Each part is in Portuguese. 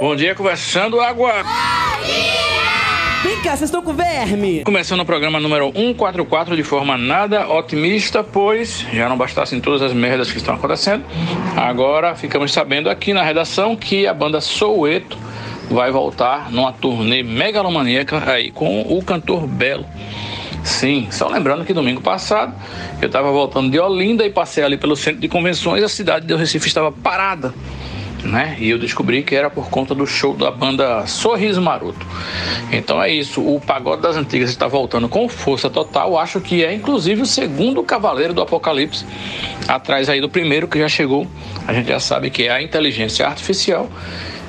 Bom dia, conversando água. Vem cá, vocês estão com verme? Começando o programa número 144 de forma nada otimista, pois já não bastassem todas as merdas que estão acontecendo. Agora ficamos sabendo aqui na redação que a banda Soueto vai voltar numa turnê megalomaníaca aí com o cantor Belo. Sim, só lembrando que domingo passado eu estava voltando de Olinda e passei ali pelo centro de convenções, a cidade de Recife estava parada né? E eu descobri que era por conta do show da banda Sorriso Maroto. Então é isso, o Pagode das Antigas está voltando com força total. Acho que é inclusive o segundo cavaleiro do Apocalipse, atrás aí do primeiro que já chegou. A gente já sabe que é a inteligência artificial.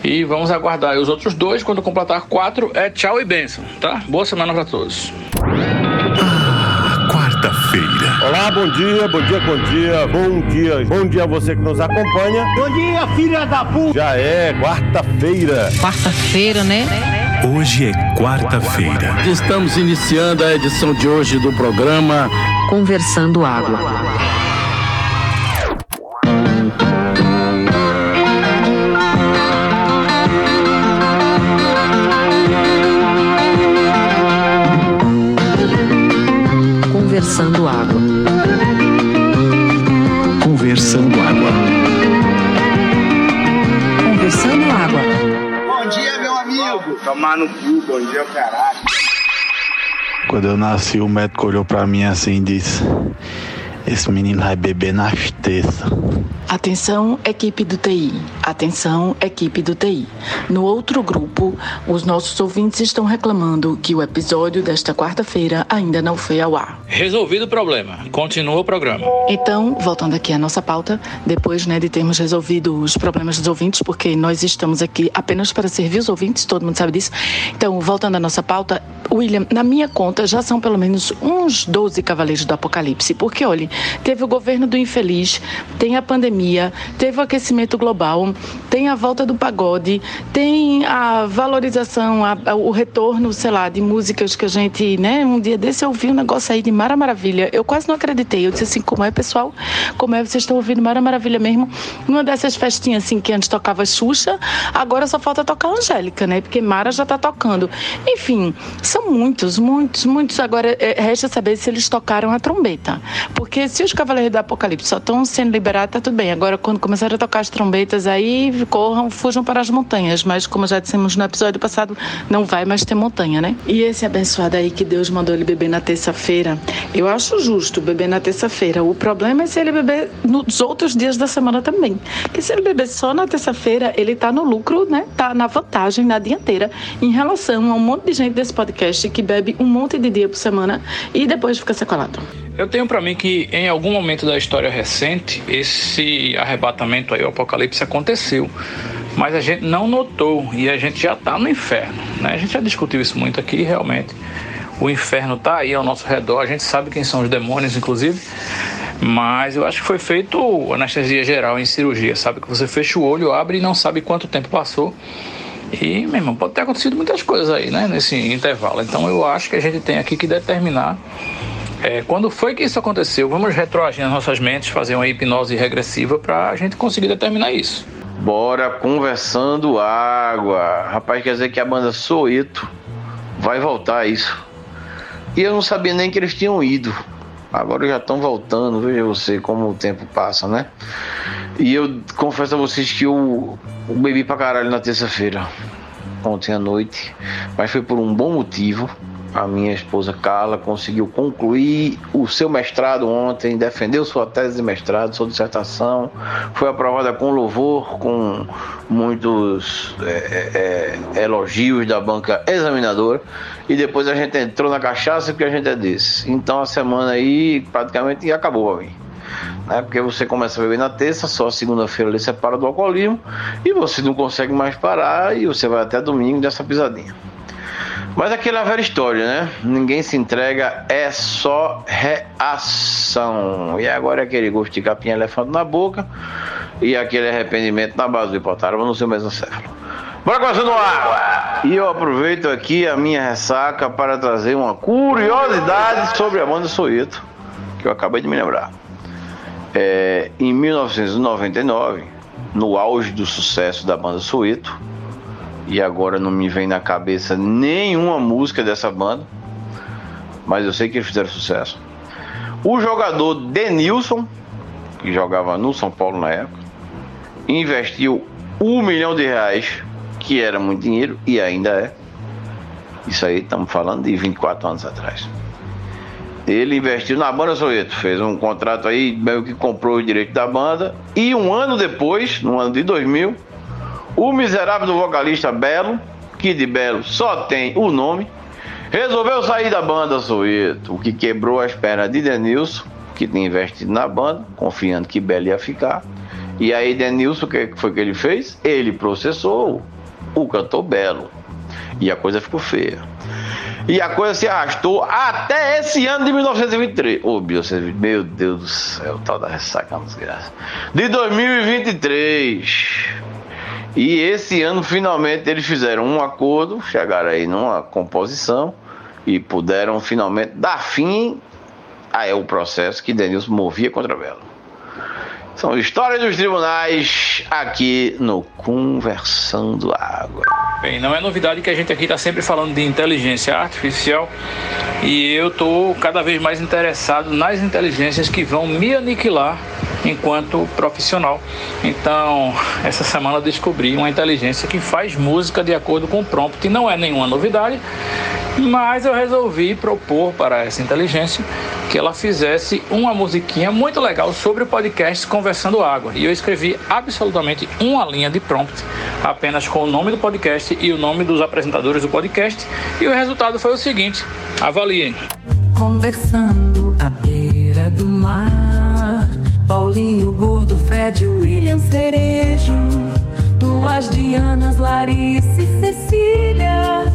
E vamos aguardar os outros dois. Quando completar quatro, é tchau e benção, tá? Boa semana para todos. Quarta-feira. Olá, bom dia, bom dia, bom dia, bom dia, bom dia a você que nos acompanha. Bom dia, filha da puta. Já é quarta-feira. Quarta-feira, né? Hoje é quarta-feira. Estamos iniciando a edição de hoje do programa Conversando Água. Conversando Água. Tomar no cu, bom dia, caralho. Quando eu nasci, o médico olhou pra mim assim e disse: Esse menino vai beber nas terças. Atenção, equipe do TI. Atenção, equipe do TI. No outro grupo, os nossos ouvintes estão reclamando que o episódio desta quarta-feira ainda não foi ao ar. Resolvido o problema. Continua o programa. Então, voltando aqui à nossa pauta, depois né, de termos resolvido os problemas dos ouvintes, porque nós estamos aqui apenas para servir os ouvintes, todo mundo sabe disso. Então, voltando à nossa pauta, William, na minha conta já são pelo menos uns 12 cavaleiros do apocalipse, porque olha, teve o governo do infeliz, tem a pandemia, teve o aquecimento global, tem a volta do pagode, tem a valorização, a- a- o retorno, sei lá, de músicas que a gente, né? Um dia desse eu vi um negócio aí de Mara Maravilha. Eu quase não acreditei. Eu disse assim, como é, pessoal? Como é? Vocês estão ouvindo Mara Maravilha mesmo? Uma dessas festinhas assim que antes tocava Xuxa, agora só falta tocar Angélica, né? Porque Mara já tá tocando. Enfim, são muitos, muitos, muitos. Agora, é, resta saber se eles tocaram a trombeta. Porque se os Cavaleiros do Apocalipse só estão sendo liberados, tá tudo bem. Agora, quando começarem a tocar as trombetas aí, corram, fujam para as montanhas. Mas, como já dissemos no episódio passado, não vai mais ter montanha, né? E esse abençoado aí que Deus mandou ele beber na terça-feira, eu acho justo beber na terça-feira. O problema é se ele beber nos outros dias da semana também. Porque se ele beber só na terça-feira, ele tá no lucro, né? Tá na vantagem, na dianteira, em relação a um monte de gente desse podcast que bebe um monte de dia por semana e depois fica sequelado. Eu tenho pra mim que em algum momento da história recente esse arrebatamento aí, o apocalipse aconteceu, mas a gente não notou e a gente já tá no inferno, né? A gente já discutiu isso muito aqui, realmente. O inferno tá aí ao nosso redor, a gente sabe quem são os demônios, inclusive. Mas eu acho que foi feito anestesia geral em cirurgia, sabe? Que você fecha o olho, abre e não sabe quanto tempo passou. E, meu irmão, pode ter acontecido muitas coisas aí, né? Nesse intervalo. Então eu acho que a gente tem aqui que determinar é, quando foi que isso aconteceu? Vamos retroagir nas nossas mentes, fazer uma hipnose regressiva para a gente conseguir determinar isso. Bora conversando água. Rapaz, quer dizer que a banda Soeto vai voltar isso. E eu não sabia nem que eles tinham ido. Agora já estão voltando, veja você como o tempo passa, né? E eu confesso a vocês que eu, eu bebi pra caralho na terça-feira, ontem à noite, mas foi por um bom motivo. A minha esposa Carla conseguiu concluir o seu mestrado ontem, defendeu sua tese de mestrado, sua dissertação, foi aprovada com louvor, com muitos é, é, elogios da banca examinadora, e depois a gente entrou na cachaça porque a gente é desse. Então a semana aí praticamente acabou pra mim né? Porque você começa a beber na terça, só segunda-feira ele separa do alcoolismo e você não consegue mais parar e você vai até domingo dessa pisadinha. Mas aquela velha história, né? Ninguém se entrega, é só reação. E agora é aquele gosto de capinha elefante na boca e aquele arrependimento na base do hipotálamo no seu mesocéfalo. Bora água! E eu aproveito aqui a minha ressaca para trazer uma curiosidade sobre a banda Soeto, que eu acabei de me lembrar. É, em 1999, no auge do sucesso da banda Soeto, e agora não me vem na cabeça nenhuma música dessa banda, mas eu sei que eles fizeram sucesso. O jogador Denilson, que jogava no São Paulo na época, investiu um milhão de reais, que era muito dinheiro e ainda é. Isso aí estamos falando de 24 anos atrás. Ele investiu na banda Soeto, fez um contrato aí, meio que comprou o direito da banda. E um ano depois, no ano de 2000, o miserável do vocalista Belo, que de Belo só tem o nome, resolveu sair da banda Soeto, o que quebrou as pernas de Denilson, que tinha investido na banda, confiando que Belo ia ficar. E aí Denilson, o que foi que ele fez? Ele processou o cantor Belo. E a coisa ficou feia. E a coisa se arrastou até esse ano de 1923. Ô, oh, meu Deus do céu, tal da ressaca desgraça. De 2023. E esse ano, finalmente, eles fizeram um acordo, chegaram aí numa composição e puderam finalmente dar fim ao processo que Denilson movia contra Belo. São histórias dos tribunais aqui no Conversando Água. Bem, não é novidade que a gente aqui está sempre falando de inteligência artificial e eu estou cada vez mais interessado nas inteligências que vão me aniquilar enquanto profissional. Então, essa semana descobri uma inteligência que faz música de acordo com o prompt. Não é nenhuma novidade, mas eu resolvi propor para essa inteligência que ela fizesse uma musiquinha muito legal sobre o podcast Conversando Água. E eu escrevi absolutamente uma linha de prompt, apenas com o nome do podcast e o nome dos apresentadores do podcast. E o resultado foi o seguinte: avaliem. Conversando à beira do mar, Paulinho Gordo, Fred, William Cerejo, duas Dianas, Larissa e Cecília.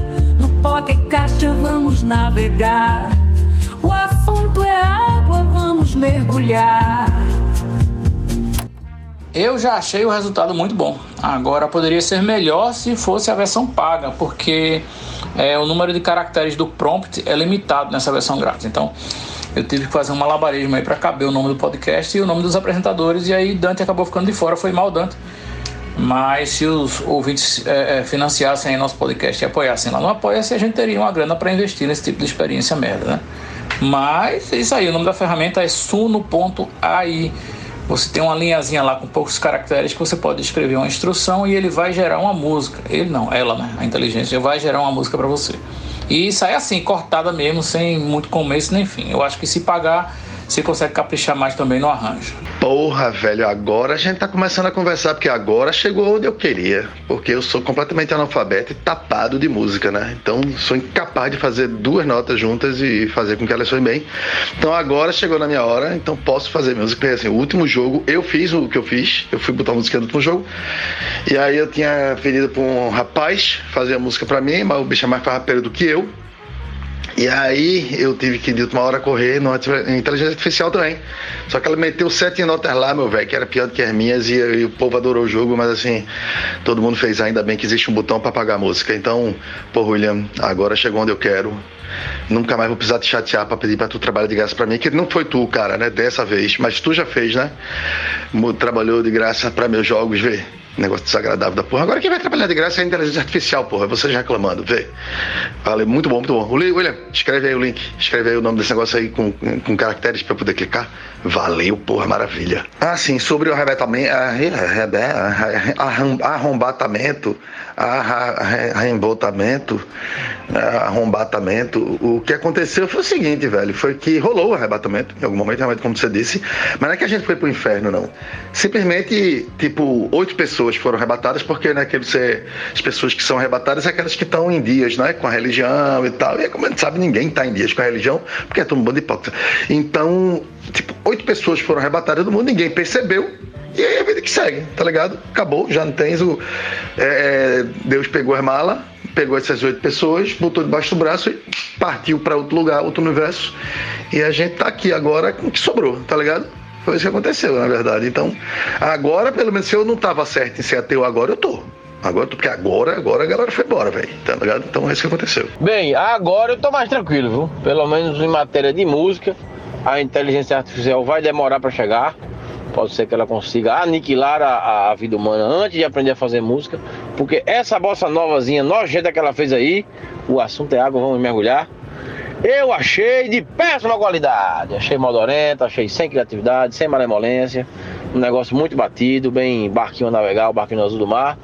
No podcast vamos navegar. O assunto é água, vamos mergulhar. Eu já achei o resultado muito bom. Agora poderia ser melhor se fosse a versão paga, porque é, o número de caracteres do prompt é limitado nessa versão grátis. Então eu tive que fazer um malabarismo aí para caber o nome do podcast e o nome dos apresentadores, e aí Dante acabou ficando de fora. Foi mal, Dante. Mas se os ouvintes é, é, financiassem nosso podcast e apoiassem lá no Apoia-se, a gente teria uma grana para investir nesse tipo de experiência merda, né? Mas é isso aí, o nome da ferramenta é suno.ai. Você tem uma linhazinha lá com poucos caracteres que você pode escrever uma instrução e ele vai gerar uma música. Ele não, ela, né? A inteligência vai gerar uma música para você. E sai assim, cortada mesmo, sem muito começo nem fim. Eu acho que se pagar você consegue caprichar mais também no arranjo. Porra, velho, agora a gente tá começando a conversar, porque agora chegou onde eu queria. Porque eu sou completamente analfabeto e tapado de música, né? Então sou incapaz de fazer duas notas juntas e fazer com que elas soem bem. Então agora chegou na minha hora, então posso fazer música. Porque assim, o último jogo, eu fiz o que eu fiz, eu fui botar a música no último jogo. E aí eu tinha pedido pra um rapaz fazer a música pra mim, mas o bicho é mais farrapeiro do que eu. E aí eu tive que de última hora correr no inteligência artificial também. Só que ela meteu sete notas lá, meu velho, que era pior do que as minhas, e, e, o povo adorou o jogo, mas assim, todo mundo fez ainda bem que existe um botão para apagar a música. Então, pô, William, agora chegou onde eu quero. Nunca mais vou precisar te chatear para pedir para tu trabalhar de graça para mim, que não foi tu, cara, né, dessa vez, mas tu já fez, né? Trabalhou de graça para meus jogos, vê. Negócio desagradável da porra. Agora quem vai trabalhar de graça é a inteligência artificial, porra. Vocês reclamando, vê. Valeu, muito bom, muito bom. William, escreve aí o link. Escreve aí o nome desse negócio aí com, com caracteres pra eu poder clicar. Valeu, porra, maravilha. Ah, sim, sobre o arrebatamento, arrombatamento, arrembotamento, arrombatamento. O que aconteceu foi o seguinte, velho. Foi que rolou o arrebatamento, em algum momento, realmente, como você disse. Mas não é que a gente foi pro inferno, não. Simplesmente, tipo, oito pessoas foram arrebatadas, porque, né, que você, as pessoas que são arrebatadas é aquelas que estão em dias, né, com a religião e tal. E como a gente sabe, ninguém está em dias com a religião, porque é todo mundo hipócrita. Então, tipo, oito pessoas foram arrebatadas do mundo, ninguém percebeu. E aí a vida que segue, tá ligado? Acabou, já não tens o. É, Deus pegou as malas, pegou essas oito pessoas, botou debaixo do braço e partiu para outro lugar, outro universo. E a gente tá aqui agora com o que sobrou, tá ligado? Foi isso que aconteceu, na verdade. Então, agora, pelo menos, se eu não tava certo em ser ateu agora, eu tô. Agora, porque agora, agora a galera foi embora, velho. Tá ligado? Então é isso que aconteceu. Bem, agora eu tô mais tranquilo, viu? Pelo menos em matéria de música a inteligência artificial vai demorar para chegar. Pode ser que ela consiga aniquilar a, a, vida humana antes de aprender a fazer música. Porque essa bossa novazinha nojenta que ela fez aí, o assunto é água, vamos mergulhar. Eu achei de péssima qualidade. Achei modorenta, achei sem criatividade, sem malemolência. Um negócio muito batido, bem barquinho navegar, barquinho azul do mar.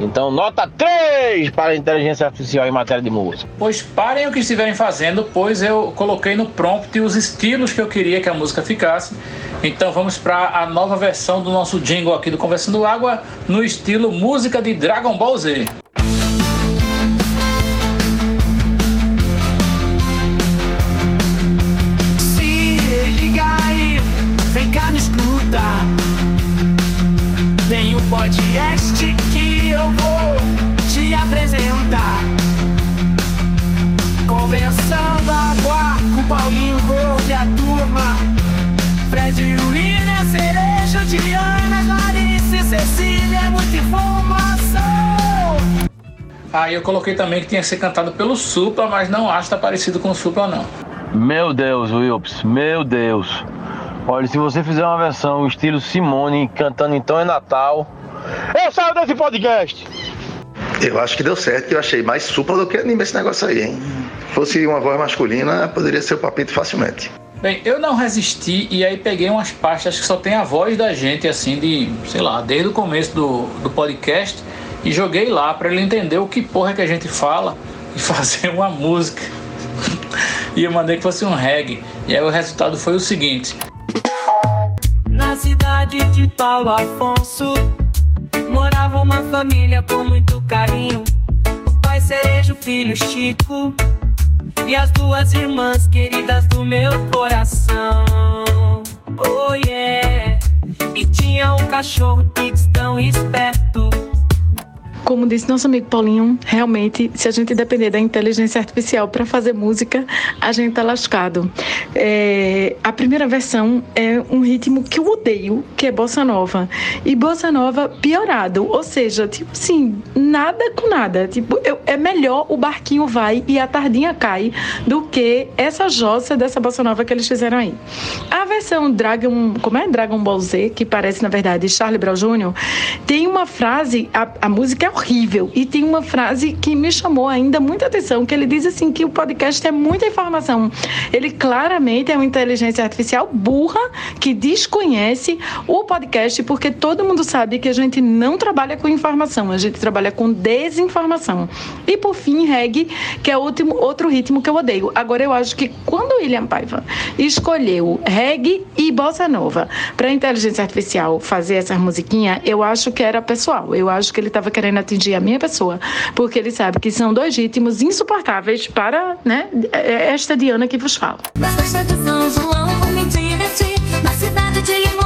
Então, nota 3 para a inteligência artificial em matéria de música. Pois parem o que estiverem fazendo, pois eu coloquei no prompt os estilos que eu queria que a música ficasse. Então vamos para a nova versão do nosso jingle aqui do Conversando Água, no estilo música de Dragon Ball Z. Aí eu coloquei também que tinha que ser cantado pelo Supla, mas não acho que tá parecido com o Supla não. Meu Deus, Wilps, meu Deus. Olha, se você fizer uma versão estilo Simone cantando Então é Natal, eu saio desse podcast. Eu acho que deu certo, eu achei mais supla do que anime esse negócio aí, hein? Fosse uma voz masculina, poderia ser o papito facilmente. Bem, eu não resisti e aí peguei umas pastas que só tem a voz da gente, assim, de, sei lá, desde o começo do, do podcast e joguei lá para ele entender o que porra que a gente fala e fazer uma música. e eu mandei que fosse um reggae. E aí o resultado foi o seguinte: Na cidade de Paulo Afonso morava uma família com muito carinho. O pai Cerejo, filho Chico e as duas irmãs queridas do meu coração. Oh yeah! E tinha um cachorro Pix tão esperto. Como disse nosso amigo Paulinho, realmente, se a gente depender da inteligência artificial para fazer música, a gente tá lascado. É, a primeira versão é um ritmo que eu odeio, que é bossa nova. E bossa nova piorado, ou seja, tipo assim, nada com nada. Tipo, eu- é melhor o barquinho vai e a tardinha cai do que essa jossa dessa bossa nova que eles fizeram aí. A versão Dragon, como é Dragon Ball Z, que parece na verdade Charlie Brown Jr., tem uma frase, a, a música é horrível e tem uma frase que me chamou ainda muita atenção, que ele diz assim que o podcast é muita informação. Ele claramente é uma inteligência artificial burra que desconhece o podcast porque todo mundo sabe que a gente não trabalha com informação, a gente trabalha com desinformação. E por fim, reggae, que é último, outro ritmo que eu odeio. Agora eu acho que quando William Paiva escolheu reggae e bossa nova para inteligência artificial fazer essas musiquinhas, eu acho que era pessoal. Eu acho que ele estava querendo atingir a minha pessoa, porque ele sabe que são dois ritmos insuportáveis para, né, esta Diana que vos fala. Na festa de São João vou me divertir Na cidade de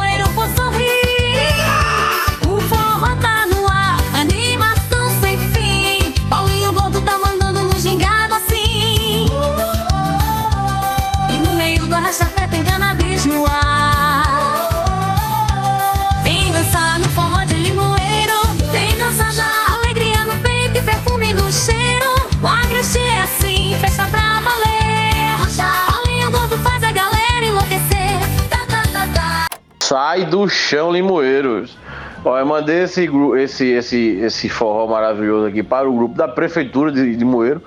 Ó, eu mandei esse, esse, esse, esse forró maravilhoso aqui para o grupo da Prefeitura de, de Moeiro.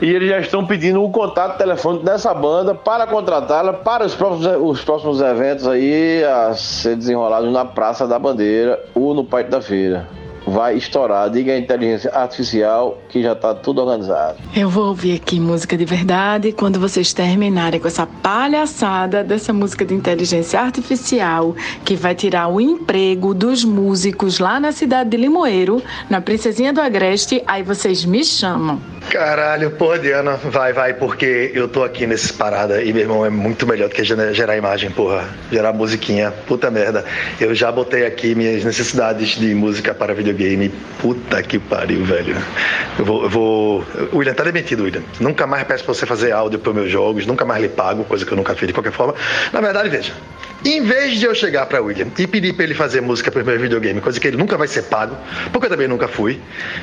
E eles já estão pedindo o contato telefônico dessa banda para contratá-la para os próximos, os próximos eventos aí a ser desenrolados na Praça da Bandeira ou no Parque da Feira. Vai estourar. Diga a inteligência artificial que já está tudo organizado. Eu vou ouvir aqui música de verdade quando vocês terminarem com essa palhaçada dessa música de inteligência artificial que vai tirar o emprego dos músicos lá na cidade de Limoeiro, na Princesinha do Agreste. Aí vocês me chamam. Caralho, porra, Diana, vai, vai, porque eu tô aqui nesses parada e meu irmão é muito melhor do que gerar gerar imagem, porra. Gerar musiquinha, puta merda. Eu já botei aqui minhas necessidades de música para videogame. Puta que pariu, velho. Eu vou. Eu vou... William tá demitido, William. Nunca mais peço pra você fazer áudio para meus jogos, nunca mais lhe pago, coisa que eu nunca fiz de qualquer forma. Na verdade, veja. Em vez de eu chegar para William e pedir para ele fazer música para meu videogame, coisa que ele nunca vai ser pago, porque eu também nunca fui,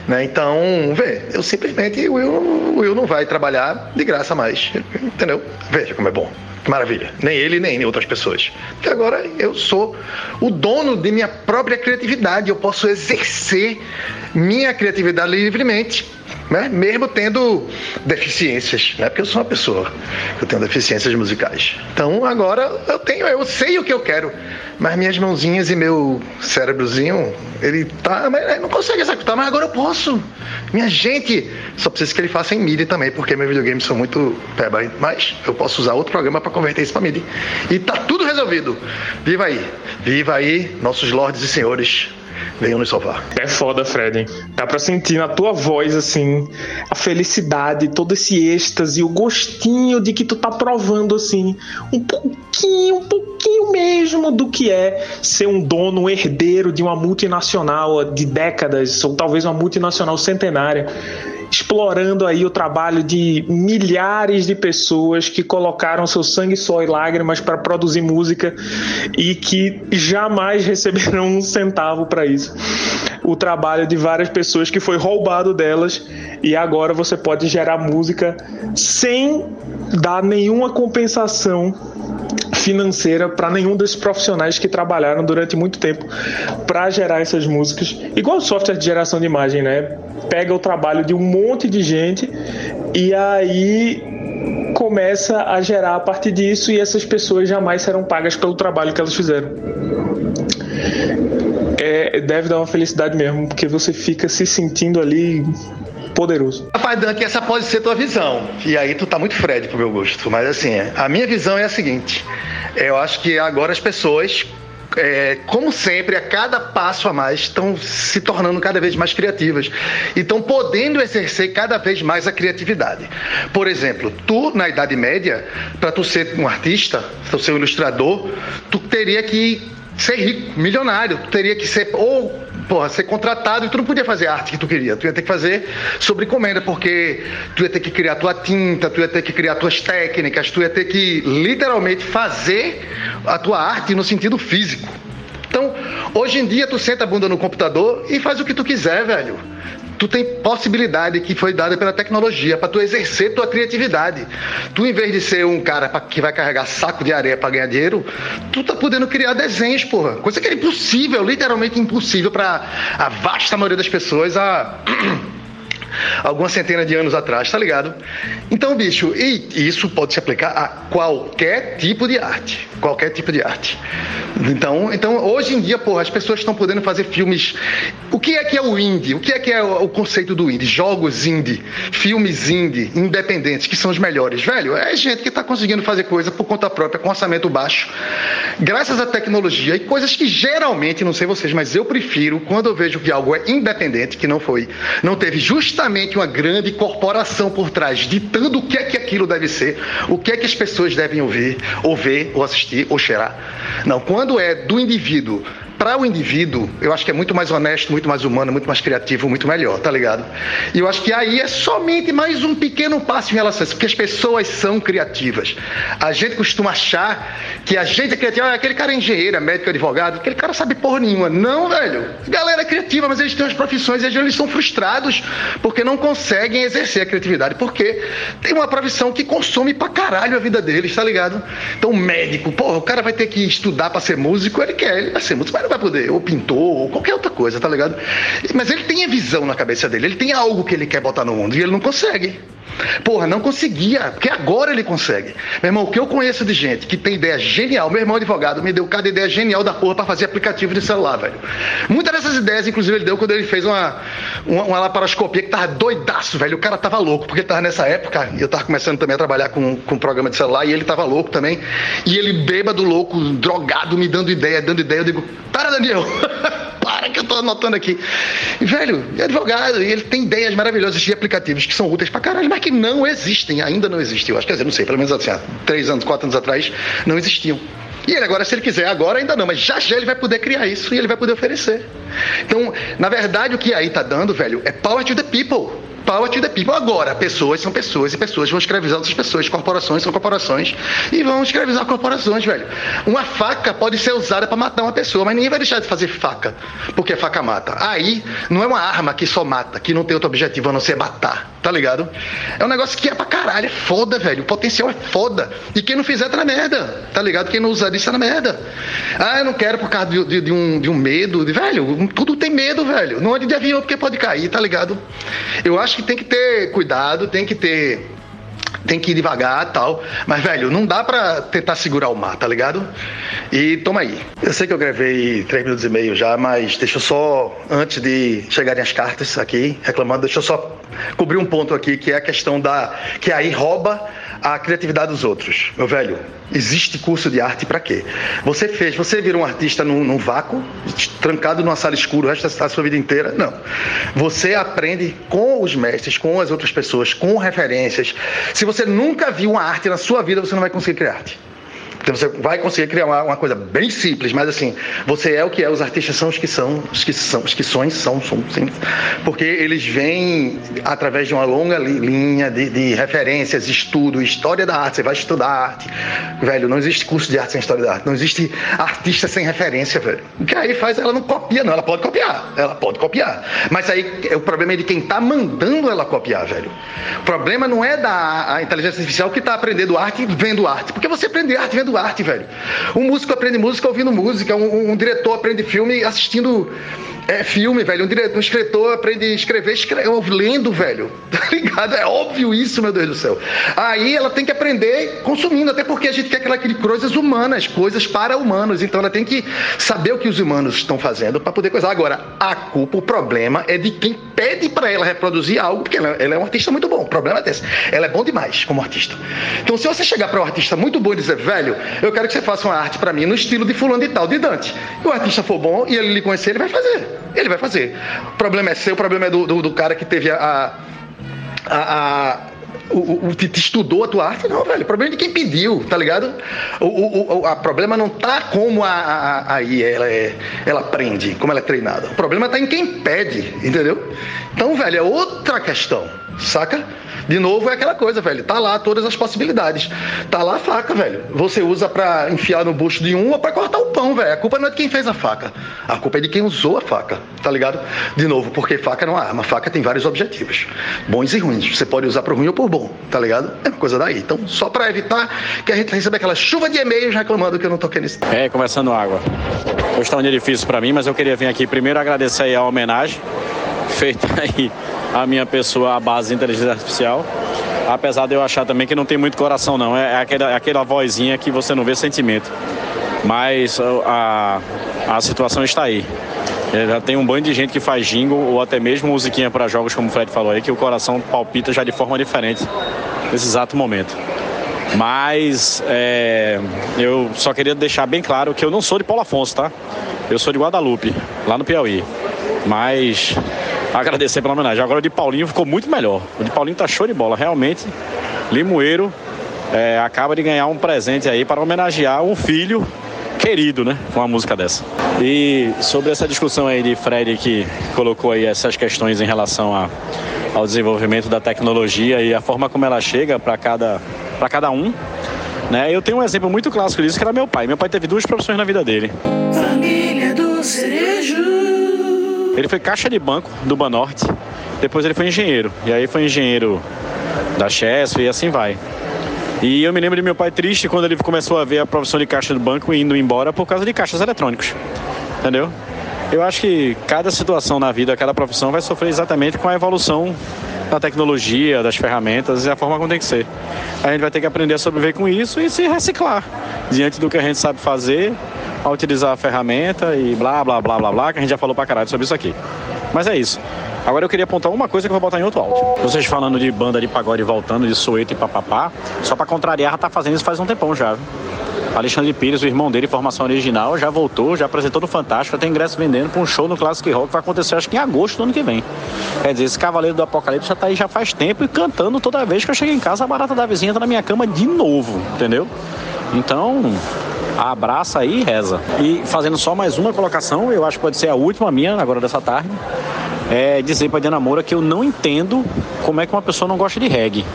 né? Então, vê, eu simplesmente o Will, o Will não vai trabalhar de graça mais, entendeu? Veja como é bom. Maravilha. Nem ele, nem outras pessoas. Porque agora eu sou o dono de minha própria criatividade. Eu posso exercer minha criatividade livremente né? mesmo tendo deficiências, né? porque eu sou uma pessoa, eu tenho deficiências musicais. Então agora eu tenho, eu sei o que eu quero, mas minhas mãozinhas e meu cérebrozinho, ele tá, ele não consegue executar, mas agora eu posso. Minha gente, só preciso que ele faça em MIDI também, porque meus videogames são muito peba, mas eu posso usar outro programa para converter isso para MIDI. E tá tudo resolvido. Viva aí, viva aí, nossos lordes e senhores venham nos salvar. É foda, Fred. Dá pra sentir na tua voz, assim, a felicidade, todo esse êxtase, o gostinho de que tu tá provando, assim, um pouquinho, um pouquinho mesmo do que é ser um dono, um herdeiro de uma multinacional de décadas, ou talvez uma multinacional centenária explorando aí o trabalho de milhares de pessoas que colocaram seu sangue, suor e lágrimas para produzir música e que jamais receberão um centavo para isso. O trabalho de várias pessoas que foi roubado delas e agora você pode gerar música sem dar nenhuma compensação financeira para nenhum desses profissionais que trabalharam durante muito tempo para gerar essas músicas. Igual o software de geração de imagem, né? Pega o trabalho de um monte de gente e aí começa a gerar a partir disso e essas pessoas jamais serão pagas pelo trabalho que elas fizeram. É, deve dar uma felicidade mesmo, porque você fica se sentindo ali poderoso. Rapaz, Dan, que essa pode ser tua visão. E aí tu tá muito Fred pro meu gosto. Mas assim, a minha visão é a seguinte: eu acho que agora as pessoas é, como sempre, a cada passo a mais, estão se tornando cada vez mais criativas e estão podendo exercer cada vez mais a criatividade. Por exemplo, tu, na Idade Média, para tu ser um artista, tu ser um ilustrador, tu teria que ser rico, milionário, tu teria que ser ou porra, ser contratado e tu não podia fazer a arte que tu queria. Tu ia ter que fazer sobre encomenda, porque tu ia ter que criar tua tinta, tu ia ter que criar tuas técnicas, tu ia ter que literalmente fazer a tua arte no sentido físico. Então, hoje em dia tu senta a bunda no computador e faz o que tu quiser, velho tu tem possibilidade que foi dada pela tecnologia para tu exercer tua criatividade. Tu, em vez de ser um cara pra, que vai carregar saco de areia para ganhar dinheiro, tu tá podendo criar desenhos, porra. Coisa que é impossível, literalmente impossível para a vasta maioria das pessoas a algumas centenas de anos atrás, tá ligado? Então, bicho, e isso pode se aplicar a qualquer tipo de arte. Qualquer tipo de arte. Então, então hoje em dia, porra, as pessoas estão podendo fazer filmes. O que é que é o indie? O que é que é o conceito do indie? Jogos indie, filmes indie, independentes, que são os melhores. Velho, é gente que está conseguindo fazer coisa por conta própria, com orçamento baixo, graças à tecnologia e coisas que geralmente, não sei vocês, mas eu prefiro quando eu vejo que algo é independente, que não foi, não teve justamente uma grande corporação por trás, ditando o que é que aquilo deve ser, o que é que as pessoas devem ouvir, ou ver, ou assistir, ou cheirar. Não, quando é do indivíduo para o indivíduo, eu acho que é muito mais honesto, muito mais humano, muito mais criativo, muito melhor, tá ligado? E eu acho que aí é somente mais um pequeno passo em relação a isso, porque as pessoas são criativas. A gente costuma achar que a gente é criativa, ah, aquele cara é engenheiro, é médico, advogado, aquele cara sabe porra nenhuma. Não, velho. Galera é criativa, mas eles têm as profissões e às vezes eles são frustrados porque não conseguem exercer a criatividade, porque tem uma profissão que consome pra caralho a vida deles, tá ligado? Então, médico, porra, o cara vai ter que estudar para ser músico, ele quer, ele vai ser músico, mas vai poder, ou pintor, ou qualquer outra coisa, tá ligado? Mas ele tem a visão na cabeça dele, ele tem algo que ele quer botar no mundo e ele não consegue. Porra, não conseguia, porque agora ele consegue. Meu irmão, o que eu conheço de gente que tem ideia genial, meu irmão advogado me deu cada ideia genial da porra para fazer aplicativo de celular, velho. Muitas dessas ideias, inclusive, ele deu quando ele fez uma, uma, uma laparoscopia que tava doidaço, velho. O cara tava louco, porque tava nessa época, e eu tava começando também a trabalhar com, com programa de celular, e ele tava louco também. E ele bêbado, louco, drogado, me dando ideia, dando ideia. Eu digo, para, Daniel! para que eu tô anotando aqui. Velho, é advogado, e ele tem ideias maravilhosas de aplicativos que são úteis pra caralho, mas que não existem, ainda não existem. Eu acho que, quer dizer, não sei, pelo menos assim, há três anos, quatro anos atrás, não existiam. E ele agora, se ele quiser, agora ainda não, mas já já ele vai poder criar isso e ele vai poder oferecer. Então, na verdade, o que aí tá dando, velho, é power to the people. Power to the people. Agora, pessoas são pessoas e pessoas vão escravizar outras pessoas. Corporações são corporações e vão escravizar corporações, velho. Uma faca pode ser usada para matar uma pessoa, mas ninguém vai deixar de fazer faca, porque faca mata. Aí, não é uma arma que só mata, que não tem outro objetivo a não ser matar, tá ligado? É um negócio que é pra caralho, é foda, velho. O potencial é foda. E quem não fizer tá na merda, tá ligado? Quem não usar disso tá na merda. Ah, eu não quero por causa de, de, de um, de um medo. De, velho, tudo tem medo, velho. Não ande de avião porque pode cair, tá ligado? Eu acho que tem que ter cuidado, tem que ter tem que ir devagar tal. Mas, velho, não dá pra tentar segurar o mar, tá ligado? E toma aí. Eu sei que eu gravei três minutos e meio já, mas deixa eu só, antes de chegarem as cartas aqui, reclamando, deixa eu só cobrir um ponto aqui, que é a questão da. que aí rouba a criatividade dos outros. Meu velho, existe curso de arte para quê? Você fez, você virou um artista num, num vácuo, trancado numa sala escura o resto da sua vida inteira? Não. Você aprende com os mestres, com as outras pessoas, com referências. Se você nunca viu uma arte na sua vida, você não vai conseguir criar arte. Então você vai conseguir criar uma, uma, coisa bem simples, mas assim, você é o que é, os artistas são os que são, os que são, os que são, são, são sim, porque eles vêm através de uma longa linha de, de, referências, estudo, história da arte, você vai estudar arte. Velho, não existe curso de arte sem história da arte, não existe artista sem referência, velho. O que aí faz, ela não copia, não, ela pode copiar, ela pode copiar. Mas aí o problema é de quem tá mandando ela copiar, velho. O problema não é da inteligência artificial que tá aprendendo arte vendo arte, porque você aprende arte vendo arte, velho. Um músico aprende música ouvindo música, um, um diretor aprende filme assistindo é, filme, velho. Um, diretor, um escritor aprende a escrever, escreve, lendo, velho. Tá ligado? É óbvio isso, meu Deus do céu. Aí ela tem que aprender consumindo, até porque a gente quer aquela coisas humanas, coisas para humanos. Então ela tem que saber o que os humanos estão fazendo para poder coisar. Agora, a culpa, o problema é de quem pede para ela reproduzir algo, porque ela, ela, é um artista muito bom. O problema é desse. Ela é bom demais como artista. Então, se você chegar para um artista muito bom e dizer, velho, eu quero que você faça uma arte para mim no estilo de fulano e tal, de Dante. E o artista for bom e ele lhe conhecer, ele vai fazer. Ele vai fazer. O problema é seu, o problema é do, do, do cara que teve a, a, a o, o, que estudou a tua arte, não, velho. O problema é de quem pediu, tá ligado? O, o, o a problema não tá como a, a, aí ela, é, ela aprende, como ela é treinada. O problema tá em quem pede, entendeu? Então, velho, é outra questão, saca? De novo, é aquela coisa, velho. Tá lá todas as possibilidades. Tá lá a faca, velho. Você usa para enfiar no bucho de um ou para cortar o pão, velho. A culpa não é de quem fez a faca. A culpa é de quem usou a faca, tá ligado? De novo, porque faca não é arma. Faca tem vários objetivos, bons e ruins. Você pode usar por ruim ou por bom, tá ligado? É uma coisa daí. Então, só para evitar que a gente receba aquela chuva de e-mails reclamando que eu não toquei nisso. É, começando água. Hoje tá um dia difícil para mim, mas eu queria vir aqui primeiro agradecer a homenagem feita aí à minha pessoa à base de inteligência artificial apesar de eu achar também que não tem muito coração não, é, é aquela, é aquela vozinha que você não vê sentimento. Mas a, a situação está aí. É, já tem um bando de gente que faz jingle ou até mesmo musiquinha para jogos, como o Fred falou aí, que o coração palpita já de forma diferente nesse exato momento. Mas é, eu só queria deixar bem claro que eu não sou de Paulo Afonso, tá? Eu sou de Guadalupe, lá no Piauí. Mas agradecer pela homenagem. Agora o de Paulinho ficou muito melhor. O de Paulinho tá show de bola. Realmente, Limoeiro é, acaba de ganhar um presente aí para homenagear um filho querido, né? Com uma música dessa. E sobre essa discussão aí de Fred que colocou aí essas questões em relação a, ao desenvolvimento da tecnologia e a forma como ela chega para cada, cada um. Né? Eu tenho um exemplo muito clássico disso que era meu pai. Meu pai teve duas profissões na vida dele. Família do Cerejo. Ele foi caixa de banco do Banorte, depois ele foi engenheiro. E aí foi engenheiro da Chesf e assim vai. E eu me lembro de meu pai triste quando ele começou a ver a profissão de caixa do banco indo embora por causa de caixas eletrônicos. Entendeu? Eu acho que cada situação na vida, cada profissão vai sofrer exatamente com a evolução da tecnologia, das ferramentas e a forma como tem que ser. A gente vai ter que aprender a sobreviver com isso e se reciclar diante do que a gente sabe fazer a utilizar a ferramenta e blá, blá, blá, blá, blá, que a gente já falou pra caralho sobre isso aqui. Mas é isso. Agora eu queria apontar uma coisa que eu vou botar em outro áudio. Vocês falando de banda de pagode voltando, de sueto e papapá, só pra contrariar, tá fazendo isso faz um tempão já. Alexandre Pires, o irmão dele, formação original, já voltou, já apresentou no Fantástico, tem ingresso vendendo para um show no Classic Rock que vai acontecer acho que em agosto do ano que vem. Quer dizer, esse Cavaleiro do Apocalipse já tá aí já faz tempo e cantando toda vez que eu chego em casa, a barata da vizinha tá na minha cama de novo, entendeu? Então, abraça aí e reza. E fazendo só mais uma colocação, eu acho que pode ser a última minha agora dessa tarde. é, dizer para Diana Moura que eu não entendo como é que uma pessoa não gosta de reggae.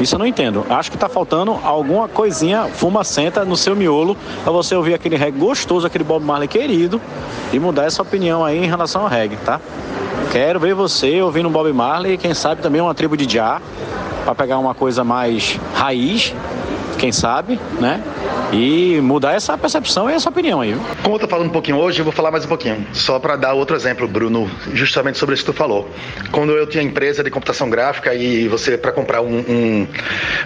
Isso eu não entendo. Acho que tá faltando alguma coisinha fumacenta no seu miolo para você ouvir aquele reggae gostoso, aquele Bob Marley querido e mudar essa opinião aí em relação ao reggae, tá? Quero ver você ouvindo Bob Marley, quem sabe também uma tribo de Jah, para pegar uma coisa mais raiz, quem sabe, né? E mudar essa percepção e essa opinião aí. Como eu tô falando um pouquinho hoje, eu vou falar mais um pouquinho. Só para dar outro exemplo, Bruno, justamente sobre isso que tu falou. Quando eu tinha empresa de computação gráfica e você, para comprar um, um,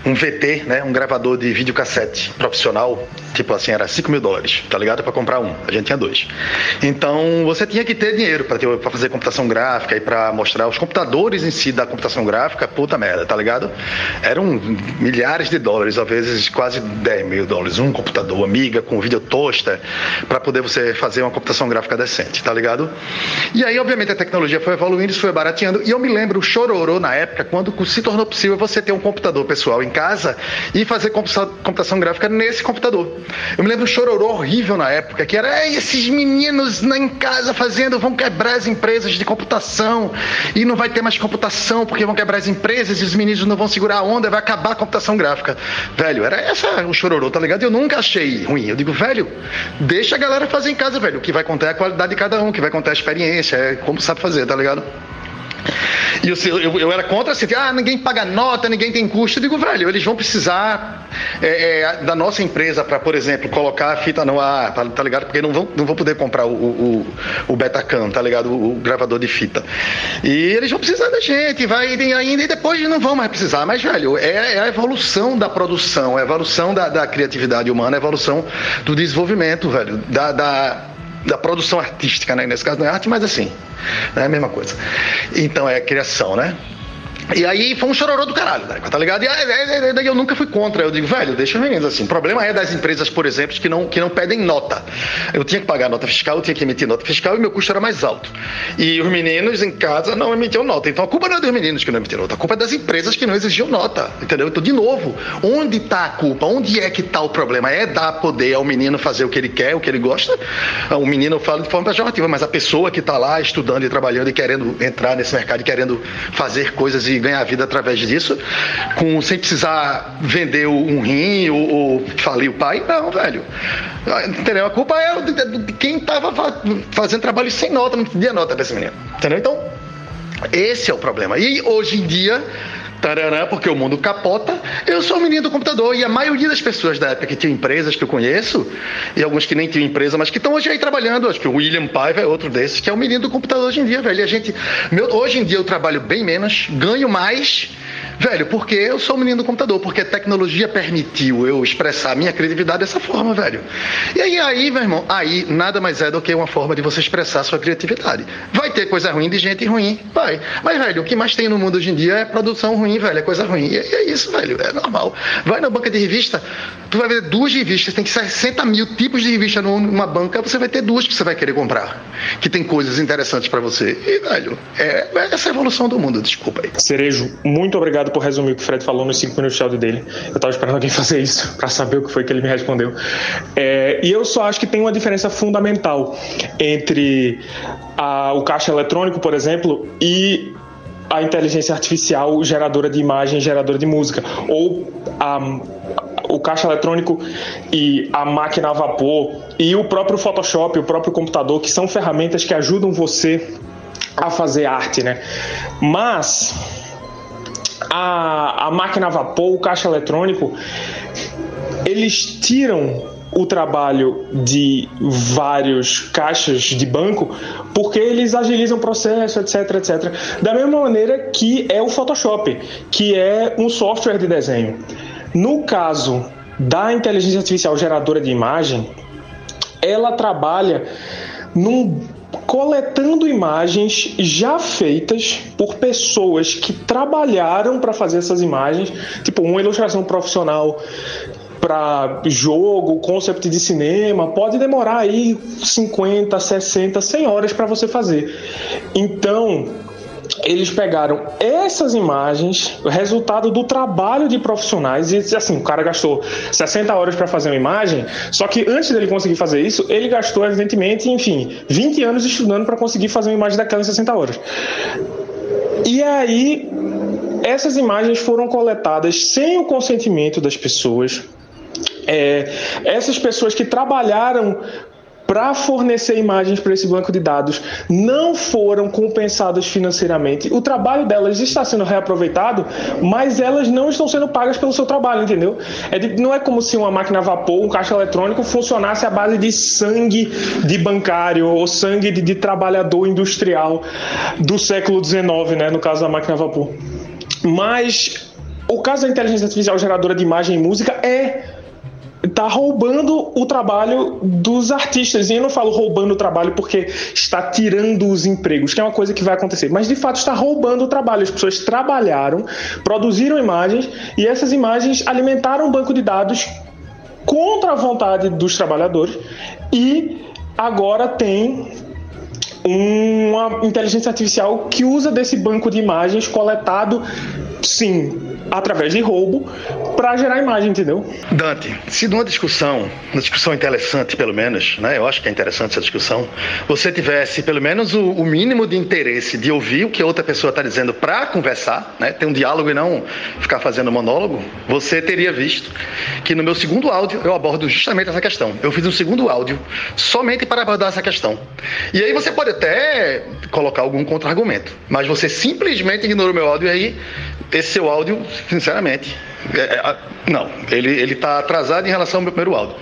um, VT, né, um gravador de videocassete profissional, tipo assim, era 5 mil dólares, tá ligado? Para comprar um. A gente tinha dois. Então, você tinha que ter dinheiro para fazer computação gráfica e para mostrar os computadores em si da computação gráfica, puta merda, tá ligado? Eram milhares de dólares, às vezes quase 10 mil dólares. Um computador Amiga com vídeo tosta para poder você fazer uma computação gráfica decente, tá ligado? E aí, obviamente, a tecnologia foi evoluindo, isso foi barateando. E eu me lembro chororô na época, quando se tornou possível você ter um computador pessoal em casa e fazer computação gráfica nesse computador. Eu me lembro o chororô horrível na época, que era esses meninos em casa fazendo, vão quebrar as empresas de computação e não vai ter mais computação porque vão quebrar as empresas e os meninos não vão segurar a onda, vai acabar a computação gráfica. Velho, era essa o chororô, tá ligado? Eu nunca achei ruim. Eu digo, velho, deixa a galera fazer em casa, velho. O que vai contar é a qualidade de cada um, o que vai contar é a experiência, é como sabe fazer, tá ligado? E eu, eu, eu, era contra assim, ah, ninguém paga nota, ninguém tem custo. Eu digo, velho, eles vão precisar é, é, da nossa empresa para, por exemplo, colocar a fita no ar, tá, tá, ligado? Porque não vão, não vão poder comprar o, o, o Betacam, tá ligado? O, o, gravador de fita. E eles vão precisar da gente, vai ainda, e depois não vão mais precisar. Mas, velho, é, é a evolução da produção, é a evolução da, da criatividade humana, é a evolução do desenvolvimento, velho, da, da da produção artística, né? Nesse caso não é arte, mas assim, é a mesma coisa. Então é criação, né? E aí foi um chororô do caralho, tá ligado? E aí eu nunca fui contra. Eu digo, velho, deixa os meninos assim. O problema é das empresas, por exemplo, que não, que não pedem nota. Eu tinha que pagar nota fiscal, eu tinha que emitir nota fiscal e meu custo era mais alto. E os meninos em casa não emitiam nota. Então a culpa não é dos meninos que não emitiam nota, a culpa é das empresas que não exigiam nota. Entendeu? Então, de novo, onde está a culpa? Onde é que está o problema? É dar poder ao menino fazer o que ele quer, o que ele gosta? O menino fala de forma pejorativa, mas a pessoa que está lá estudando e trabalhando e querendo entrar nesse mercado e querendo fazer coisas e ganhar vida através disso, com, sem precisar vender um rim ou, ou falir o pai. Não, velho. Entendeu? A culpa é de, quem estava fazendo trabalho sem nota, não pedia nota para esse menino. Entendeu? Então, esse é o problema. E hoje em dia porque o mundo capota. Eu sou o menino do computador e a maioria das pessoas da época que tinham empresas que eu conheço, e alguns que nem tinham empresa, mas que estão hoje aí trabalhando, acho que o William Paiva é outro desses, que é o menino do computador hoje em dia, velho. E a gente, meu, hoje em dia eu trabalho bem menos, ganho mais Velho, porque eu sou o menino do computador, porque a tecnologia permitiu eu expressar a minha criatividade dessa forma, velho. E aí, aí, meu irmão, aí nada mais é do que uma forma de você expressar a sua criatividade. Vai ter coisa ruim de gente ruim, vai. Mas, velho, o que mais tem no mundo hoje em dia é produção ruim, velho, é coisa ruim. E é isso, velho, é normal. Vai na banca de revista, tu vai ver duas revistas, tem que 60 mil tipos de revista numa banca, você vai ter duas que você vai querer comprar, que tem coisas interessantes para você. E, velho, é, é essa a evolução do mundo, desculpa aí. Cerejo, muito obrigado obrigado por resumir o que o Fred falou nos 5 minutos de áudio dele. Eu tava esperando alguém fazer isso para saber o que foi que ele me respondeu. É, e eu só acho que tem uma diferença fundamental entre a, o caixa eletrônico, por exemplo, e a inteligência artificial geradora de imagem, geradora de música, ou a, o caixa eletrônico e a máquina a vapor e o próprio Photoshop, o próprio computador, que são ferramentas que ajudam você a fazer arte, né? Mas a, a máquina a vapor, o caixa eletrônico, eles tiram o trabalho de vários caixas de banco porque eles agilizam o processo, etc, etc. Da mesma maneira que é o Photoshop, que é um software de desenho. No caso da inteligência artificial geradora de imagem, ela trabalha num coletando imagens já feitas por pessoas que trabalharam para fazer essas imagens, tipo uma ilustração profissional para jogo, concept de cinema, pode demorar aí 50, 60, 100 horas para você fazer. Então, eles pegaram essas imagens, o resultado do trabalho de profissionais, e assim, o cara gastou 60 horas para fazer uma imagem, só que antes dele conseguir fazer isso, ele gastou, evidentemente, enfim, 20 anos estudando para conseguir fazer uma imagem daquela em 60 horas. E aí, essas imagens foram coletadas sem o consentimento das pessoas. É, essas pessoas que trabalharam para fornecer imagens para esse banco de dados não foram compensadas financeiramente. O trabalho delas está sendo reaproveitado, mas elas não estão sendo pagas pelo seu trabalho, entendeu? É de, não é como se uma máquina a vapor, um caixa eletrônico funcionasse à base de sangue de bancário ou sangue de, de trabalhador industrial do século XIX, né, no caso da máquina a vapor. Mas o caso da inteligência artificial geradora de imagem e música é está roubando o trabalho dos artistas. E eu não falo roubando o trabalho porque está tirando os empregos, que é uma coisa que vai acontecer, mas de fato está roubando o trabalho. As pessoas trabalharam, produziram imagens e essas imagens alimentaram um banco de dados contra a vontade dos trabalhadores e agora tem uma inteligência artificial que usa desse banco de imagens coletado, sim, através de roubo para gerar imagem, entendeu? Dante, se numa discussão, uma discussão interessante pelo menos, né? Eu acho que é interessante essa discussão. Você tivesse pelo menos o, o mínimo de interesse de ouvir o que a outra pessoa está dizendo para conversar, né? Ter um diálogo e não ficar fazendo monólogo. Você teria visto que no meu segundo áudio eu abordo justamente essa questão. Eu fiz um segundo áudio somente para abordar essa questão. E aí você pode até colocar algum contra-argumento, mas você simplesmente ignorou meu áudio aí esse seu áudio, sinceramente, não, ele ele está atrasado em relação ao meu primeiro áudio.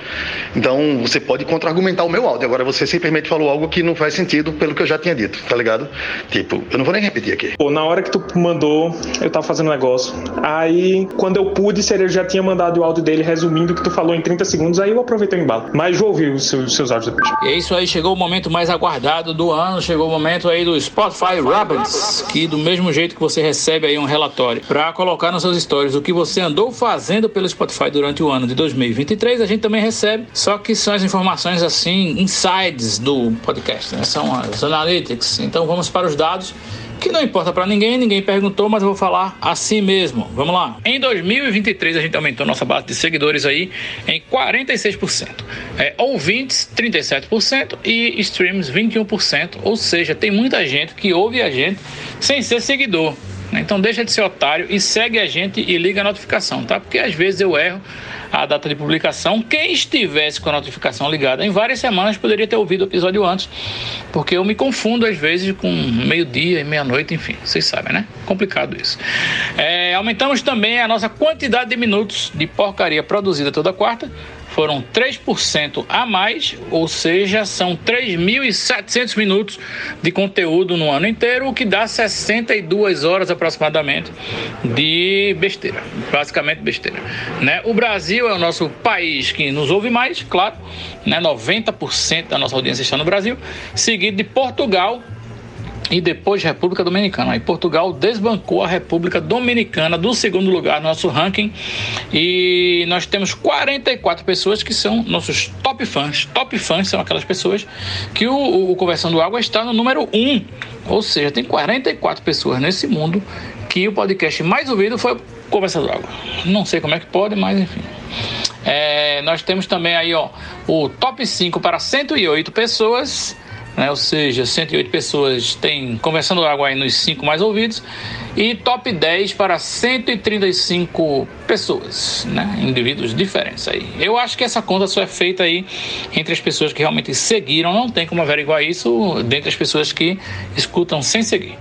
Então você pode contra-argumentar o meu áudio. Agora você simplesmente falou algo que não faz sentido pelo que eu já tinha dito, tá ligado? Tipo, eu não vou nem repetir aqui. Pô, na hora que tu mandou, eu tava fazendo um negócio. Aí, quando eu pude, eu já tinha mandado o áudio dele resumindo o que tu falou em 30 segundos. Aí eu aproveitei o embalo. Mas vou ouvir os seus, os seus áudios depois. E é isso aí, chegou o momento mais aguardado do ano. Chegou o momento aí do Spotify Rabbits, que do mesmo jeito que você recebe aí um relatório para colocar nas suas stories o que você andou fazendo pelo Spotify durante o ano de 2023, a gente também recebe, só que são as informações assim, insides do podcast, né? São as analytics. Então vamos para os dados que não importa para ninguém, ninguém perguntou, mas eu vou falar assim mesmo. Vamos lá. Em 2023 a gente aumentou nossa base de seguidores aí em 46%. É, ouvintes 37% e streams 21%, ou seja, tem muita gente que ouve a gente sem ser seguidor. Né? Então deixa de ser otário e segue a gente e liga a notificação, tá? Porque às vezes eu erro a data de publicação. Quem estivesse com a notificação ligada em várias semanas poderia ter ouvido o episódio antes, porque eu me confundo às vezes com meio-dia e meia-noite, enfim, vocês sabem, né? Complicado isso. É, aumentamos também a nossa quantidade de minutos de porcaria produzida toda quarta foram 3% a mais, ou seja, são 3.700 minutos de conteúdo no ano inteiro, o que dá 62 horas aproximadamente de besteira, basicamente besteira. Né? O Brasil é o nosso país que nos ouve mais, claro, né? 90% da nossa audiência está no Brasil, seguido de Portugal, e depois República Dominicana. Aí Portugal desbancou a República Dominicana do segundo lugar no nosso ranking e nós temos 44 pessoas que são nossos top fãs. Top fãs são aquelas pessoas que o, o Conversando Água está no número 1. Ou seja, tem 44 pessoas nesse mundo que o podcast mais ouvido foi Conversando Água. Não sei como é que pode, mas enfim. É, nós temos também aí ó, o top 5 para 108 pessoas né? ou seja, 108 pessoas têm Conversando Água aí nos 5 mais ouvidos, e top 10 para 135 pessoas, né? indivíduos diferentes aí. Eu acho que essa conta só é feita aí entre as pessoas que realmente seguiram, não tem como averiguar isso dentre as pessoas que escutam sem seguir.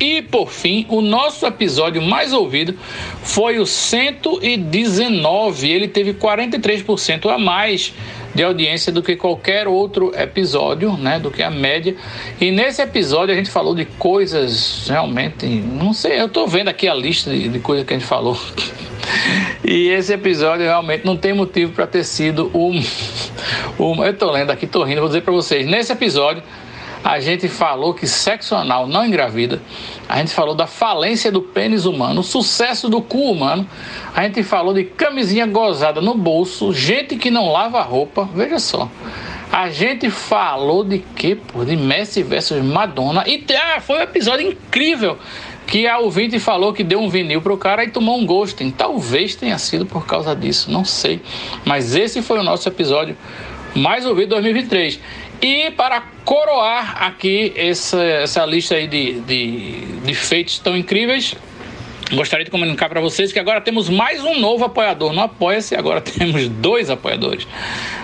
E por fim, o nosso episódio mais ouvido foi o 119. Ele teve 43% a mais de audiência do que qualquer outro episódio, né, do que a média. E nesse episódio a gente falou de coisas realmente, não sei, eu tô vendo aqui a lista de, de coisas que a gente falou. E esse episódio realmente não tem motivo para ter sido o. Eu tô lendo aqui, tô rindo, vou dizer para vocês. Nesse episódio, a gente falou que sexo anal não engravida, a gente falou da falência do pênis humano, o sucesso do cu humano, a gente falou de camisinha gozada no bolso, gente que não lava roupa, veja só. A gente falou de quê, pô? De Messi versus Madonna. E ah, foi um episódio incrível que a ouvinte falou que deu um vinil pro cara e tomou um ghosting. Talvez tenha sido por causa disso, não sei. Mas esse foi o nosso episódio mais ouvido 2023. E para coroar aqui essa, essa lista aí de, de, de feitos tão incríveis, Gostaria de comunicar para vocês que agora temos mais um novo apoiador no Apoia-se. Agora temos dois apoiadores.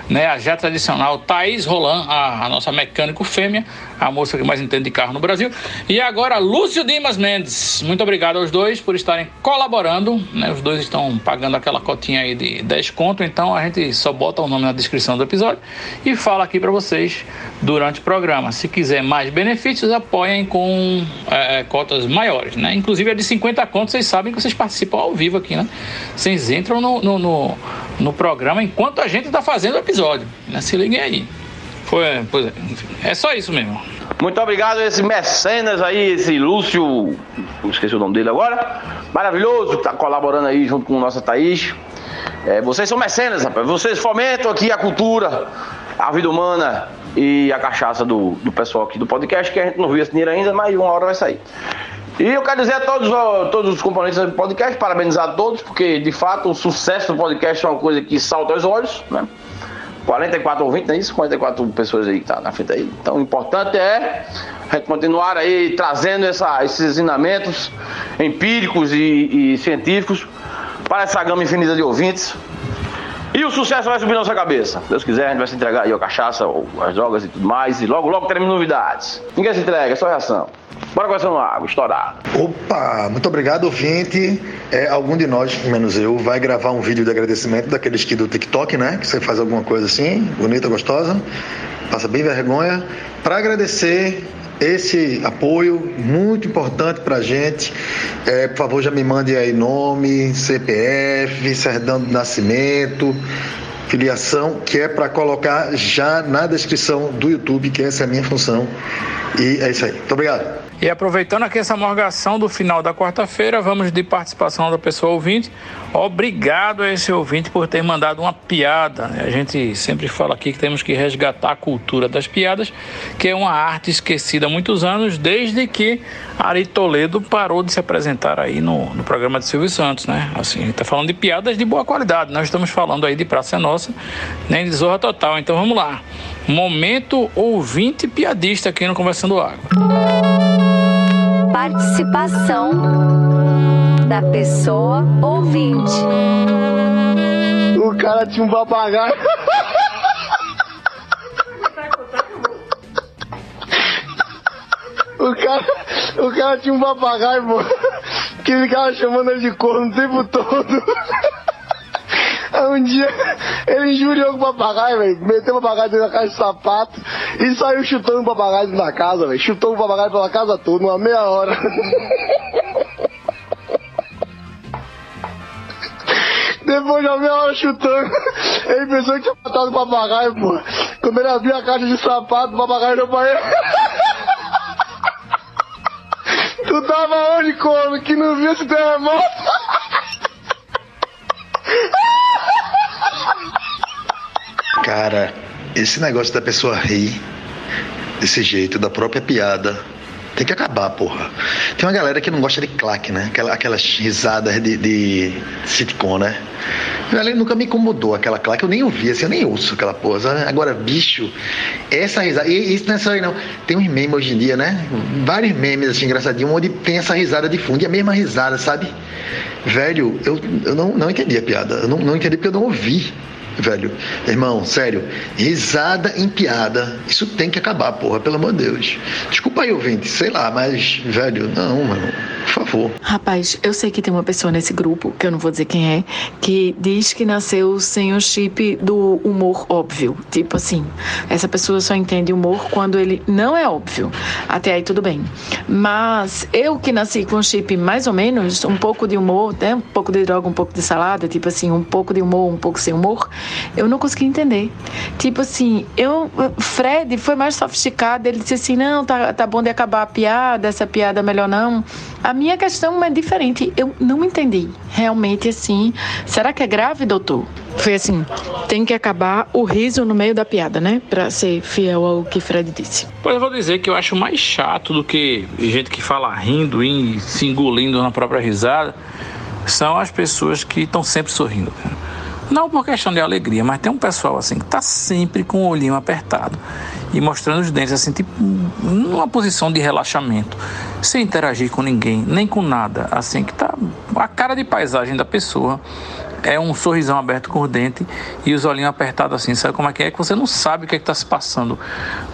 Né? A já tradicional Thaís Roland, a, a, nossa mecânico fêmea, a moça que mais entende de carro no Brasil. E agora Lúcio Dimas Mendes. Muito obrigado aos dois por estarem colaborando. Né? Os dois estão pagando aquela cotinha aí de 10 conto. Então a gente só bota o nome na descrição do episódio e fala aqui para vocês durante o programa. Se quiser mais benefícios, apoiem com é, cotas maiores. Né? Inclusive a de 50 contos vocês sabem que vocês participam ao vivo aqui, né? Vocês entram no, no, no, no programa enquanto a gente está fazendo o episódio. Né? Se liguem aí. Foi, pois é, é só isso mesmo. Muito obrigado esse mecenas aí, esse Lúcio, esqueci o nome dele agora, maravilhoso, tá colaborando aí junto com nossa Thaís. É, vocês são mecenas, rapaz, vocês fomentam aqui a cultura, a vida humana e a cachaça do, do pessoal aqui do podcast, que a gente não viu esse dinheiro ainda, mas uma hora vai sair. E eu quero dizer a todos, todos os componentes do podcast, parabenizar a todos, porque de fato o sucesso do podcast é uma coisa que salta aos olhos, né? 44 ouvintes, não é isso? 44 pessoas aí que tá na frente aí. Então o importante é a gente continuar aí trazendo essa, esses ensinamentos empíricos e, e científicos para essa gama infinita de ouvintes. E o sucesso vai subir na nossa cabeça. Deus quiser, a gente vai se entregar aí a cachaça, as drogas e tudo mais. E logo, logo teremos novidades. Ninguém se entrega, é só reação. Bora conversando água, estourar. Opa, muito obrigado, ouvinte. É, algum de nós, menos eu, vai gravar um vídeo de agradecimento daqueles que do TikTok, né? Que você faz alguma coisa assim, bonita, gostosa, passa bem vergonha, para agradecer esse apoio muito importante para a gente. É, por favor, já me mande aí nome, CPF, certidão de nascimento, filiação, que é para colocar já na descrição do YouTube, que essa é a minha função. E é isso aí. Muito obrigado. E aproveitando aqui essa morgação do final da quarta-feira, vamos de participação da pessoa ouvinte. Obrigado a esse ouvinte por ter mandado uma piada. A gente sempre fala aqui que temos que resgatar a cultura das piadas, que é uma arte esquecida há muitos anos, desde que Ari Toledo parou de se apresentar aí no, no programa de Silvio Santos, né? Assim, a gente está falando de piadas de boa qualidade. Nós estamos falando aí de Praça Nossa, nem de Zorra Total. Então vamos lá. Momento ouvinte piadista aqui no Conversando Água participação da pessoa ouvinte. O cara tinha um papagaio. O cara, o cara tinha um papagaio, pô, que ficava chamando ele de corno o tempo todo. Um dia ele injuriou o papagaio, velho. Meteu o papagaio dentro da caixa de sapato e saiu chutando o papagaio dentro da casa, velho. Chutou o papagaio pela casa toda, uma meia hora. Depois de uma meia hora chutando, ele pensou que tinha matado o papagaio, pô. Quando ele abriu a caixa de sapato, o papagaio deu pra ele. tu tava onde, como? Que não viu esse terremoto? Cara, esse negócio da pessoa rir desse jeito, da própria piada, tem que acabar, porra. Tem uma galera que não gosta de claque, né? Aquela, aquelas risadas de, de sitcom, né? Ela nunca me incomodou aquela claque, eu nem ouvi, assim, eu nem ouço aquela porra. Agora, bicho, essa risada. E isso não é só aí, não. Tem uns memes hoje em dia, né? Vários memes, assim, engraçadinhos, onde tem essa risada de fundo, e a mesma risada, sabe? Velho, eu, eu não, não entendi a piada. Eu não, não entendi porque eu não ouvi velho. Irmão, sério, risada em piada, isso tem que acabar, porra, pelo amor de Deus. Desculpa aí, ouvinte, sei lá, mas, velho, não, mano, por favor. Rapaz, eu sei que tem uma pessoa nesse grupo, que eu não vou dizer quem é, que diz que nasceu sem o chip do humor óbvio. Tipo assim, essa pessoa só entende humor quando ele não é óbvio. Até aí tudo bem. Mas eu que nasci com um chip mais ou menos, um pouco de humor, né? Um pouco de droga, um pouco de salada, tipo assim, um pouco de humor, um pouco sem humor, eu não consegui entender. Tipo assim, eu. Fred foi mais sofisticado, ele disse assim: não, tá, tá bom de acabar a piada, essa piada melhor não. A minha questão é diferente. Eu não entendi. Realmente, assim. Será que é grave, doutor? Foi assim: tem que acabar o riso no meio da piada, né? Pra ser fiel ao que Fred disse. Pois eu vou dizer que eu acho mais chato do que gente que fala rindo e se engolindo na própria risada são as pessoas que estão sempre sorrindo. Cara. Não por questão de alegria, mas tem um pessoal assim que está sempre com o olhinho apertado e mostrando os dentes assim, tipo, numa posição de relaxamento, sem interagir com ninguém, nem com nada, assim que tá a cara de paisagem da pessoa é um sorrisão aberto com o dente e os olhinhos apertados assim, sabe como é que é? Que você não sabe o que é está se passando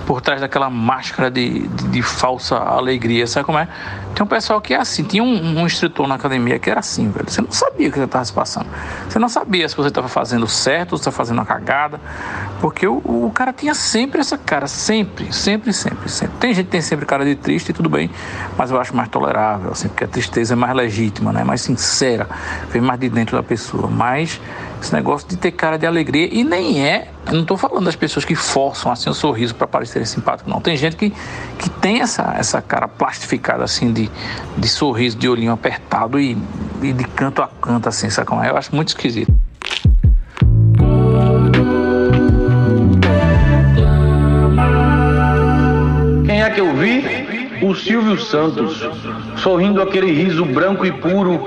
por trás daquela máscara de, de, de, falsa alegria, sabe como é? Tem um pessoal que é assim, tinha um, um instrutor na academia que era assim, velho, você não sabia o que estava se passando, você não sabia se você estava fazendo certo, se estava fazendo uma cagada, porque o, o cara tinha sempre essa cara, sempre, sempre, sempre, sempre. Tem gente que tem sempre cara de triste e tudo bem, mas eu acho mais tolerável, assim, porque a tristeza é mais legítima, né? mais sincera, vem mais de dentro da pessoa mas esse negócio de ter cara de alegria, e nem é, não estou falando das pessoas que forçam assim o sorriso para parecerem simpáticos, não. Tem gente que, que tem essa, essa cara plastificada assim de, de sorriso, de olhinho apertado e, e de canto a canto, assim, sabe como é? Eu acho muito esquisito. Quem é que eu vi? O Silvio Santos, sorrindo aquele riso branco e puro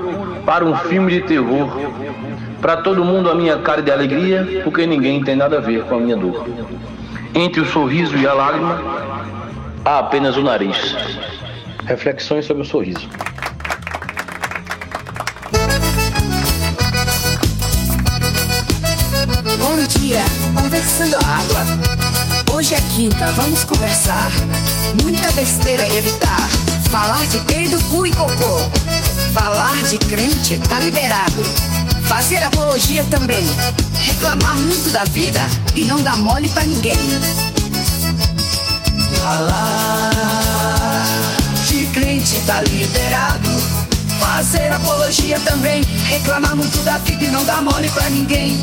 para um filme de terror. Para todo mundo a minha cara de alegria, porque ninguém tem nada a ver com a minha dor. Entre o sorriso e a lágrima, há apenas o nariz. Reflexões sobre o sorriso. Bom dia, conversando água. Hoje é quinta, vamos conversar. Muita besteira evitar. Falar de peido, cu e cocô. Falar de crente tá liberado. Fazer apologia também. Reclamar muito da vida e não dar mole pra ninguém. Falar de crente tá liberado. Fazer apologia também. Reclamar muito da vida e não dar mole pra ninguém.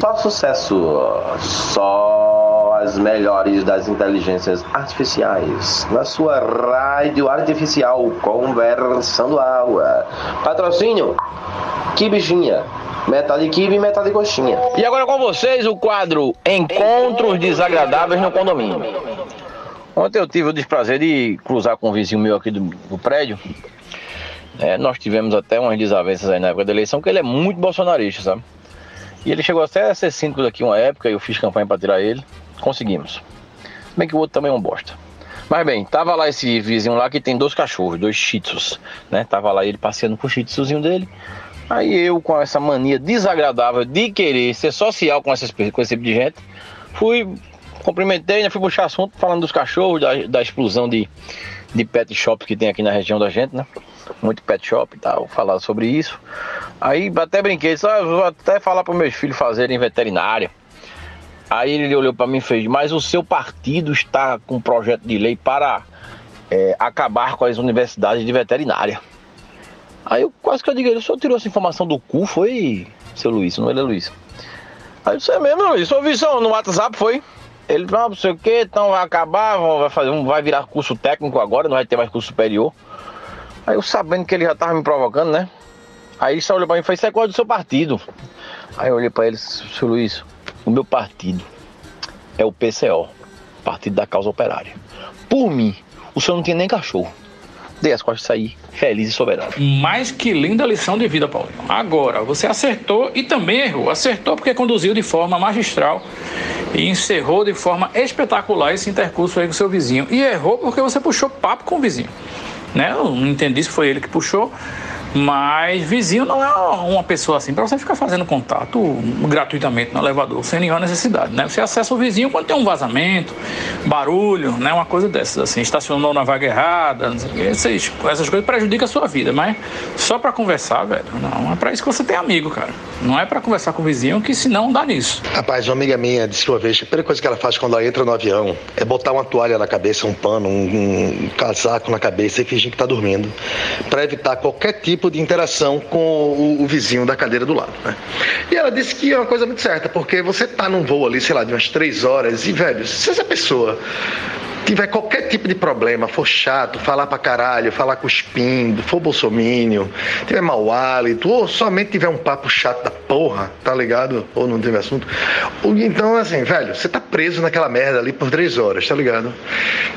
Só sucesso. Só as melhores das inteligências artificiais. Na sua rádio artificial, conversando água. Patrocínio. Que bichinha. Metade kibe e metade coxinha. E agora com vocês o quadro Encontros Desagradáveis no Condomínio. Ontem eu tive o desprazer de cruzar com um vizinho meu aqui do, do prédio. É, nós tivemos até umas desavenças aí na época da eleição, que ele é muito bolsonarista, sabe? E ele chegou até a ser síndico daqui uma época, eu fiz campanha para tirar ele. Conseguimos. Bem que o outro também é um bosta. Mas bem, tava lá esse vizinho lá que tem dois cachorros, dois shih tzus, né? Tava lá ele passeando com o shih tzuzinho dele. Aí eu, com essa mania desagradável de querer ser social com, essas, com esse tipo de gente, fui, cumprimentei, né? Fui puxar assunto falando dos cachorros, da, da explosão de, de pet shops que tem aqui na região da gente, né? Muito pet shop e tal, falar sobre isso. Aí até brinquei, só vou até falar para meus filhos fazerem veterinária. Aí ele olhou para mim e fez: Mas o seu partido está com um projeto de lei para é, acabar com as universidades de veterinária. Aí eu quase que eu digo: O senhor tirou essa informação do cu? Foi, seu Luiz? Não ele é Luiz. Aí eu disse: É mesmo, Luiz? Sua visão no WhatsApp foi? Ele, não, não sei o que, então vai acabar, vai, fazer, vai virar curso técnico agora, não vai ter mais curso superior. Aí eu sabendo que ele já tava me provocando, né? Aí ele só olhou pra mim e fez: Você é qual do seu partido? Aí eu olhei pra ele: Seu Luiz, o meu partido é o PCO, Partido da Causa Operária. Por mim, o senhor não tinha nem cachorro. Dei as costas e saí feliz e soberano. Mas que linda lição de vida, Paulinho. Agora, você acertou e também errou. Acertou porque conduziu de forma magistral e encerrou de forma espetacular esse intercurso aí com seu vizinho. E errou porque você puxou papo com o vizinho. Né? Eu não entendi se foi ele que puxou mas vizinho não é uma pessoa assim para você ficar fazendo contato gratuitamente no elevador, sem nenhuma necessidade, né? Você acessa o vizinho quando tem um vazamento, barulho, né? Uma coisa dessas, assim, estacionou na vaga errada, essas, essas coisas prejudicam a sua vida, mas só para conversar, velho, não, é para isso que você tem amigo, cara. Não é para conversar com o vizinho, que senão dá nisso. Rapaz, uma amiga minha disse uma vez a primeira coisa que ela faz quando ela entra no avião é botar uma toalha na cabeça, um pano, um, um casaco na cabeça e fingir que tá dormindo, para evitar qualquer tipo tipo de interação com o, o vizinho da cadeira do lado. Né? E ela disse que é uma coisa muito certa, porque você tá num voo ali, sei lá, de umas três horas, e, velho, se essa pessoa tiver qualquer tipo de problema, for chato, falar pra caralho, falar cuspindo, for bolsomínio, tiver mau hálito, ou somente tiver um papo chato da porra, tá ligado? Ou não tiver assunto. ou Então, assim, velho, você tá preso naquela merda ali por três horas, tá ligado?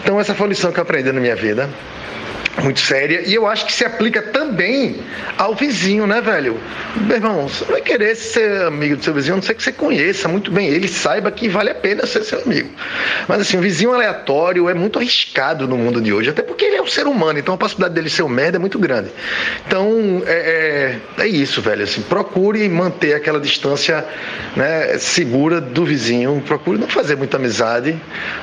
Então, essa foi a lição que eu aprendi na minha vida muito séria e eu acho que se aplica também ao vizinho, né, velho? Meu irmão, você vai querer ser amigo do seu vizinho, a não ser que você conheça muito bem ele, saiba que vale a pena ser seu amigo. Mas assim, o vizinho aleatório é muito arriscado no mundo de hoje, até porque ele é um ser humano, então a possibilidade dele ser um merda é muito grande. Então, é, é, é isso, velho. Assim, procure manter aquela distância né, segura do vizinho, procure não fazer muita amizade.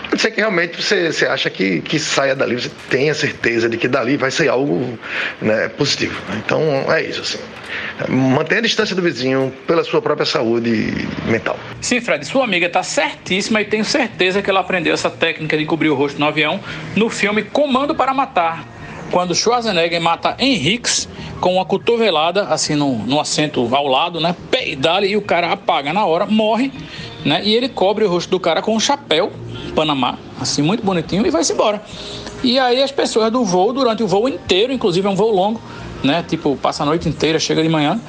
Pode ser que realmente você, você acha que, que saia dali, você tenha certeza de que dali vai ser algo né, positivo. Então é isso assim. Mantenha a distância do vizinho pela sua própria saúde mental. Sim, Fred, sua amiga está certíssima e tenho certeza que ela aprendeu essa técnica de cobrir o rosto no avião no filme Comando para Matar, quando Schwarzenegger mata Henriques com uma cotovelada assim no, no assento ao lado, né? Peidale e o cara apaga na hora, morre, né? E ele cobre o rosto do cara com um chapéu Panamá, assim muito bonitinho e vai-se embora. E aí as pessoas do voo, durante o voo inteiro, inclusive é um voo longo, né? Tipo, passa a noite inteira, chega de manhã,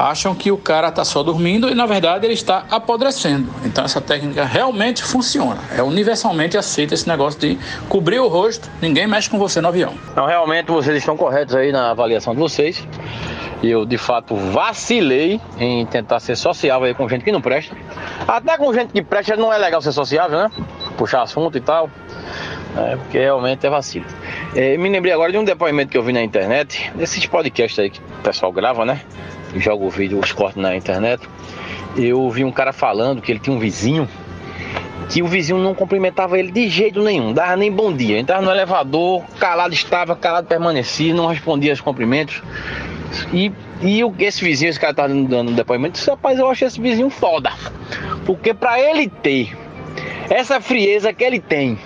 acham que o cara está só dormindo e na verdade ele está apodrecendo. Então essa técnica realmente funciona. É universalmente aceita esse negócio de cobrir o rosto, ninguém mexe com você no avião. Então realmente vocês estão corretos aí na avaliação de vocês. Eu de fato vacilei em tentar ser sociável aí com gente que não presta. Até com gente que presta não é legal ser sociável, né? Puxar assunto e tal é, porque realmente é vacilo. É, me lembrei agora de um depoimento que eu vi na internet, desses podcasts aí que o pessoal grava, né? Joga o vídeo, os cortes na internet. Eu vi um cara falando que ele tinha um vizinho que o vizinho não cumprimentava ele de jeito nenhum, dava nem bom dia. Entrava no elevador, calado estava, calado permanecia, não respondia aos cumprimentos. E, e esse vizinho, esse cara tá dando depoimento, disse, rapaz, eu acho esse vizinho foda. Porque para ele ter essa frieza que ele tem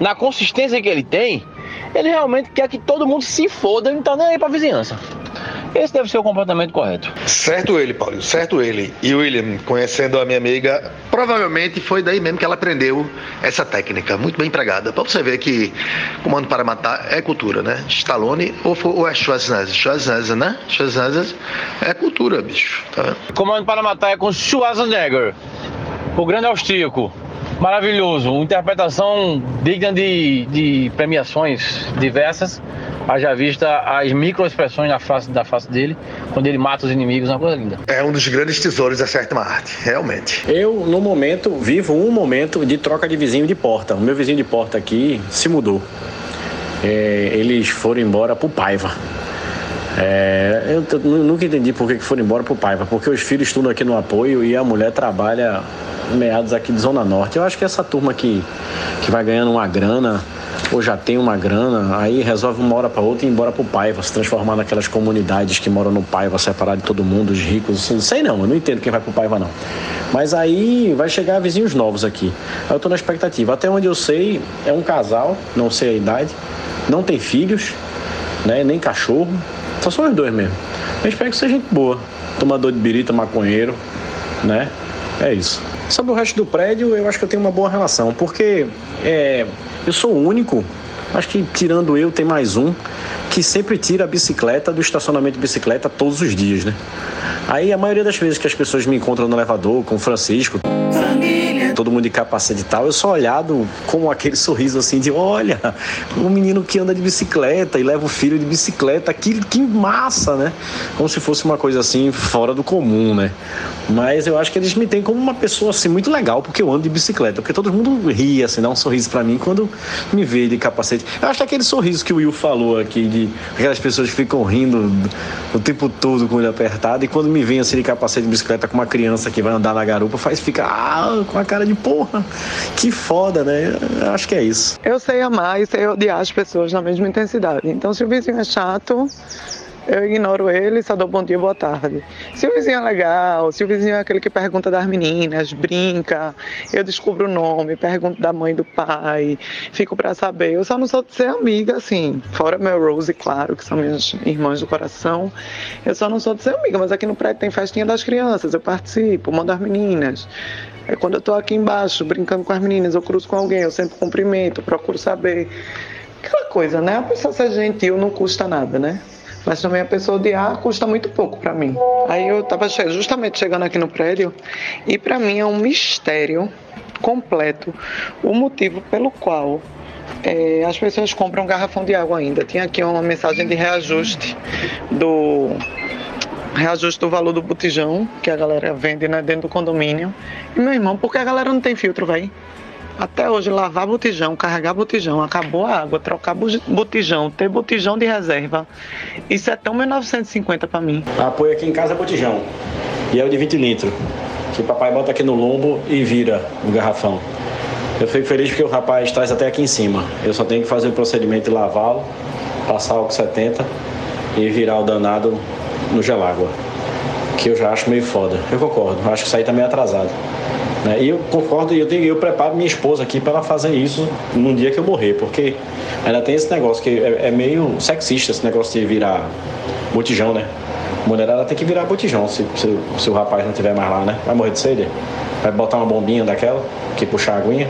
na consistência que ele tem, ele realmente quer que todo mundo se foda não tá nem aí pra vizinhança. Esse deve ser o comportamento correto. Certo ele, Paulo, certo ele. E William, conhecendo a minha amiga, provavelmente foi daí mesmo que ela aprendeu essa técnica, muito bem empregada. Pra você ver que Comando para Matar é cultura, né? Stallone ou, ou é Schwarzenegger? Schwarzenegger, né? Schwarzenegger é cultura, bicho. Tá Comando para Matar é com Schwarzenegger, o grande austríaco. Maravilhoso, uma interpretação digna de, de premiações diversas. Haja vista as microexpressões na face, da face dele, quando ele mata os inimigos, uma coisa linda. É um dos grandes tesouros da sétima arte, realmente. Eu, no momento, vivo um momento de troca de vizinho de porta. O meu vizinho de porta aqui se mudou. É, eles foram embora pro Paiva. É, eu nunca entendi por que foram embora pro Paiva, porque os filhos estudam aqui no apoio e a mulher trabalha meados aqui de Zona Norte. Eu acho que essa turma que, que vai ganhando uma grana ou já tem uma grana, aí resolve uma hora para outra ir embora pro Paiva, se transformar naquelas comunidades que moram no Paiva, separar de todo mundo, os ricos. Não sei não, eu não entendo quem vai pro Paiva não. Mas aí vai chegar vizinhos novos aqui. Eu tô na expectativa. Até onde eu sei, é um casal, não sei a idade, não tem filhos, né, nem cachorro, só são os dois mesmo. Eu espero que seja gente boa. Tomador de birita, maconheiro, né? É isso. Sobre o resto do prédio, eu acho que eu tenho uma boa relação, porque é, eu sou o único, acho que tirando eu tem mais um, que sempre tira a bicicleta do estacionamento de bicicleta todos os dias, né? Aí a maioria das vezes que as pessoas me encontram no elevador com o Francisco, todo mundo de capacete e tal, eu sou olhado com aquele sorriso assim de olha, um menino que anda de bicicleta e leva o filho de bicicleta, que, que massa, né? Como se fosse uma coisa assim fora do comum, né? Mas eu acho que eles me têm como uma pessoa assim muito legal, porque eu ando de bicicleta, porque todo mundo ri assim, dá um sorriso para mim quando me vê de capacete. Eu acho que aquele sorriso que o Will falou aqui de aquelas pessoas que ficam rindo o tempo todo com ele apertado e quando me vem assim de capacete de bicicleta com uma criança que vai andar na garupa, faz ficar ah, com a cara de porra. Que foda, né? Eu acho que é isso. Eu sei amar e sei odiar as pessoas na mesma intensidade. Então se o vizinho é chato, eu ignoro ele, só dou bom dia, boa tarde. Se o vizinho é legal, se o vizinho é aquele que pergunta das meninas, brinca, eu descubro o nome, pergunto da mãe do pai, fico para saber. Eu só não sou de ser amiga, assim, fora meu Rose, claro, que são minhas irmãs do coração. Eu só não sou de ser amiga, mas aqui no prédio tem festinha das crianças, eu participo, mando as meninas. É quando eu tô aqui embaixo, brincando com as meninas, eu cruzo com alguém, eu sempre cumprimento, procuro saber. Aquela coisa, né? A pessoa ser gentil não custa nada, né? Mas também a pessoa odiar custa muito pouco para mim. Aí eu tava justamente chegando aqui no prédio e para mim é um mistério completo o motivo pelo qual é, as pessoas compram garrafão de água ainda. Tinha aqui uma mensagem de reajuste do reajuste do valor do botijão que a galera vende né, dentro do condomínio. E meu irmão, por que a galera não tem filtro, velho? Até hoje, lavar botijão, carregar botijão, acabou a água, trocar botijão, ter botijão de reserva. Isso é tão 1950 para mim. Apoio aqui em casa é botijão. E é o de 20 litros. Que papai bota aqui no lombo e vira o garrafão. Eu fico feliz porque o rapaz traz até aqui em cima. Eu só tenho que fazer o procedimento de lavá-lo, passar álcool 70 e virar o danado no gelágua. Que eu já acho meio foda. Eu concordo. Acho que isso aí tá meio atrasado. Né? E eu concordo e eu, eu preparo minha esposa aqui para ela fazer isso no dia que eu morrer, porque ainda tem esse negócio que é, é meio sexista esse negócio de virar botijão, né? mulherada tem que virar botijão se, se, se, o rapaz não tiver mais lá, né? Vai morrer de sede? Vai botar uma bombinha daquela que puxa a aguinha?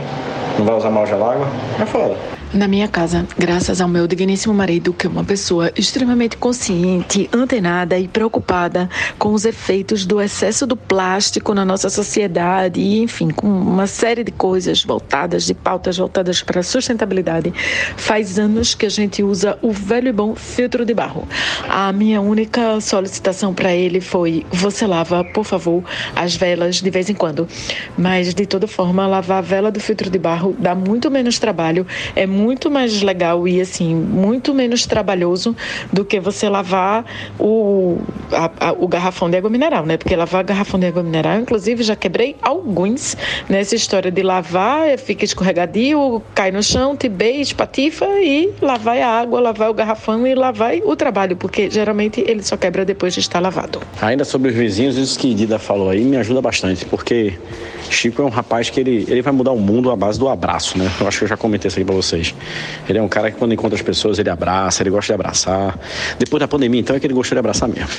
Não vai usar mal água? É foda. Na minha casa, graças ao meu digníssimo marido, que é uma pessoa extremamente consciente, antenada e preocupada com os efeitos do excesso do plástico na nossa sociedade e, enfim, com uma série de coisas voltadas, de pautas voltadas para a sustentabilidade, faz anos que a gente usa o velho e bom filtro de barro. A minha única solicitação para ele foi: você lava, por favor, as velas de vez em quando. Mas, de toda forma, lavar a vela do filtro de barro dá muito menos trabalho, é muito muito mais legal e assim muito menos trabalhoso do que você lavar o, a, a, o garrafão de água mineral, né? Porque lavar garrafão de água mineral, inclusive, já quebrei alguns nessa história de lavar, fica escorregadio, cai no chão, te beija, patifa e lá vai a água, lá vai o garrafão e lá vai o trabalho, porque geralmente ele só quebra depois de estar lavado. Ainda sobre os vizinhos, isso que Dida falou aí me ajuda bastante, porque Chico é um rapaz que ele, ele vai mudar o mundo à base do abraço, né? Eu acho que eu já comentei isso aqui pra vocês. Ele é um cara que quando encontra as pessoas, ele abraça, ele gosta de abraçar. Depois da pandemia, então, é que ele gostou de abraçar mesmo.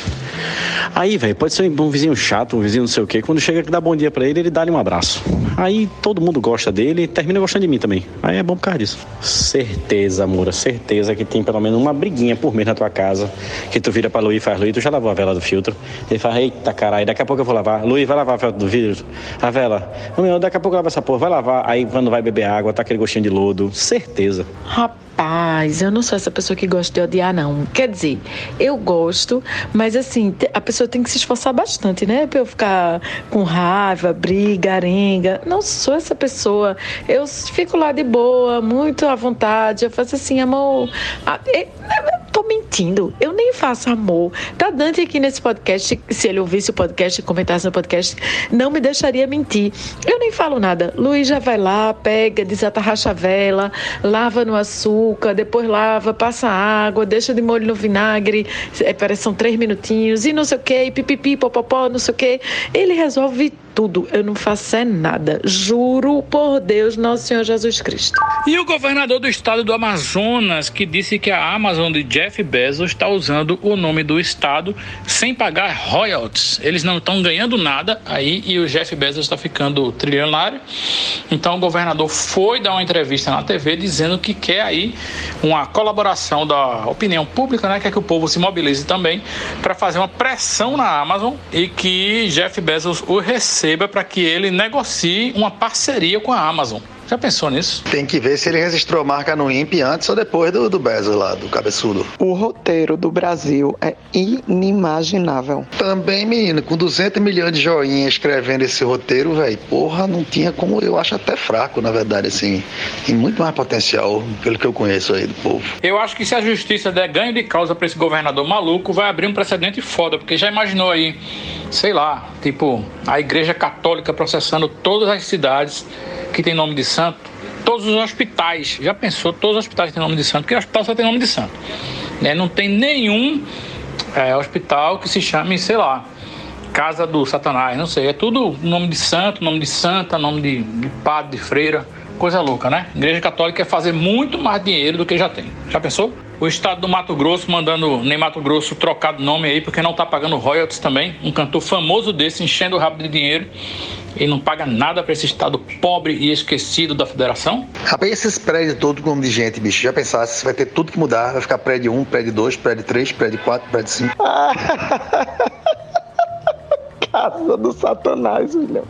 Aí, velho, pode ser um vizinho chato, um vizinho não sei o quê. Quando chega que dá bom dia para ele, ele dá-lhe um abraço. Aí todo mundo gosta dele e termina gostando de mim também. Aí é bom por causa disso. Certeza, amor, certeza que tem pelo menos uma briguinha por mês na tua casa. Que tu vira pra Luiz e faz, Luiz, tu já lavou a vela do filtro? Ele fala, eita caralho, daqui a pouco eu vou lavar. Luiz, vai lavar a vela do vidro? A vela. Meu, daqui a pouco eu lavo essa porra, vai lavar. Aí quando vai beber água, tá aquele gostinho de lodo. Certeza. Rapaz, eu não sou essa pessoa que gosta de odiar, não. Quer dizer, eu gosto, mas assim, a pessoa tem que se esforçar bastante, né? Pra eu ficar com raiva, briga, arenga. Não sou essa pessoa. Eu fico lá de boa, muito à vontade. Eu faço assim, amor. Eu tô mentindo. Eu nem faço amor. Tá Dante aqui nesse podcast, se ele ouvisse o podcast comentasse no podcast, não me deixaria mentir. Eu nem falo nada. Luiz já vai lá, pega, desatarracha a vela, lava no açúcar, depois lava, passa água, deixa de molho no vinagre, é, são três minutinhos, e não sei o que, pipipi, popopó, não sei o que. Ele resolve tudo. Eu não faço é nada. Juro por Deus, nosso Senhor Jesus Cristo. E o governador do estado do Amazonas, que disse que a Amazon de Jeff Bezos está usando o nome do estado sem pagar royalties. Eles não estão ganhando nada aí e o Jeff Bezos está ficando trilionário. Então o governador foi dar uma entrevista na TV dizendo que quer aí uma colaboração da opinião pública, né? Quer que o povo se mobilize também para fazer uma pressão na Amazon e que Jeff Bezos o receba receba para que ele negocie uma parceria com a Amazon. Já pensou nisso? Tem que ver se ele registrou a marca no INPE antes ou depois do, do Bezos lá, do cabeçudo. O roteiro do Brasil é inimaginável. Também, menino, com 200 milhões de joinhas escrevendo esse roteiro, velho, porra, não tinha como, eu acho até fraco, na verdade, assim. Tem muito mais potencial, pelo que eu conheço aí do povo. Eu acho que se a justiça der ganho de causa para esse governador maluco, vai abrir um precedente foda, porque já imaginou aí, sei lá, tipo, a igreja católica processando todas as cidades que tem nome de santo, todos os hospitais, já pensou, todos os hospitais têm nome de santo, porque o hospital só tem nome de santo. Né? Não tem nenhum é, hospital que se chame, sei lá, Casa do Satanás, não sei. É tudo nome de santo, nome de santa, nome de, de padre, de freira. Coisa louca, né? Igreja Católica quer fazer muito mais dinheiro do que já tem. Já pensou? O estado do Mato Grosso mandando nem Mato Grosso trocar de nome aí, porque não tá pagando royalties também. Um cantor famoso desse enchendo o rabo de dinheiro e não paga nada para esse estado pobre e esquecido da federação? Rapaz, esses prédios todos com nome de gente, bicho. Já pensasse, vai ter tudo que mudar. Vai ficar prédio 1, prédio 2, prédio 3, prédio 4, prédio 5. Casa do Satanás, William.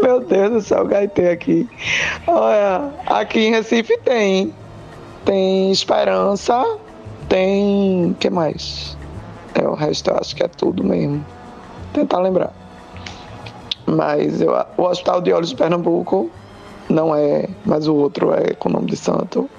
Meu Deus do céu, gaitei aqui. Olha, aqui em Recife tem. Tem Esperança, tem. que mais? É, o resto eu acho que é tudo mesmo. Tentar lembrar. Mas eu, o Hospital de Olhos de Pernambuco não é, mas o outro é com o nome de santo.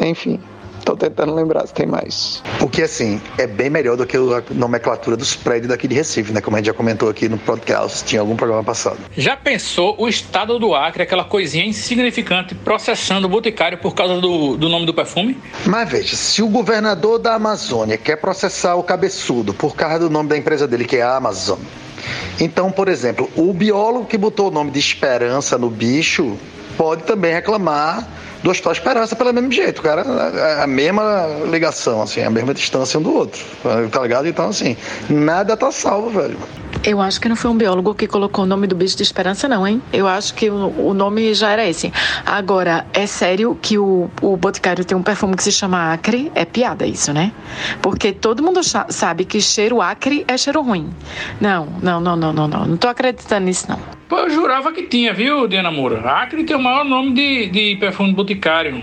Enfim, tô tentando lembrar se tem mais. O que, assim, é bem melhor do que a nomenclatura dos prédios daqui de Recife, né? Como a gente já comentou aqui no podcast, tinha algum programa passado. Já pensou o estado do Acre, aquela coisinha insignificante, processando o boticário por causa do, do nome do perfume? Mas veja, se o governador da Amazônia quer processar o cabeçudo por causa do nome da empresa dele, que é a Amazon, então, por exemplo, o biólogo que botou o nome de esperança no bicho pode também reclamar do Hospital Esperança pelo mesmo jeito, cara. A mesma ligação, assim, a mesma distância um do outro. Tá ligado? Então, assim, nada tá salvo, velho. Eu acho que não foi um biólogo que colocou o nome do bicho de esperança, não, hein? Eu acho que o, o nome já era esse. Agora, é sério que o, o Boticário tem um perfume que se chama Acre? É piada isso, né? Porque todo mundo sabe que cheiro Acre é cheiro ruim. Não, não, não, não, não, não. Não tô acreditando nisso, não. Eu jurava que tinha, viu, Diana Moura? Acre tem o maior nome de, de perfume boticário.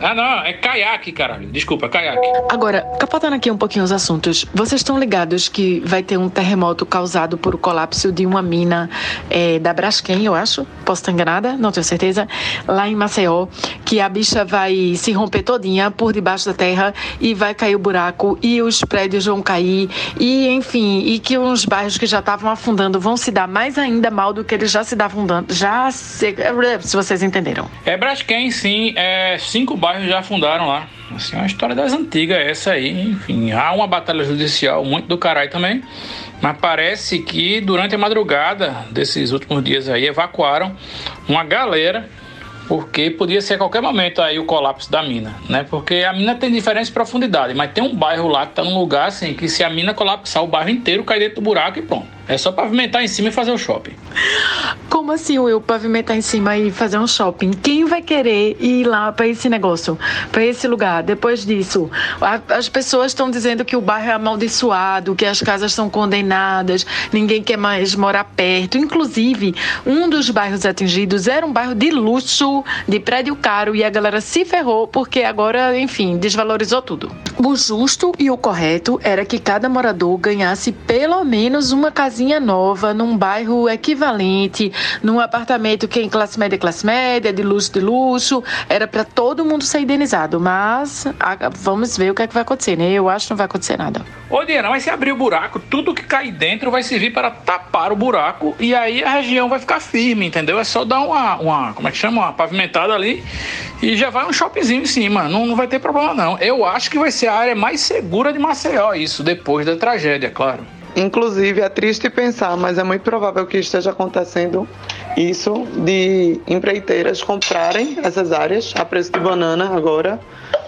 Ah, não, é caiaque, caralho. Desculpa, caiaque. Agora, capotando aqui um pouquinho os assuntos, vocês estão ligados que vai ter um terremoto causado por o colapso de uma mina é, da Braskem, eu acho? Posso estar enganada? Não tenho certeza. Lá em Maceió, que a bicha vai se romper todinha por debaixo da terra e vai cair o buraco e os prédios vão cair e, enfim, e que uns bairros que já estavam afundando vão se dar mais ainda mal do que eles já se davam afundando. Já se, se vocês entenderam. É Braskem, sim. É, sim cinco bairros já afundaram lá. Assim, é uma história das antigas essa aí. Enfim, há uma batalha judicial muito do caralho também. Mas parece que durante a madrugada desses últimos dias aí evacuaram uma galera porque podia ser a qualquer momento aí o colapso da mina, né? Porque a mina tem diferentes profundidades, mas tem um bairro lá que tá num lugar assim que se a mina colapsar, o bairro inteiro cai dentro do buraco e pronto. É só pavimentar em cima e fazer o shopping. Como assim, Will, pavimentar em cima e fazer um shopping? Quem vai querer ir lá para esse negócio, para esse lugar? Depois disso, as pessoas estão dizendo que o bairro é amaldiçoado, que as casas são condenadas, ninguém quer mais morar perto. Inclusive, um dos bairros atingidos era um bairro de luxo, de prédio caro, e a galera se ferrou porque agora, enfim, desvalorizou tudo. O justo e o correto era que cada morador ganhasse pelo menos uma casinha casinha nova, num bairro equivalente, num apartamento que é em classe média, classe média, de luxo, de luxo, era para todo mundo ser indenizado. Mas a, vamos ver o que é que vai acontecer, né? Eu acho que não vai acontecer nada. Ô, Diana, mas se abrir o buraco, tudo que cai dentro vai servir para tapar o buraco e aí a região vai ficar firme, entendeu? É só dar uma, uma como é que chama? Uma pavimentada ali e já vai um shoppingzinho em cima. Não, não vai ter problema, não. Eu acho que vai ser a área mais segura de Maceió, isso, depois da tragédia, claro. Inclusive, é triste pensar, mas é muito provável que esteja acontecendo isso de empreiteiras comprarem essas áreas a preço de banana agora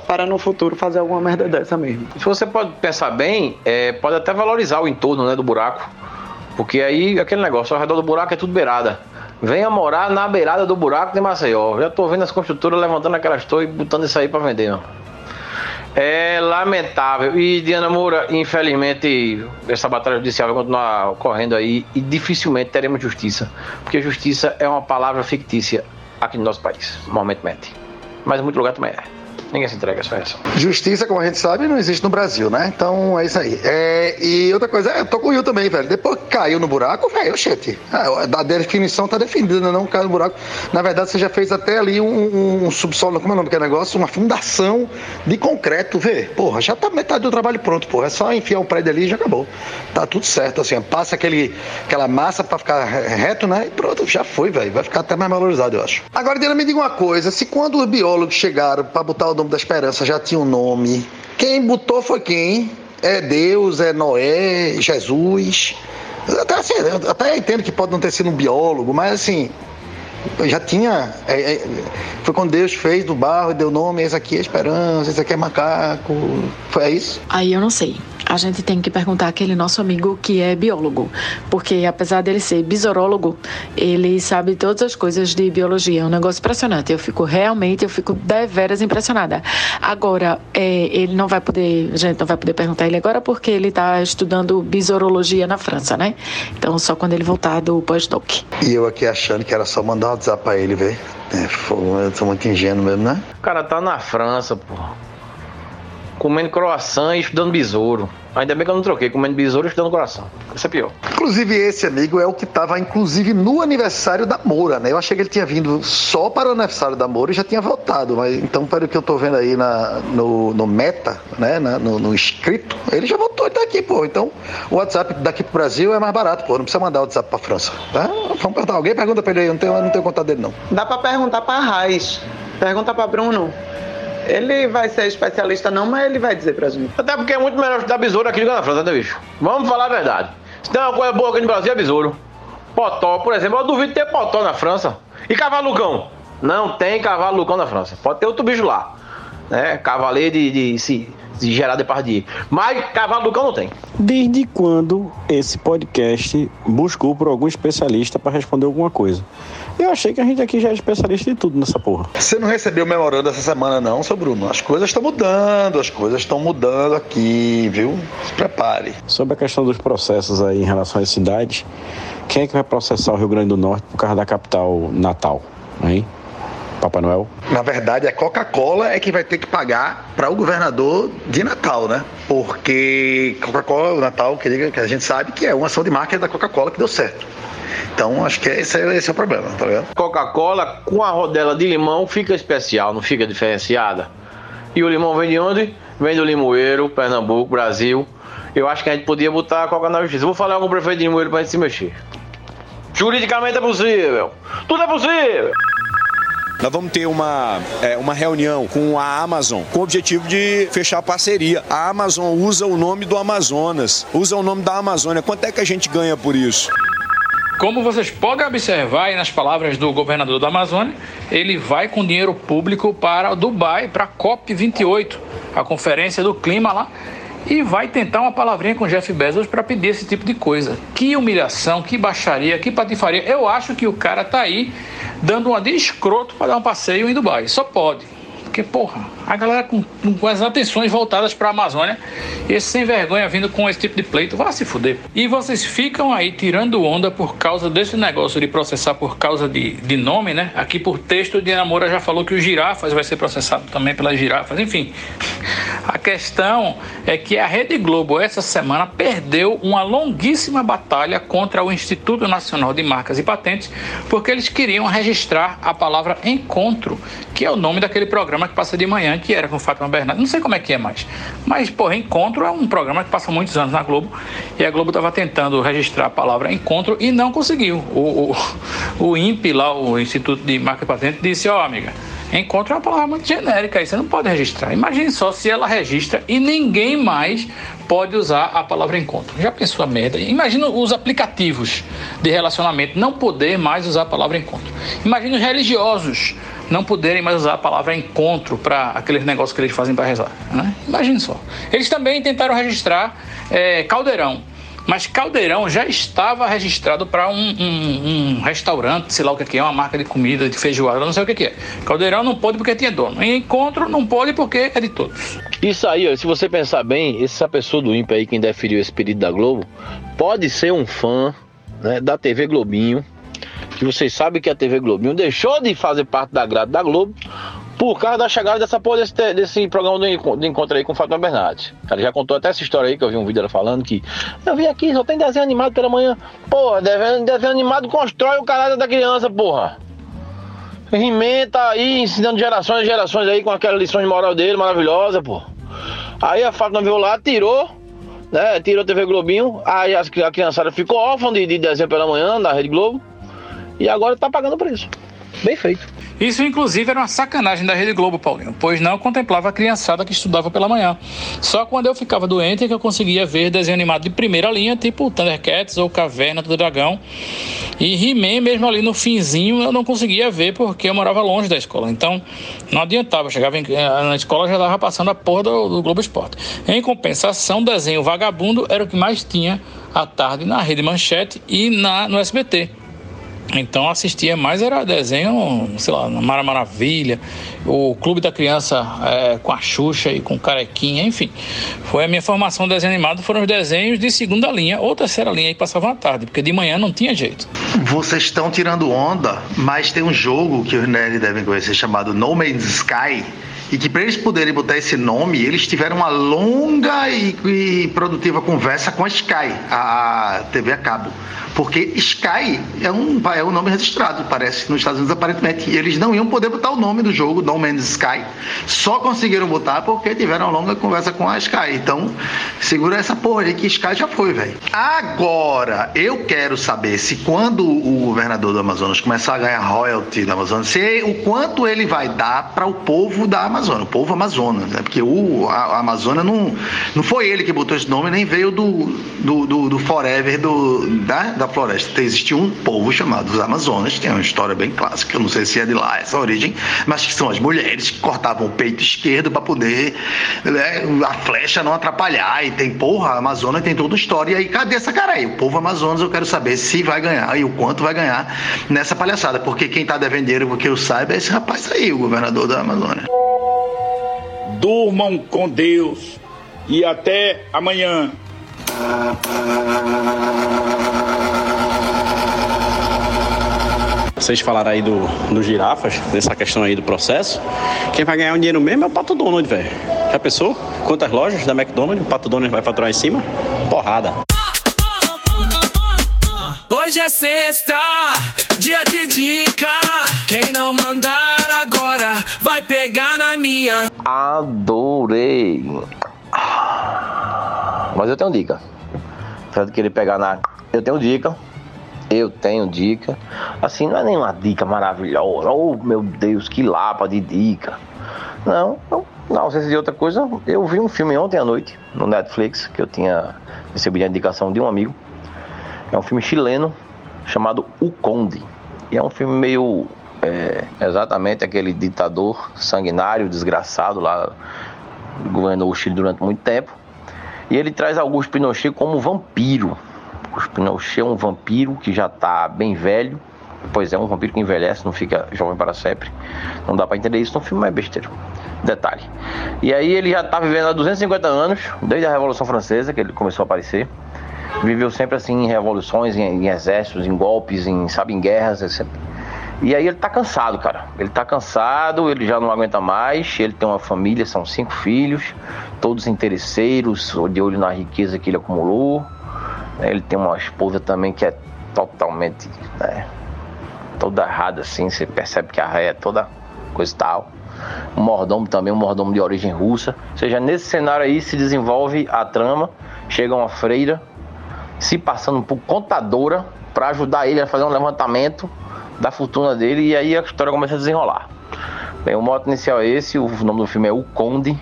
para no futuro fazer alguma merda dessa mesmo. Se você pode pensar bem, é, pode até valorizar o entorno né, do buraco, porque aí aquele negócio ao redor do buraco é tudo beirada. Venha morar na beirada do buraco de Maceió. Já tô vendo as construtoras levantando aquelas torres e botando isso aí para vender. Ó. É lamentável. E Diana Moura, infelizmente, essa batalha judicial vai continuar ocorrendo aí e dificilmente teremos justiça. Porque justiça é uma palavra fictícia aqui no nosso país, momentalmente. Mas em muito lugar também é. Ninguém se entrega, só essa. Justiça, como a gente sabe, não existe no Brasil, né? Então é isso aí. É, e outra coisa, é, eu tô com o Will também, velho. Depois que caiu no buraco, velho, oxente. A, a definição tá definida, né? não caiu no buraco. Na verdade, você já fez até ali um, um subsolo, como é o nome que é negócio? Uma fundação de concreto, vê. Porra, já tá metade do trabalho pronto, porra. É só enfiar um prédio ali e já acabou. Tá tudo certo, assim. Passa aquele, aquela massa pra ficar reto, né? E pronto, já foi, velho. Vai ficar até mais valorizado, eu acho. Agora, Diana, me diga uma coisa. Se quando os biólogos chegaram pra botar o nome da esperança já tinha um nome. Quem botou foi quem? É Deus, é Noé, Jesus. Até, assim, até entendo que pode não ter sido um biólogo, mas assim, Já tinha. é, é, foi quando Deus fez do barro e deu nome, esse aqui é esperança, esse aqui é macaco. Foi é isso? Aí eu não sei. A gente tem que perguntar àquele nosso amigo que é biólogo, porque apesar dele ser besorólogo, ele sabe todas as coisas de biologia. É um negócio impressionante. Eu fico realmente, eu fico deveras impressionada. Agora, é, ele não vai poder, a gente não vai poder perguntar ele agora porque ele está estudando besorologia na França, né? Então só quando ele voltar do pós-doc. E eu aqui achando que era só mandar um WhatsApp pra ele, ver. É, fogo, eu tô muito ingênuo mesmo, né? O cara tá na França, pô. Comendo croissant e estudando besouro. Ainda bem que eu não troquei, comendo besouro e estudando coração. Isso é pior. Inclusive, esse amigo é o que estava, inclusive, no aniversário da Moura, né? Eu achei que ele tinha vindo só para o aniversário da Moura e já tinha voltado. Mas então, pelo que eu tô vendo aí na, no, no meta, né? Na- no, no escrito, ele já voltou e tá aqui, pô. Então, o WhatsApp daqui pro Brasil é mais barato, pô. Não precisa mandar o WhatsApp pra França. Tá? Vamos perguntar. Alguém pergunta pra ele aí, eu não tenho, eu não tenho contato dele, não. Dá pra perguntar pra Raiz. Pergunta pra Bruno. Ele vai ser especialista não, mas ele vai dizer pra gente. Até porque é muito melhor estudar besouro aqui do que na França, né, bicho? Vamos falar a verdade. Se tem uma coisa boa aqui no Brasil é besouro. Potó, por exemplo, eu duvido ter potó na França. E cavalucão? Não tem cavalucão na França. Pode ter outro bicho lá. Né? Cavaleiro de, de, se, de Gerard Depardieu. Mas cavalucão não tem. Desde quando esse podcast buscou por algum especialista para responder alguma coisa? Eu achei que a gente aqui já é especialista em tudo nessa porra. Você não recebeu o memorando essa semana, não, seu Bruno? As coisas estão mudando, as coisas estão mudando aqui, viu? Se prepare. Sobre a questão dos processos aí em relação às cidades, quem é que vai processar o Rio Grande do Norte por causa da capital natal? Hein? Papai Noel? Na verdade, a Coca-Cola é que vai ter que pagar para o governador de Natal, né? Porque Coca-Cola, o Natal, que a gente sabe que é uma ação de marca da Coca-Cola que deu certo. Então, acho que esse é, esse é o problema, tá ligado? Coca-Cola com a rodela de limão fica especial, não fica diferenciada. E o limão vem de onde? Vem do Limoeiro, Pernambuco, Brasil. Eu acho que a gente podia botar a Coca na justiça. Vou falar com o prefeito de Limoeiro pra gente se mexer. Juridicamente é possível. Tudo é possível. Nós vamos ter uma, é, uma reunião com a Amazon com o objetivo de fechar parceria. A Amazon usa o nome do Amazonas, usa o nome da Amazônia. Quanto é que a gente ganha por isso? Como vocês podem observar nas palavras do governador da Amazônia, ele vai com dinheiro público para Dubai, para a COP28, a conferência do clima lá, e vai tentar uma palavrinha com Jeff Bezos para pedir esse tipo de coisa. Que humilhação, que baixaria, que patifaria. Eu acho que o cara tá aí dando uma de escroto para dar um passeio em Dubai. Só pode. Porque, porra, a galera com, com as atenções voltadas para a Amazônia, esse sem vergonha vindo com esse tipo de pleito, vai se fuder. E vocês ficam aí tirando onda por causa desse negócio de processar por causa de, de nome, né? Aqui por texto, o Dina Moura já falou que o Girafas vai ser processado também pelas girafas. Enfim, a questão é que a Rede Globo, essa semana, perdeu uma longuíssima batalha contra o Instituto Nacional de Marcas e Patentes, porque eles queriam registrar a palavra encontro, que é o nome daquele programa que passa de manhã, que era com Fátima Bernardes. Não sei como é que é mais. Mas, porra, Encontro é um programa que passa muitos anos na Globo e a Globo estava tentando registrar a palavra encontro e não conseguiu. O, o, o INPE, lá, o Instituto de Marca e Patente, disse: Ó, amiga, encontro é uma palavra muito genérica, aí você não pode registrar. Imagine só se ela registra e ninguém mais pode usar a palavra encontro. Já pensou a merda? Imagina os aplicativos de relacionamento não poder mais usar a palavra encontro. Imagina os religiosos não poderem mais usar a palavra encontro para aqueles negócios que eles fazem para rezar. Né? Imagine só. Eles também tentaram registrar é, Caldeirão. Mas Caldeirão já estava registrado para um, um- um restaurante, sei lá o que é, uma marca de comida, de feijoada, não sei o que é. Caldeirão não pode porque tinha dono. E Encontro não pode porque é de todos. Isso aí, se você pensar bem, essa pessoa do ímpio aí, quem deferiu esse pedido da Globo, pode ser um fã né, da TV Globinho, que vocês sabem que a TV Globinho deixou de fazer parte da grade da Globo por causa da chegada dessa porra desse, desse programa de encontro aí com Fátima Bernardes. Ela já contou até essa história aí, que eu vi um vídeo dela falando que eu vim aqui, só tem desenho animado pela manhã. Porra, desenho, desenho animado constrói o caráter da criança, porra. Tá aí ensinando gerações e gerações aí com aquela lição de moral dele, maravilhosa, pô. Aí a Fátima veio lá, tirou, né? Tirou a TV Globinho, aí as, a criançada ficou órfã de, de desenho pela manhã da Rede Globo. E agora tá pagando o preço. Bem feito. Isso, inclusive, era uma sacanagem da Rede Globo, Paulinho, pois não contemplava a criançada que estudava pela manhã. Só quando eu ficava doente é que eu conseguia ver desenho animado de primeira linha, tipo Thundercats ou Caverna do Dragão. E He-Man, mesmo ali no finzinho, eu não conseguia ver porque eu morava longe da escola. Então, não adiantava. Eu chegava em- eh, na escola já estava passando a porra do, do Globo Esporte. Em compensação, desenho vagabundo era o que mais tinha à tarde na Rede Manchete e na, no SBT. Então assistia mais era desenho, sei lá, Mara Maravilha, o Clube da Criança é, com a Xuxa e com Carequinha, enfim. Foi a minha formação de desenho animado, foram os desenhos de segunda linha ou terceira linha que passavam à tarde, porque de manhã não tinha jeito. Vocês estão tirando onda, mas tem um jogo que os nerds devem conhecer chamado No Man's Sky. E que para eles poderem botar esse nome, eles tiveram uma longa e, e produtiva conversa com a Sky, a TV a cabo. Porque Sky é um, é um nome registrado, parece, nos Estados Unidos aparentemente. E eles não iam poder botar o nome do jogo, No Man's Sky. Só conseguiram botar porque tiveram uma longa conversa com a Sky. Então, segura essa porra aí que Sky já foi, velho. Agora, eu quero saber se quando o governador do Amazonas começar a ganhar royalty da Amazonas, se o quanto ele vai dar para o povo da Amazônia, o povo Amazonas, né? Porque o, a, a Amazônia não, não foi ele que botou esse nome, nem veio do, do, do, do Forever do, da, da floresta. Existia um povo chamado os Amazonas, que tem uma história bem clássica, eu não sei se é de lá essa origem, mas que são as mulheres que cortavam o peito esquerdo para poder né, a flecha não atrapalhar. E tem, porra, a Amazônia tem toda uma história. E aí, cadê essa cara aí? O povo Amazonas, eu quero saber se vai ganhar e o quanto vai ganhar nessa palhaçada. Porque quem tá devendo dinheiro, porque eu saiba, é esse rapaz aí, o governador da Amazônia. Durmam com Deus e até amanhã. Vocês falaram aí do, do girafas, dessa questão aí do processo. Quem vai ganhar o dinheiro mesmo é o Pato Donald, velho. Já pensou? Quantas lojas da McDonald's o Pato Donald vai faturar em cima? Porrada. Hoje é sexta, dia de dica. Quem não mandar agora vai pegar na minha. Adorei. Mas eu tenho dica. Apesar de querer pegar na. Eu tenho dica. Eu tenho dica. Assim, não é nenhuma dica maravilhosa. Oh, meu Deus, que lapa de dica. Não, não. Na ausência de outra coisa, eu vi um filme ontem à noite no Netflix que eu tinha recebido a indicação de um amigo. É um filme chileno chamado O Conde. E é um filme meio. é, exatamente aquele ditador sanguinário, desgraçado lá, governou o Chile durante muito tempo. E ele traz Augusto Pinochet como vampiro. Augusto Pinochet é um vampiro que já está bem velho. Pois é, um vampiro que envelhece, não fica jovem para sempre. Não dá para entender isso no filme, mas é besteira. Detalhe. E aí ele já está vivendo há 250 anos, desde a Revolução Francesa, que ele começou a aparecer. Viveu sempre assim em revoluções, em, em exércitos, em golpes, em, sabe, em guerras. etc. E aí ele tá cansado, cara. Ele tá cansado, ele já não aguenta mais. Ele tem uma família, são cinco filhos, todos interesseiros, de olho na riqueza que ele acumulou. Ele tem uma esposa também que é totalmente, né, toda errada assim. Você percebe que a ré é toda coisa e tal. Um mordomo também, um mordomo de origem russa. Ou seja, nesse cenário aí se desenvolve a trama. Chega uma freira se passando por contadora para ajudar ele a fazer um levantamento da fortuna dele e aí a história começa a desenrolar. Bem, o moto inicial é esse, o nome do filme é O Conde,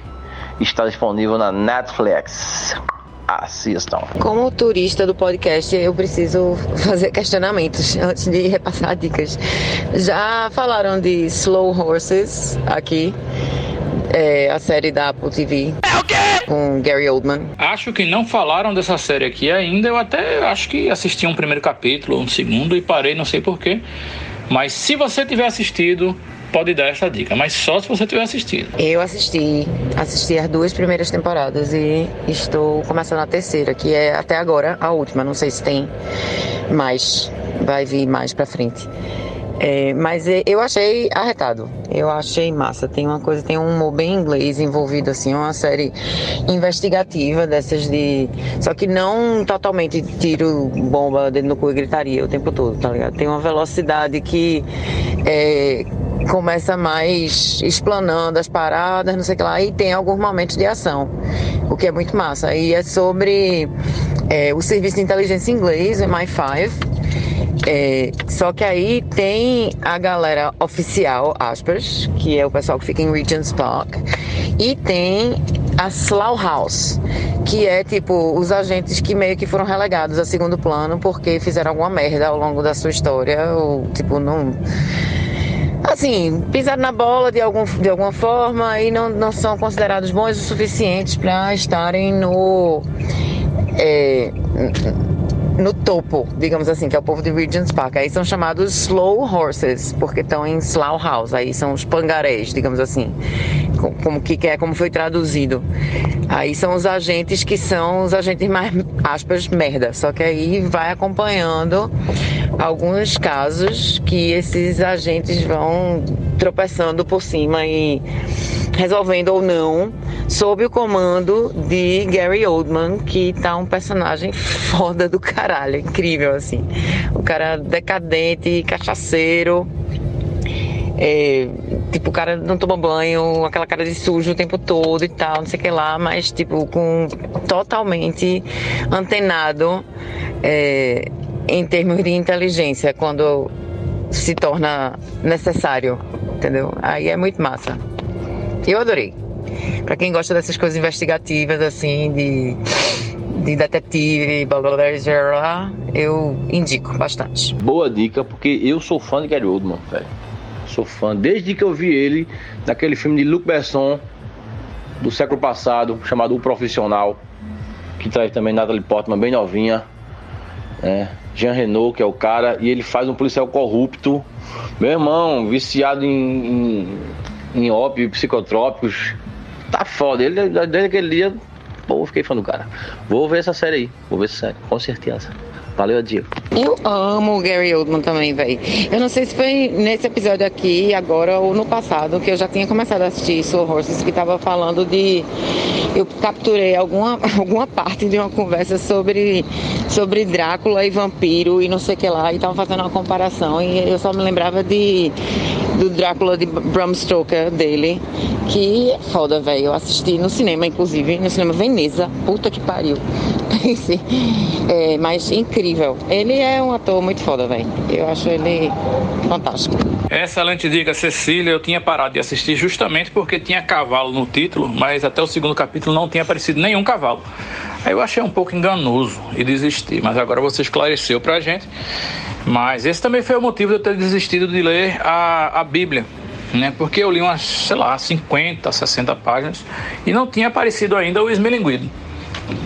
está disponível na Netflix. Assistam. Como turista do podcast, eu preciso fazer questionamentos antes de repassar dicas. Já falaram de Slow Horses aqui, é, a série da Apple TV. Com Gary Oldman. Acho que não falaram dessa série aqui ainda. Eu até acho que assisti um primeiro capítulo, um segundo e parei, não sei porquê. Mas se você tiver assistido, pode dar essa dica. Mas só se você tiver assistido. Eu assisti, assisti as duas primeiras temporadas e estou começando a terceira, que é até agora a última. Não sei se tem mais, vai vir mais pra frente. É, mas é, eu achei arretado, eu achei massa. Tem uma coisa, tem um humor bem inglês envolvido, assim, uma série investigativa dessas de. Só que não totalmente tiro bomba dentro do cu e gritaria o tempo todo, tá ligado? Tem uma velocidade que é, começa mais explanando as paradas, não sei o que lá, e tem alguns momentos de ação, o que é muito massa. E é sobre é, o serviço de inteligência inglês, o MI5 É, só que aí tem a galera oficial, aspas, que é o pessoal que fica em Regent's Park, e tem a Slough House, que é tipo os agentes que meio que foram relegados a segundo plano porque fizeram alguma merda ao longo da sua história, ou tipo, não assim, pisaram na bola de, algum, de alguma forma e não, não são considerados bons o suficientes para estarem no. É, no topo, digamos assim, que é o povo de Regent's Park. Aí são chamados slow horses, porque estão em slough house. Aí são os pangarés, digamos assim, como que é, como foi traduzido. Aí são os agentes que são os agentes mais aspas merda. Só que aí vai acompanhando alguns casos que esses agentes vão tropeçando por cima e resolvendo ou não, sob o comando de Gary Oldman, que tá um personagem foda do caralho, incrível assim. O cara decadente, cachaceiro, é, tipo, o cara não toma banho, aquela cara de sujo o tempo todo e tal, não sei o que lá, mas tipo, com totalmente antenado é, em termos de inteligência quando se torna necessário, entendeu? Aí é muito massa. Eu adorei. Para quem gosta dessas coisas investigativas, assim, de, de detetive, blá blá blá, eu indico bastante. Boa dica, porque eu sou fã de Gary Oldman, velho. Sou fã desde que eu vi ele naquele filme de Luc Besson do século passado, chamado O Profissional, que traz também Natalie Portman bem novinha, né? Jean Renault, que é o cara, e ele faz um policial corrupto, meu irmão, viciado em, em em ópio, psicotrópicos. Tá foda. Ele, desde aquele dia, pô, fiquei fã do cara. Vou ver essa série aí. Vou ver essa série, com certeza. Valeu a dica. Eu amo o Gary Oldman também, velho. Eu não sei se foi nesse episódio aqui, agora ou no passado, que eu já tinha começado a assistir Soul Horses, que tava falando de. Eu capturei alguma, alguma parte de uma conversa sobre, sobre Drácula e vampiro e não sei o que lá, e tava fazendo uma comparação. E eu só me lembrava de do Drácula de Bram Stoker dele, que é foda, velho. Eu assisti no cinema, inclusive, no cinema Veneza. Puta que pariu. é, mas incrível. Ele é um ator muito foda, velho. Eu acho ele fantástico. Excelente dica, Cecília. Eu tinha parado de assistir justamente porque tinha cavalo no título, mas até o segundo capítulo não tinha aparecido nenhum cavalo. Aí eu achei um pouco enganoso e desisti, mas agora você esclareceu pra gente. Mas esse também foi o motivo de eu ter desistido de ler a, a Bíblia. Né? Porque eu li umas, sei lá, 50, 60 páginas e não tinha aparecido ainda o esmelinguido.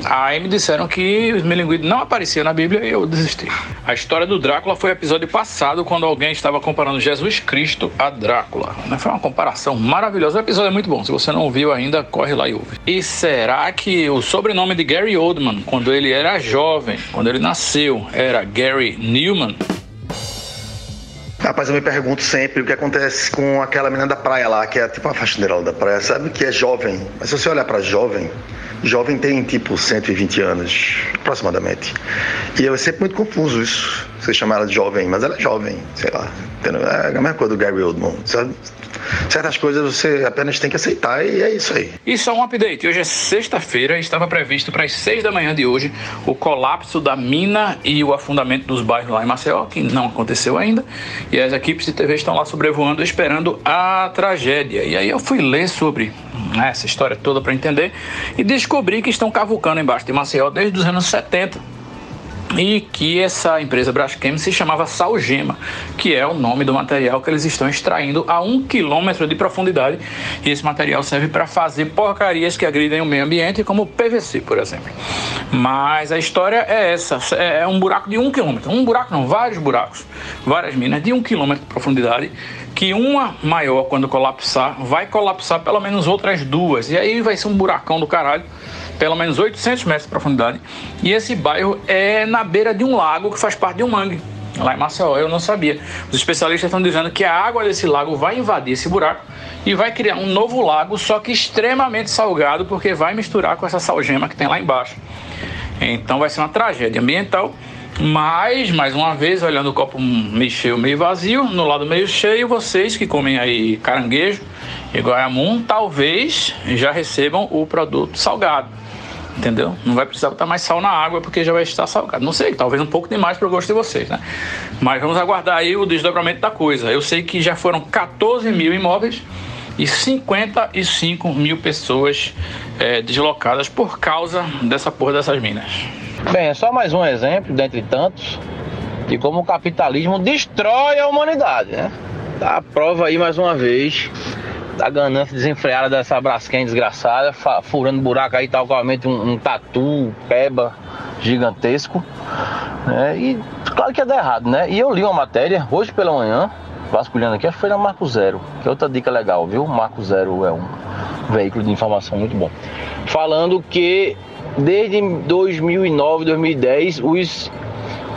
Aí me disseram que o esmelinguido não aparecia na Bíblia e eu desisti. A história do Drácula foi episódio passado, quando alguém estava comparando Jesus Cristo a Drácula. Foi uma comparação maravilhosa. O episódio é muito bom. Se você não ouviu ainda, corre lá e ouve. E será que o sobrenome de Gary Oldman, quando ele era jovem, quando ele nasceu, era Gary Newman? Rapaz, eu me pergunto sempre o que acontece com aquela menina da praia lá, que é tipo uma faxineira da praia, sabe? Que é jovem. Mas se você olhar para jovem, jovem tem tipo 120 anos, aproximadamente. E é sempre muito confuso isso. Você chamar ela de jovem, mas ela é jovem, sei lá. É a mesma coisa do Gary Oldman. Certas coisas você apenas tem que aceitar e é isso aí. E só um update: hoje é sexta-feira, estava previsto para as seis da manhã de hoje o colapso da mina e o afundamento dos bairros lá em Maceió, que não aconteceu ainda. E as equipes de TV estão lá sobrevoando, esperando a tragédia. E aí eu fui ler sobre né, essa história toda para entender e descobri que estão cavucando embaixo de Maceió desde os anos 70 e que essa empresa Braskem se chamava Salgema, que é o nome do material que eles estão extraindo a um quilômetro de profundidade. E esse material serve para fazer porcarias que agridem o meio ambiente, como PVC, por exemplo. Mas a história é essa: é um buraco de um quilômetro. Um buraco não, vários buracos, várias minas de um quilômetro de profundidade. Que uma maior, quando colapsar, vai colapsar pelo menos outras duas. E aí vai ser um buracão do caralho pelo menos 800 metros de profundidade. E esse bairro é na beira de um lago que faz parte de um mangue. Lá em Maceió, eu não sabia. Os especialistas estão dizendo que a água desse lago vai invadir esse buraco e vai criar um novo lago, só que extremamente salgado, porque vai misturar com essa salgema que tem lá embaixo. Então vai ser uma tragédia ambiental. Mas, mais uma vez, olhando o copo meio cheio, meio vazio, no lado meio cheio, vocês que comem aí caranguejo e guaiamum, talvez já recebam o produto salgado entendeu? Não vai precisar botar mais sal na água porque já vai estar salgado. Não sei, talvez um pouco demais para o gosto de vocês, né? Mas vamos aguardar aí o desdobramento da coisa. Eu sei que já foram 14 mil imóveis e 55 mil pessoas é, deslocadas por causa dessa porra dessas minas. Bem, é só mais um exemplo, dentre tantos, de como o capitalismo destrói a humanidade, né? Dá a prova aí mais uma vez da ganância desenfreada dessa Braskem desgraçada, furando buraco aí, talmente um, um tatu, peba gigantesco. Né? E claro que ia dar errado, né? E eu li uma matéria hoje pela manhã, vasculhando aqui, acho que foi na Marco Zero, que é outra dica legal, viu? Marco Zero é um veículo de informação muito bom. Falando que desde 2009, 2010, os,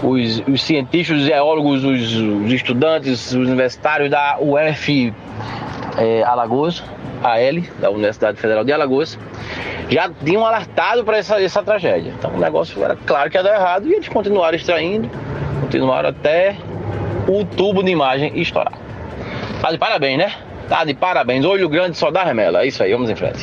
os, os cientistas, os geólogos, os, os estudantes, os universitários da UF é, Alagoas, AL, da Universidade Federal de Alagoas, já tinham alertado para essa, essa tragédia. Então o negócio era claro que ia dar errado e eles continuaram extraindo, continuaram até o tubo de imagem estourar. Tá de parabéns, né? Tá de parabéns. Olho grande só dá remela. É isso aí, vamos em frente.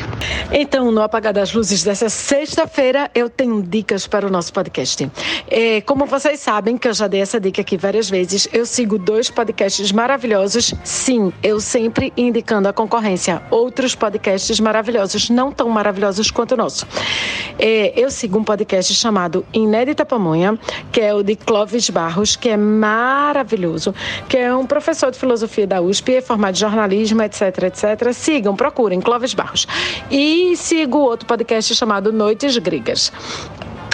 Então, no Apagar das Luzes dessa sexta-feira, eu tenho dicas para o nosso podcast. É, como vocês sabem, que eu já dei essa dica aqui várias vezes, eu sigo dois podcasts maravilhosos. Sim, eu sempre indicando a concorrência. Outros podcasts maravilhosos, não tão maravilhosos quanto o nosso. É, eu sigo um podcast chamado Inédita Pamonha, que é o de Clóvis Barros, que é maravilhoso, que é um professor de filosofia da USP, é formado em jornalismo etc, etc. Sigam, procurem Clóvis Barros. E sigo outro podcast chamado Noites Gregas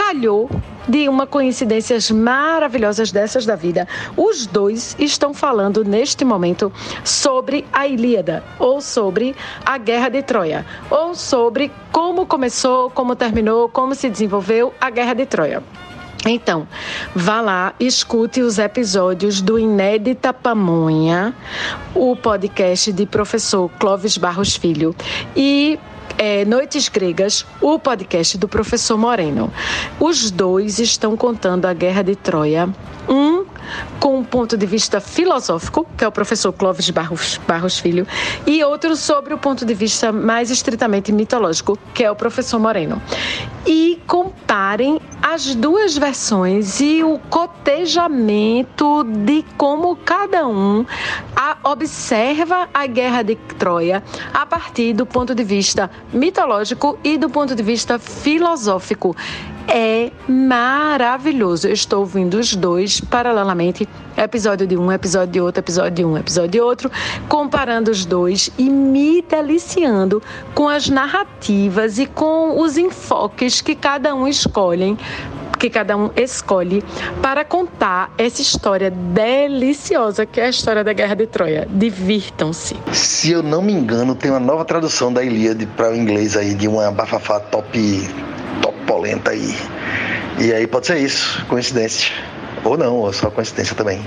calhou de uma coincidências maravilhosas dessas da vida. Os dois estão falando neste momento sobre a Ilíada, ou sobre a Guerra de Troia, ou sobre como começou, como terminou, como se desenvolveu a Guerra de Troia. Então, vá lá, escute os episódios do Inédita Pamonha, o podcast de professor Clóvis Barros Filho. E é, Noites Gregas, o podcast do professor Moreno. Os dois estão contando a Guerra de Troia. Um com um ponto de vista filosófico, que é o professor Clóvis Barros, Barros Filho, e outro sobre o ponto de vista mais estritamente mitológico, que é o professor Moreno. E comparem as duas versões e o cotejamento de como cada um observa a guerra de Troia a partir do ponto de vista mitológico e do ponto de vista filosófico é maravilhoso. Eu estou ouvindo os dois paralelamente, episódio de um, episódio de outro, episódio de um, episódio de outro, comparando os dois e me deliciando com as narrativas e com os enfoques que cada um escolhe que cada um escolhe para contar essa história deliciosa que é a história da Guerra de Troia. Divirtam-se. Se eu não me engano, tem uma nova tradução da Ilíada para o inglês aí de uma bafafá top polenta aí. E aí pode ser isso, coincidência. Ou não, ou só coincidência também.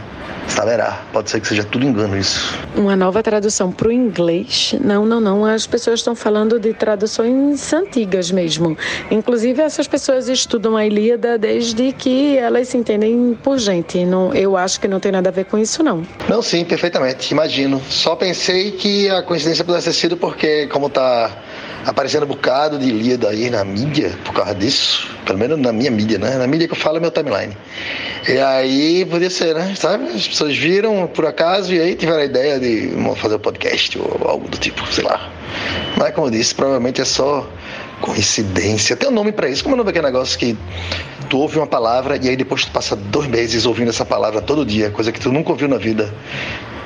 Saberá, pode ser que seja tudo engano isso. Uma nova tradução para o inglês? Não, não, não. As pessoas estão falando de traduções antigas mesmo. Inclusive, essas pessoas estudam a Ilíada desde que elas se entendem por gente. Não, eu acho que não tem nada a ver com isso, não. Não, sim, perfeitamente. Imagino. Só pensei que a coincidência pudesse ter sido porque, como tá aparecendo um bocado de Ilíada aí na mídia por causa disso. Pelo menos na minha mídia, né? Na mídia que eu falo é meu timeline. E aí podia ser, né? Sabe? As pessoas viram por acaso e aí tiveram a ideia de fazer um podcast ou algo do tipo, sei lá. Mas como eu disse, provavelmente é só coincidência. Tem um nome para isso. Como é o nome daquele negócio que tu ouve uma palavra e aí depois tu passa dois meses ouvindo essa palavra todo dia, coisa que tu nunca ouviu na vida.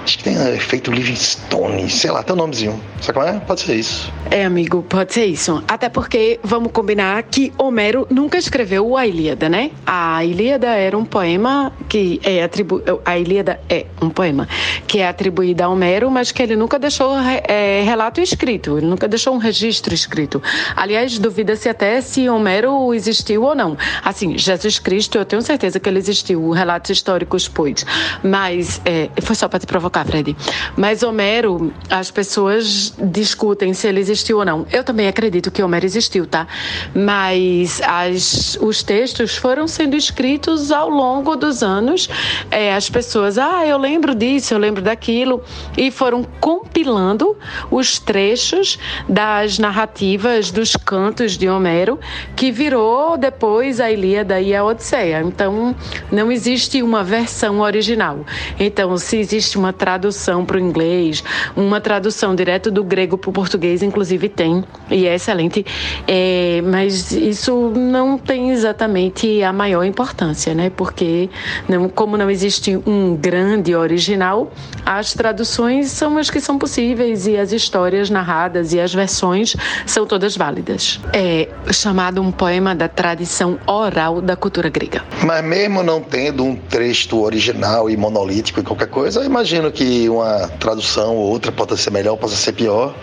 Acho que tem uh, efeito Livingstone, sei lá, tem um nomezinho. Sabe qual é? Pode ser isso. É, amigo, pode ser isso. Até porque, vamos combinar que Homero nunca escreveu a Ilíada, né? A Ilíada era um poema que é atribuído. A Ilíada é um poema que é atribuído a Homero, mas que ele nunca deixou é, relato escrito, ele nunca deixou um registro escrito. Aliás, duvida-se até se Homero existiu ou não. Assim, Jesus Cristo, eu tenho certeza que ele existiu, relatos históricos, pois. Mas é, foi só para te provocar Fred. Mas Homero, as pessoas discutem se ele existiu ou não. Eu também acredito que Homero existiu, tá? Mas as, os textos foram sendo escritos ao longo dos anos. É, as pessoas, ah, eu lembro disso, eu lembro daquilo, e foram compilando os trechos das narrativas dos cantos de Homero, que virou depois a Ilíada e a Odisseia. Então, não existe uma versão original. Então, se existe uma tradução para o inglês, uma tradução direto do grego para o português, inclusive tem, e é excelente, é, mas isso não tem exatamente a maior importância, né? Porque, não, como não existe um grande original, as traduções são as que são possíveis e as histórias narradas e as versões são todas válidas. É chamado um poema da tradição oral da cultura grega. Mas mesmo não tendo um texto original e monolítico e qualquer coisa, eu imagino que uma tradução ou outra possa ser melhor, possa ser pior,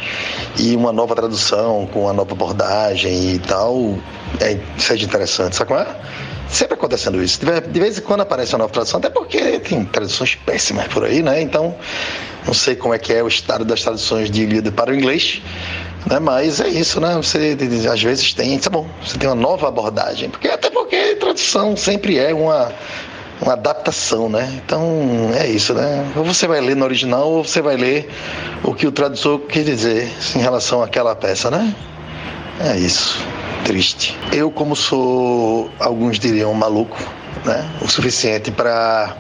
e uma nova tradução com uma nova abordagem e tal, é, seja interessante, sabe qual é? Sempre acontecendo isso. De vez em quando aparece uma nova tradução, até porque tem traduções péssimas por aí, né? Então, não sei como é que é o estado das traduções de Ilíada para o inglês, né? Mas é isso, né? Você às vezes tem, tá bom, você tem uma nova abordagem, porque até tradução sempre é uma uma adaptação, né? Então é isso, né? Ou você vai ler no original ou você vai ler o que o tradutor quer dizer em relação àquela peça, né? É isso. Triste. Eu, como sou, alguns diriam, maluco, né? O suficiente para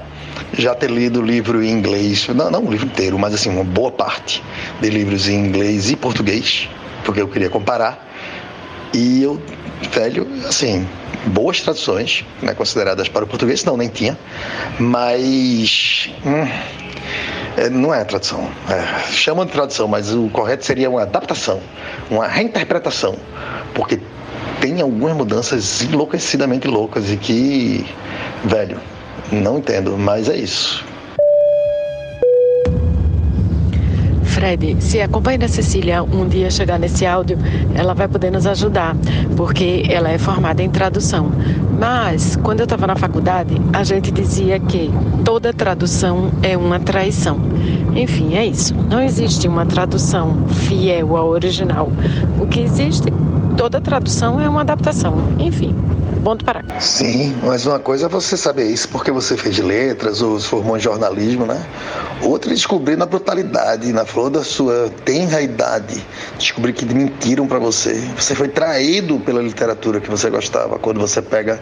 já ter lido livro em inglês, não, não o livro inteiro, mas assim, uma boa parte de livros em inglês e português, porque eu queria comparar. E eu, velho, assim, boas traduções, né, consideradas para o português, não, nem tinha, mas. Hum, é, não é tradução. É, chamam de tradução, mas o correto seria uma adaptação, uma reinterpretação, porque tem algumas mudanças enlouquecidamente loucas e que, velho, não entendo, mas é isso. Fred, se a companheira Cecília um dia chegar nesse áudio, ela vai poder nos ajudar, porque ela é formada em tradução. Mas, quando eu estava na faculdade, a gente dizia que toda tradução é uma traição. Enfim, é isso. Não existe uma tradução fiel ao original. O que existe, toda tradução é uma adaptação. Enfim, Ponto para. Sim, mas uma coisa é você saber isso porque você fez letras ou se formou em jornalismo, né? Outra é descobrir na brutalidade, na flor da sua tenra idade, descobrir que mentiram para você. Você foi traído pela literatura que você gostava quando você pega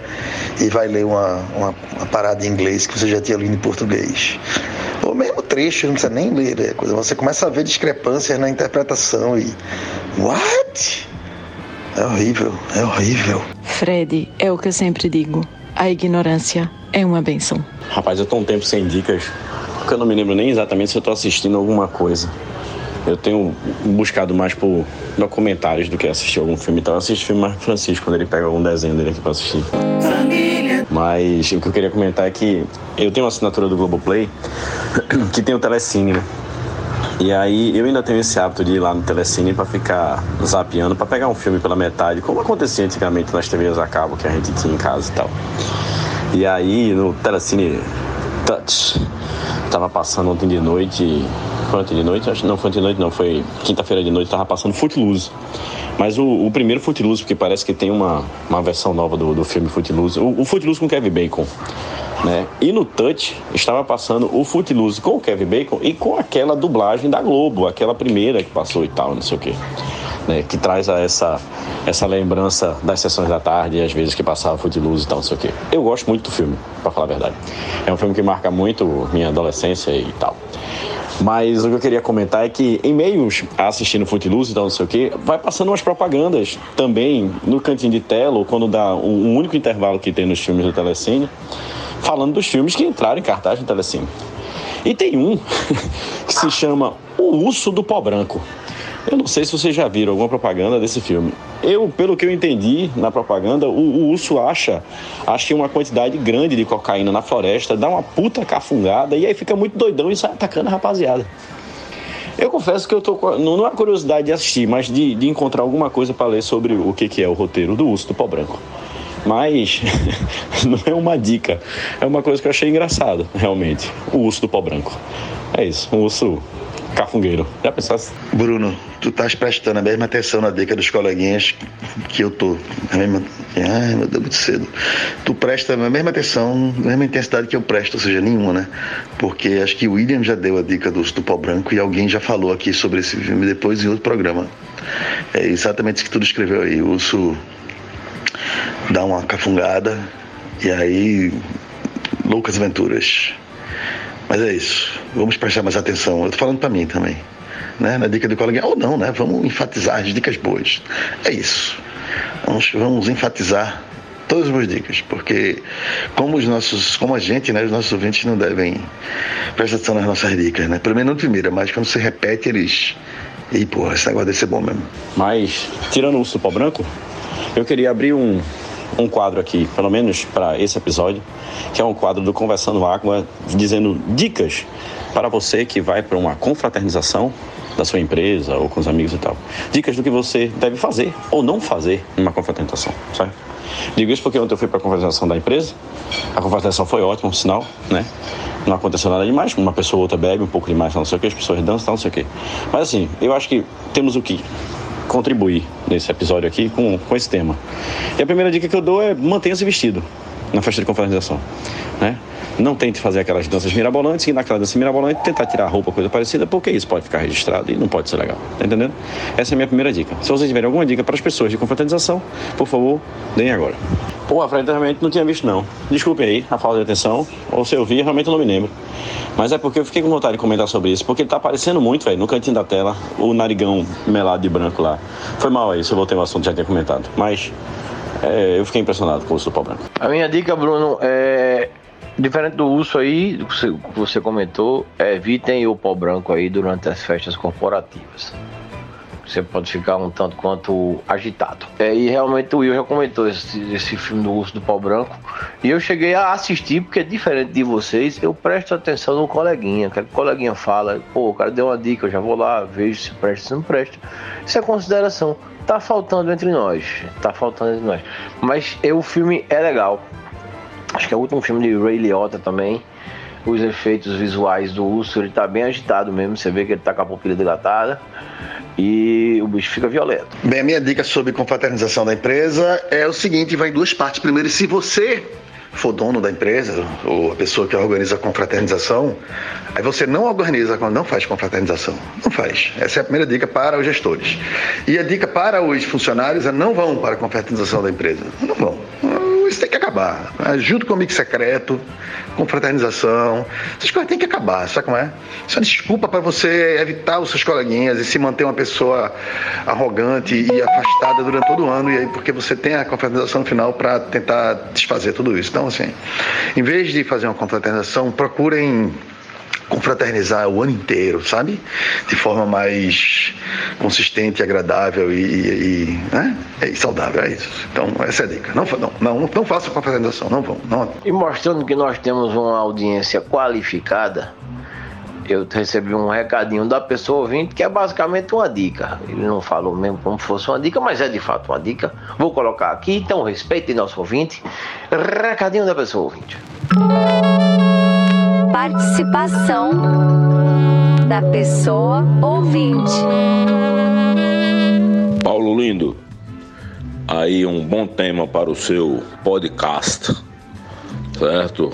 e vai ler uma, uma, uma parada em inglês que você já tinha lido em português. Ou mesmo trecho, não precisa nem ler, né? você começa a ver discrepâncias na interpretação e. What? É horrível, é horrível. Fred, é o que eu sempre digo. A ignorância é uma benção. Rapaz, eu tô um tempo sem dicas, porque eu não me lembro nem exatamente se eu tô assistindo alguma coisa. Eu tenho buscado mais por documentários do que assistir algum filme. Então eu assisto filme mais Francisco quando ele pega algum desenho dele aqui pra assistir. Mas o que eu queria comentar é que eu tenho uma assinatura do Globoplay que tem o Telecine, né? E aí eu ainda tenho esse hábito de ir lá no Telecine para ficar zapeando, para pegar um filme pela metade, como acontecia antigamente nas TVs a cabo que a gente tinha em casa e tal. E aí no Telecine Touch, tava passando ontem de noite, ontem de noite? Acho não foi ontem de noite não, foi quinta-feira de noite, tava passando Footloose. Mas o, o primeiro Footloose, porque parece que tem uma, uma versão nova do, do filme Footloose, o, o Footloose com Kevin Bacon. Né? E no Touch estava passando o Footloose com o Kevin Bacon e com aquela dublagem da Globo, aquela primeira que passou e tal, não sei o quê. Né? Que traz essa, essa lembrança das sessões da tarde e às vezes que passava Footloose e tal, não sei o quê. Eu gosto muito do filme, para falar a verdade. É um filme que marca muito minha adolescência e tal. Mas o que eu queria comentar é que, em meios assistindo Footloose e tal, não sei o quê, vai passando umas propagandas também no cantinho de tela, ou quando dá um, um único intervalo que tem nos filmes do Telecine falando dos filmes que entraram em cartaz no Telecine. E tem um que se chama O Urso do Pó Branco. Eu não sei se vocês já viram alguma propaganda desse filme. Eu, pelo que eu entendi na propaganda, o, o urso acha, acha uma quantidade grande de cocaína na floresta, dá uma puta cafungada e aí fica muito doidão e sai atacando a rapaziada. Eu confesso que eu tô não, não é curiosidade de assistir, mas de, de encontrar alguma coisa para ler sobre o que, que é o roteiro do urso do pó branco. Mas não é uma dica, é uma coisa que eu achei engraçado, realmente. O urso do pó branco. É isso, um urso cafungueiro. Já pensasse? Bruno, tu estás prestando a mesma atenção na dica dos coleguinhas que eu tô. A mesma... Ai, meu Deus, muito cedo. Tu presta a mesma atenção, a mesma intensidade que eu presto, ou seja, nenhuma, né? Porque acho que o William já deu a dica do, do pau branco e alguém já falou aqui sobre esse filme depois em outro programa. É exatamente isso que tu descreveu aí. O urso dá uma cafungada e aí loucas aventuras. Mas é isso. Vamos prestar mais atenção. Eu tô falando para mim também. Né? Na dica do colega, ou não, né? Vamos enfatizar as dicas boas. É isso. Vamos, vamos enfatizar todas as boas dicas, porque como os nossos, como a gente, né, os nossos ouvintes não devem prestar atenção nas nossas dicas, né? Pelo menos não primeira, mas quando você repete, eles. E, porra, esse negócio deve ser bom mesmo. Mas, tirando o pau branco, eu queria abrir um, um quadro aqui, pelo menos para esse episódio, que é um quadro do Conversando Água, dizendo dicas para você que vai para uma confraternização da sua empresa ou com os amigos e tal. Dicas do que você deve fazer ou não fazer numa confraternização, certo? Digo isso porque ontem eu fui para a confraternização da empresa, a confraternização foi ótima, um sinal, né? Não aconteceu nada demais, uma pessoa ou outra bebe um pouco demais, não sei o que, as pessoas dançam, não sei o que. Mas assim, eu acho que temos o que contribuir nesse episódio aqui com, com esse tema. E a primeira dica que eu dou é mantenha-se vestido na festa de confraternização, né? Não tente fazer aquelas danças mirabolantes e naquela dança mirabolante tentar tirar roupa, coisa parecida, porque isso pode ficar registrado e não pode ser legal. Tá entendendo? Essa é a minha primeira dica. Se vocês tiverem alguma dica para as pessoas de confraternização, por favor, deem agora. Pô, a frente realmente não tinha visto não. Desculpe aí a falta de atenção, ou se eu vi, realmente eu não me lembro. Mas é porque eu fiquei com vontade de comentar sobre isso, porque tá aparecendo muito, velho, no cantinho da tela, o narigão melado de branco lá. Foi mal aí, se eu voltei ao assunto já tinha comentado. Mas é, eu fiquei impressionado com o urso pau branco. A minha dica, Bruno, é. Diferente do urso aí, que você comentou, evitem o pó branco aí durante as festas corporativas. Você pode ficar um tanto quanto agitado. É, e realmente o Will já comentou esse, esse filme do urso do pau branco. E eu cheguei a assistir, porque diferente de vocês, eu presto atenção no coleguinha. Que o coleguinha fala, pô, o cara deu uma dica, eu já vou lá, vejo se presta, se não presta. Isso é consideração. Tá faltando entre nós. Tá faltando entre nós. Mas é, o filme é legal. Acho que é o último filme de Ray Liotta também. Os efeitos visuais do urso, ele tá bem agitado mesmo. Você vê que ele tá com a pupila dilatada. E o bicho fica violento. Bem, a minha dica sobre confraternização da empresa é o seguinte: vai em duas partes. Primeiro, se você for dono da empresa, ou a pessoa que organiza a confraternização, aí você não organiza, não faz confraternização. Não faz. Essa é a primeira dica para os gestores. E a dica para os funcionários é não vão para a confraternização da empresa. Não vão. Isso tem que acabar. Junto com o amigo secreto, confraternização. Essas coisas têm que acabar, sabe como é? Isso é uma desculpa para você evitar os seus coleguinhas e se manter uma pessoa arrogante e afastada durante todo o ano, e aí porque você tem a confraternização final para tentar desfazer tudo isso. Então, assim, em vez de fazer uma confraternização, procurem confraternizar o ano inteiro, sabe? De forma mais consistente, agradável e, e, né? e saudável, é isso. Então, essa é a dica. Não, não, não, não façam confraternização, não vão. Não. E mostrando que nós temos uma audiência qualificada, eu recebi um recadinho da pessoa ouvinte que é basicamente uma dica. Ele não falou mesmo como fosse uma dica, mas é de fato uma dica. Vou colocar aqui, então respeitem nosso ouvinte. Recadinho da pessoa ouvinte. Participação da pessoa ouvinte. Paulo Lindo, aí um bom tema para o seu podcast, certo?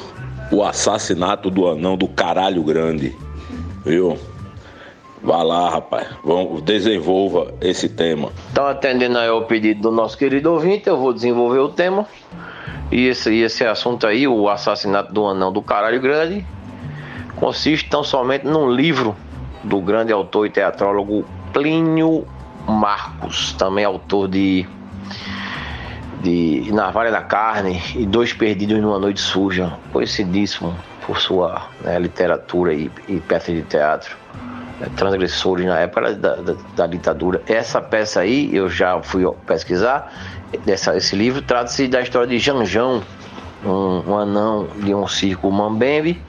O assassinato do anão do caralho grande, viu? Vá lá, rapaz, vamos, desenvolva esse tema. Então, atendendo aí ao pedido do nosso querido ouvinte, eu vou desenvolver o tema. E esse, esse assunto aí, o assassinato do anão do caralho grande, consiste tão somente num livro do grande autor e teatrólogo Plínio Marcos, também autor de, de Navalha da Carne e Dois Perdidos numa Noite Suja, conhecidíssimo por sua né, literatura e, e peça de teatro. Né, transgressores na época da, da, da, ditadura. Essa peça aí, eu já fui pesquisar, dessa, esse livro trata-se da história de Janjão, um, um anão de um circo Mambembe,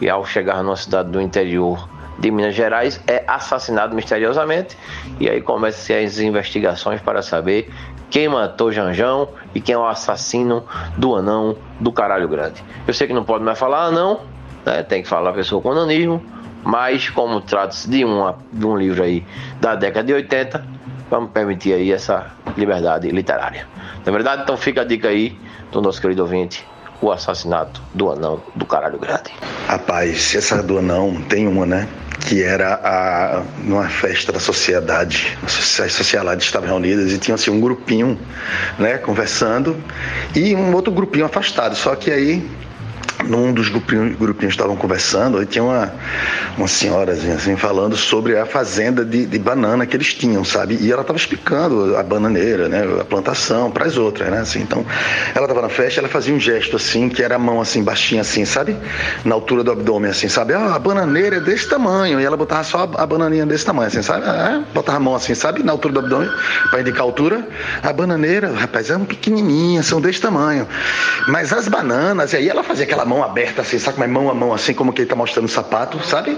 e ao chegar numa cidade do interior de Minas Gerais é assassinado misteriosamente e aí começam as investigações para saber quem matou Janjão e quem é o assassino do anão do caralho grande. Eu sei que não pode mais falar anão, né? tem que falar pessoa com nanismo, Mas como trata-se de, de um livro aí da década de 80, vamos permitir aí essa liberdade literária. Na verdade, então fica a dica aí do nosso querido ouvinte, o assassinato do anão do caralho grande. Rapaz, essa do anão tem uma, né? Que era a, numa festa da sociedade. As sociedades estavam reunidas e tinha assim, um grupinho, né, conversando, e um outro grupinho afastado. Só que aí num dos grupinhos, grupinhos estavam conversando, e tinha uma, uma senhorazinha assim, falando sobre a fazenda de, de banana que eles tinham, sabe? E ela estava explicando a bananeira, né? A plantação para as outras, né? Assim, então, ela estava na festa, ela fazia um gesto assim, que era a mão assim, baixinha assim, sabe? Na altura do abdômen, assim, sabe? Ah, a bananeira é desse tamanho. E ela botava só a, a bananinha desse tamanho, assim, sabe? Ah, botava a mão assim, sabe? Na altura do abdômen, para indicar a altura. A bananeira, rapaz, é um pequenininha, são desse tamanho. Mas as bananas, e aí ela fazia aquela mão aberta assim, sabe? Mas mão a mão assim, como que ele tá mostrando o sapato, sabe?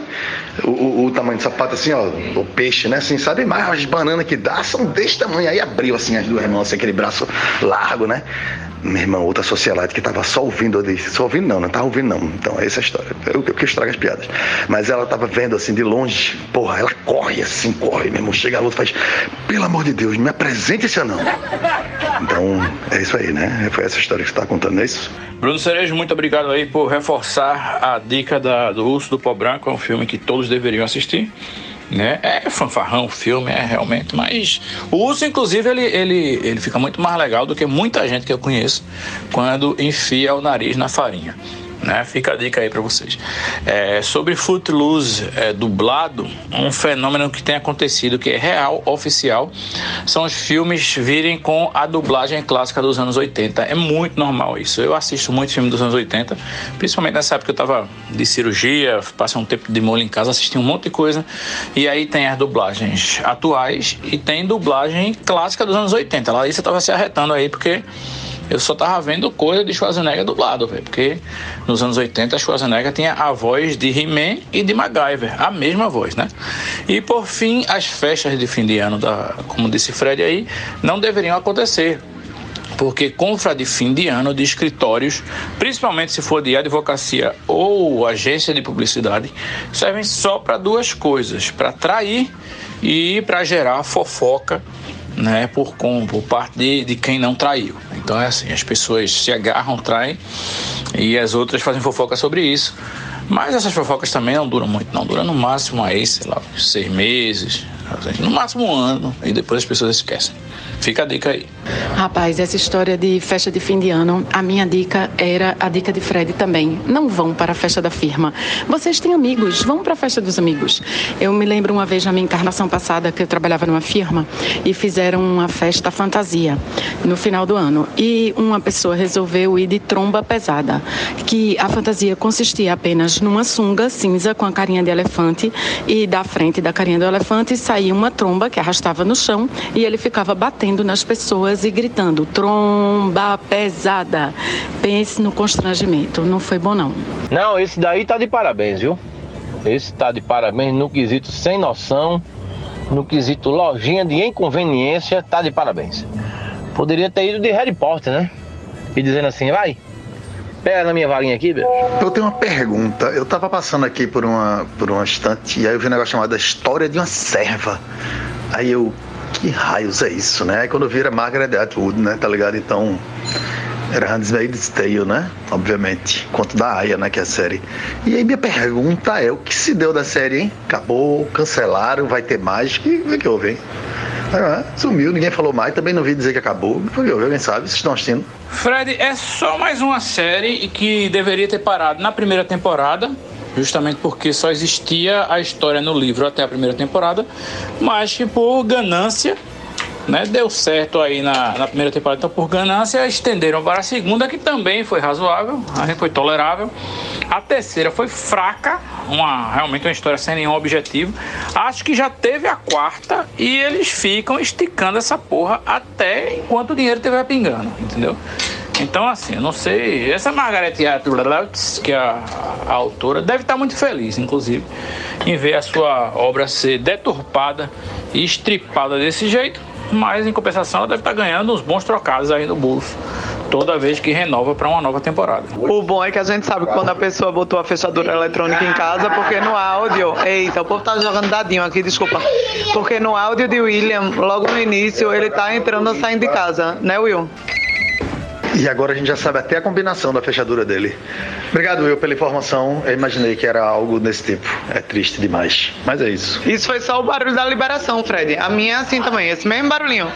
O, o, o, tamanho do sapato assim, ó, o peixe, né? Assim, sabe? Mas as bananas que dá são desse tamanho. Aí abriu assim as duas mãos, assim, aquele braço largo, né? Meu irmão, outra socialite que tava só ouvindo, eu disse, só ouvindo não, não tava ouvindo não. Então, essa é a história. Eu, eu que estrago as piadas. Mas ela tava vendo assim de longe, porra, ela corre assim, corre, meu irmão. Chega a luta faz, pelo amor de Deus, me apresente esse anão. Então, é isso aí, né? Foi essa história que você tá contando, não é isso? Bruno Cerejo, muito obrigado aí por reforçar a dica da, do Urso do Pó Branco, é um filme que todos deveriam assistir. Né? É fanfarrão o filme, é realmente, mas o urso, inclusive, ele, ele, ele fica muito mais legal do que muita gente que eu conheço quando enfia o nariz na farinha. Né? Fica a dica aí para vocês. É, sobre Footloose é, dublado, um fenômeno que tem acontecido, que é real, oficial, são os filmes virem com a dublagem clássica dos anos 80. É muito normal isso. Eu assisto muito filme dos anos 80, principalmente nessa época que eu tava de cirurgia, passei um tempo de molho em casa, assisti um monte de coisa. E aí tem as dublagens atuais e tem dublagem clássica dos anos 80. Lá isso tava se arretando aí, porque eu só tava vendo coisa de Schwarzenegger dublado, velho. Porque nos anos 80 Schwarzenegger tinha a voz de He-Man e de MacGyver, a mesma voz, né? E por fim, as festas de fim de ano, da, como disse Fred aí, não deveriam acontecer porque confra de fim de ano de escritórios, principalmente se for de advocacia ou agência de publicidade, servem só para duas coisas: para atrair e para gerar fofoca né, por, com, por parte de, de quem não traiu. Então é assim, as pessoas se agarram, traem e as outras fazem fofoca sobre isso. Mas essas fofocas também não duram muito, não. Duram no máximo aí, sei lá, seis meses, no máximo um ano, e depois as pessoas esquecem. Fica a dica aí. Rapaz, essa história de festa de fim de ano, a minha dica era a dica de Fred também. Não vão para a festa da firma. Vocês têm amigos, vão para a festa dos amigos. Eu me lembro uma vez na minha encarnação passada que eu trabalhava numa firma e fizeram uma festa fantasia no final do ano. E uma pessoa resolveu ir de tromba pesada, que a fantasia consistia apenas numa sunga cinza com a carinha de elefante e da frente da carinha do elefante saía uma tromba que arrastava no chão e ele ficava batendo batendo nas pessoas e gritando tromba pesada. Pense no constrangimento. Não foi bom, não. Não, esse daí tá de parabéns, viu? Esse tá de parabéns no quesito sem noção, no quesito lojinha de inconveniência, tá de parabéns. Poderia ter ido de Harry Potter, né? E dizendo assim, vai, Pega na minha varinha aqui, velho. Eu tenho uma pergunta. Eu tava passando aqui por uma, por um instante e aí eu vi um negócio chamado História de uma Serva. Aí eu, que raios é isso, né? Aí quando vira Margaret Atwood, né? Tá ligado? Então. Era Handmaid's Tale, né? Obviamente. Conto da Aya, né? Que é a série. E aí minha pergunta é: o que se deu da série, hein? Acabou, cancelaram, vai ter mais? O que, que, houve, hein? Ah, sumiu, ninguém falou mais, também não vi dizer que acabou. O que houve? Alguém sabe? Vocês estão assistindo? Fred, é só mais uma série que deveria ter parado na primeira temporada justamente porque só existia a história no livro até a primeira temporada, mas que por ganância né, deu certo aí na, na primeira temporada, então por ganância estenderam para a segunda, que também foi razoável, foi tolerável. A terceira foi fraca, uma, realmente uma história sem nenhum objetivo. Acho que já teve a quarta e eles ficam esticando essa porra até enquanto o dinheiro estiver pingando, entendeu? Então, assim, eu não sei. Essa Margaret Atwood, que é a, a, autora, deve estar muito feliz, inclusive, em ver a sua obra ser deturpada e estripada desse jeito. Mas, em compensação, ela deve estar ganhando uns bons trocados aí no bolso toda vez que renova para uma nova temporada. O bom é que a gente sabe quando a pessoa botou a fechadura eletrônica em casa, porque no áudio. Eita, o povo tá jogando dadinho aqui, desculpa. Porque no áudio de William, logo no início, ele tá entrando e saindo de casa, né, Will? E agora a gente já sabe até a combinação da fechadura dele. Obrigado, Will, pela informação. Eu imaginei que era algo desse tipo. É triste demais. Mas é isso. Isso foi só o barulho da liberação, Fred. A minha é assim também, esse mesmo barulhinho.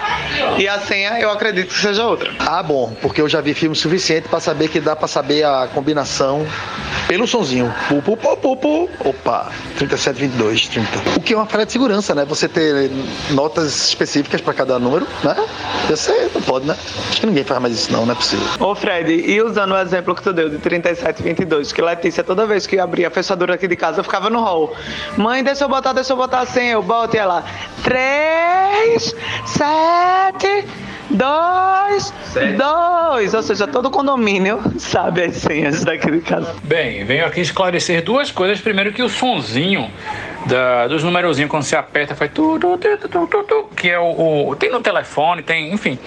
E a senha eu acredito que seja outra. Ah, bom, porque eu já vi filme suficiente para saber que dá para saber a combinação pelo sonzinho. Pu, pu, pu, pu, pu. Opa, 37, 22, 30. O que é uma falha de segurança, né? Você ter notas específicas para cada número, né? Você não pode, né? Acho que ninguém faz mais isso, não, não é possível. Ô Fred, e usando o exemplo que tu deu de 37 e 22, que Letícia, toda vez que abria a fechadura aqui de casa, eu ficava no hall. Mãe, deixa eu botar, deixa eu botar a senha. Eu boto e ela. 3, 7, 2, 2. Ou seja, todo condomínio sabe as senhas daqui de casa. Bem, venho aqui esclarecer duas coisas. Primeiro que o sonzinho da, dos numerozinhos quando você aperta faz tu, tu, tu, tu, que é o, o tem no telefone, tem, enfim.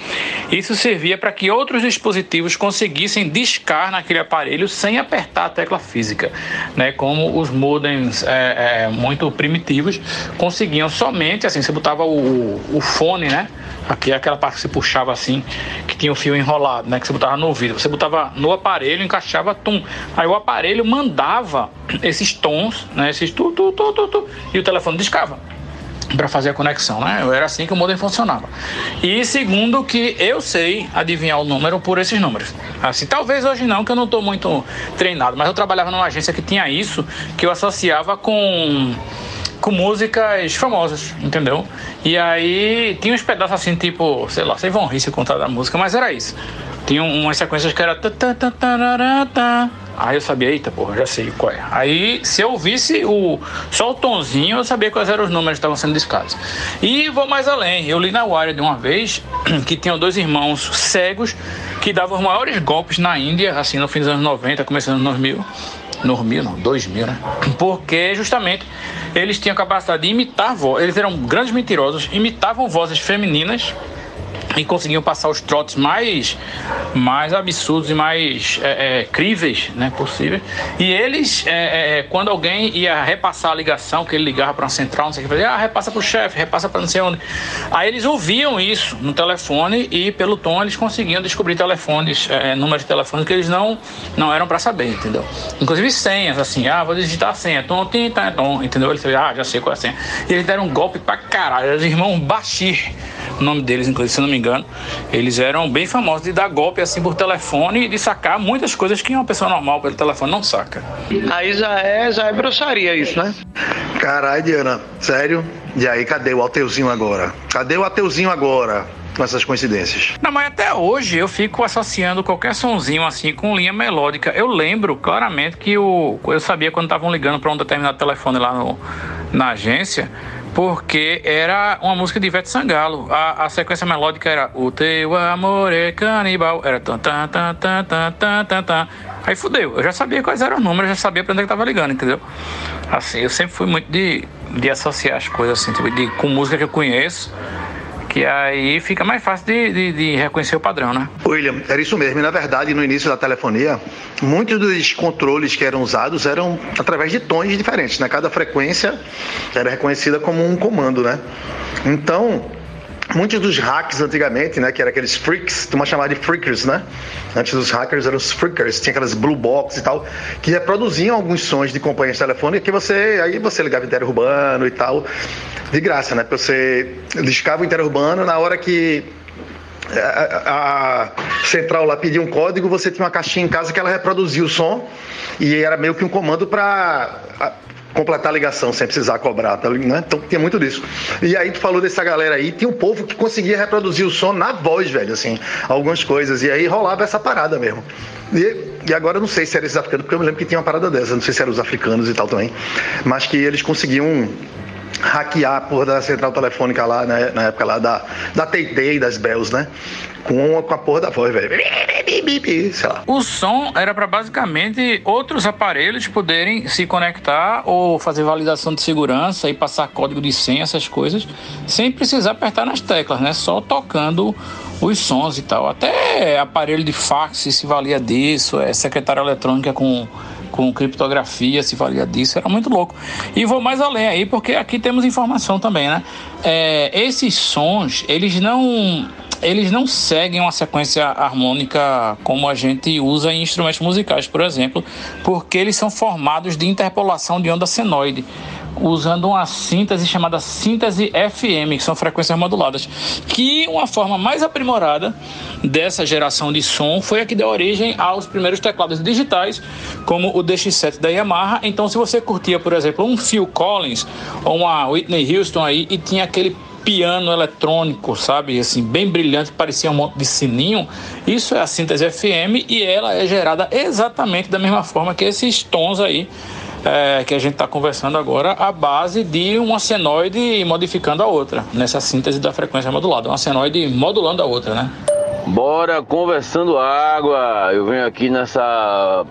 Isso servia para que outros dispositivos conseguissem discar naquele aparelho sem apertar a tecla física, né? Como os modems é, é, muito primitivos conseguiam somente assim, você botava o, o fone, né? Aqui é aquela parte que você puxava assim, que tinha o fio enrolado, né? Que você botava no ouvido. Você botava no aparelho, encaixava tum. Aí o aparelho mandava esses tons, né? Esses tu, tu, tu, tu, tu e o telefone discava para fazer a conexão, né? Era assim que o modem funcionava. E segundo que eu sei adivinhar o número por esses números. Assim, talvez hoje não, que eu não estou muito treinado, mas eu trabalhava numa agência que tinha isso, que eu associava com com músicas famosas, entendeu? E aí tinha uns pedaços assim, tipo, sei lá, vocês vão rir se contar da música, mas era isso. Tinha umas sequências que era. Aí eu sabia, eita porra, já sei qual é. Aí se eu ouvisse o, só o tonzinho, eu sabia quais eram os números que estavam sendo discados. E vou mais além, eu li na Wire de uma vez que tinham dois irmãos cegos que davam os maiores golpes na Índia, assim, no fim dos anos 90, começando nos 2000. No mil, não, 2000, né? Porque justamente eles tinham capacidade de imitar vozes, eles eram grandes mentirosos, imitavam vozes femininas e conseguiam passar os trotes mais, mais absurdos e mais é, é, críveis né, possíveis. E eles, é, é quando alguém ia repassar a ligação, que ele ligava para uma central, não sei o que, fazia, ah, repassa para o chefe, repassa para não sei onde. Aí eles ouviam isso no telefone e pelo tom eles conseguiam descobrir telefones, é, números de telefone que eles não, não eram para saber, entendeu? Inclusive senhas, assim, ah, vou digitar a senha, tom, tim, tom, tom, entendeu? Eles ah, já sei qual é a senha. E eles deram um golpe pra caralho, os irmãos Bashir, o nome deles, inclusive, se não me engano eles eram bem famosos de dar golpe assim por telefone e de sacar muitas coisas que uma pessoa normal pelo telefone não saca. Aí já é, já é bruxaria isso, né? Caralho, Diana, sério? E aí, cadê o ateuzinho agora? Cadê o ateuzinho agora? com essas coincidências. Não, mas até hoje eu fico associando qualquer sonzinho assim com linha melódica. Eu lembro claramente que o, eu sabia quando estavam ligando para um determinado telefone lá no, na agência porque era uma música de Ivete Sangalo. A, a sequência melódica era O teu amor é canibal. Era tan tan tan tan tan tan tan tan. Aí fudeu. Eu já sabia quais eram os números, já sabia pra onde é que tava ligando, entendeu? Assim, eu sempre fui muito de, de associar as coisas assim, tipo, de, com música que eu conheço que aí fica mais fácil de, de, de, reconhecer o padrão, né? William, era isso mesmo. E, na verdade, no início da telefonia, muitos dos controles que eram usados eram através de tons diferentes, né? Cada frequência era reconhecida como um comando, né? Então, muitos dos hacks antigamente, né, que eram aqueles freaks, tu chamava de freakers, né? Antes dos hackers eram os freakers, tinha aquelas blue box e tal, que reproduziam alguns sons de companhias telefônicas que você, aí você ligava interurbano e tal, de graça, né? Porque você discava o interurbano na hora que a, a, central lá pedia um código, você tinha uma caixinha em casa que ela reproduzia o som e era meio que um comando para completar a ligação sem precisar cobrar, tá, né? Então tinha muito disso. E aí tu falou dessa galera aí, tinha um povo que conseguia reproduzir o som na voz, velho, assim, algumas coisas. E aí rolava essa parada mesmo. E, e agora eu não sei se era esses africanos, porque eu me lembro que tinha uma parada dessa, não sei se eram os africanos e tal também, mas que eles conseguiam hackear a porra da central telefônica lá, né, na época lá da, da TT das Bells, né? Com, com a porra da voz, velho. Sei lá. O som era para basicamente outros aparelhos poderem se conectar ou fazer validação de segurança e passar código de senha, essas coisas, sem precisar apertar nas teclas, né? Só tocando os sons e tal. Até aparelho de fax se valia disso, é secretária eletrônica com com criptografia, se valia disso, era muito louco. E vou mais além aí, porque aqui temos informação também, né? É, esses sons, eles não eles não seguem uma sequência harmônica como a gente usa em instrumentos musicais, por exemplo, porque eles são formados de interpolação de onda senoide usando uma síntese chamada síntese FM, que são frequências moduladas, que uma forma mais aprimorada dessa geração de som foi a que deu origem aos primeiros teclados digitais, como o DX7 da Yamaha. Então, se você curtia, por exemplo, um Phil Collins ou uma Whitney Houston aí e tinha aquele piano eletrônico, sabe? Assim, bem brilhante, parecia um monte de sininho. Isso é a síntese FM e ela é gerada exatamente da mesma forma que esses tons aí é, que a gente está conversando agora, a base de uma senoide modificando a outra, nessa síntese da frequência modulada. Uma senoide modulando a outra, né? Bora conversando água. Eu venho aqui nessa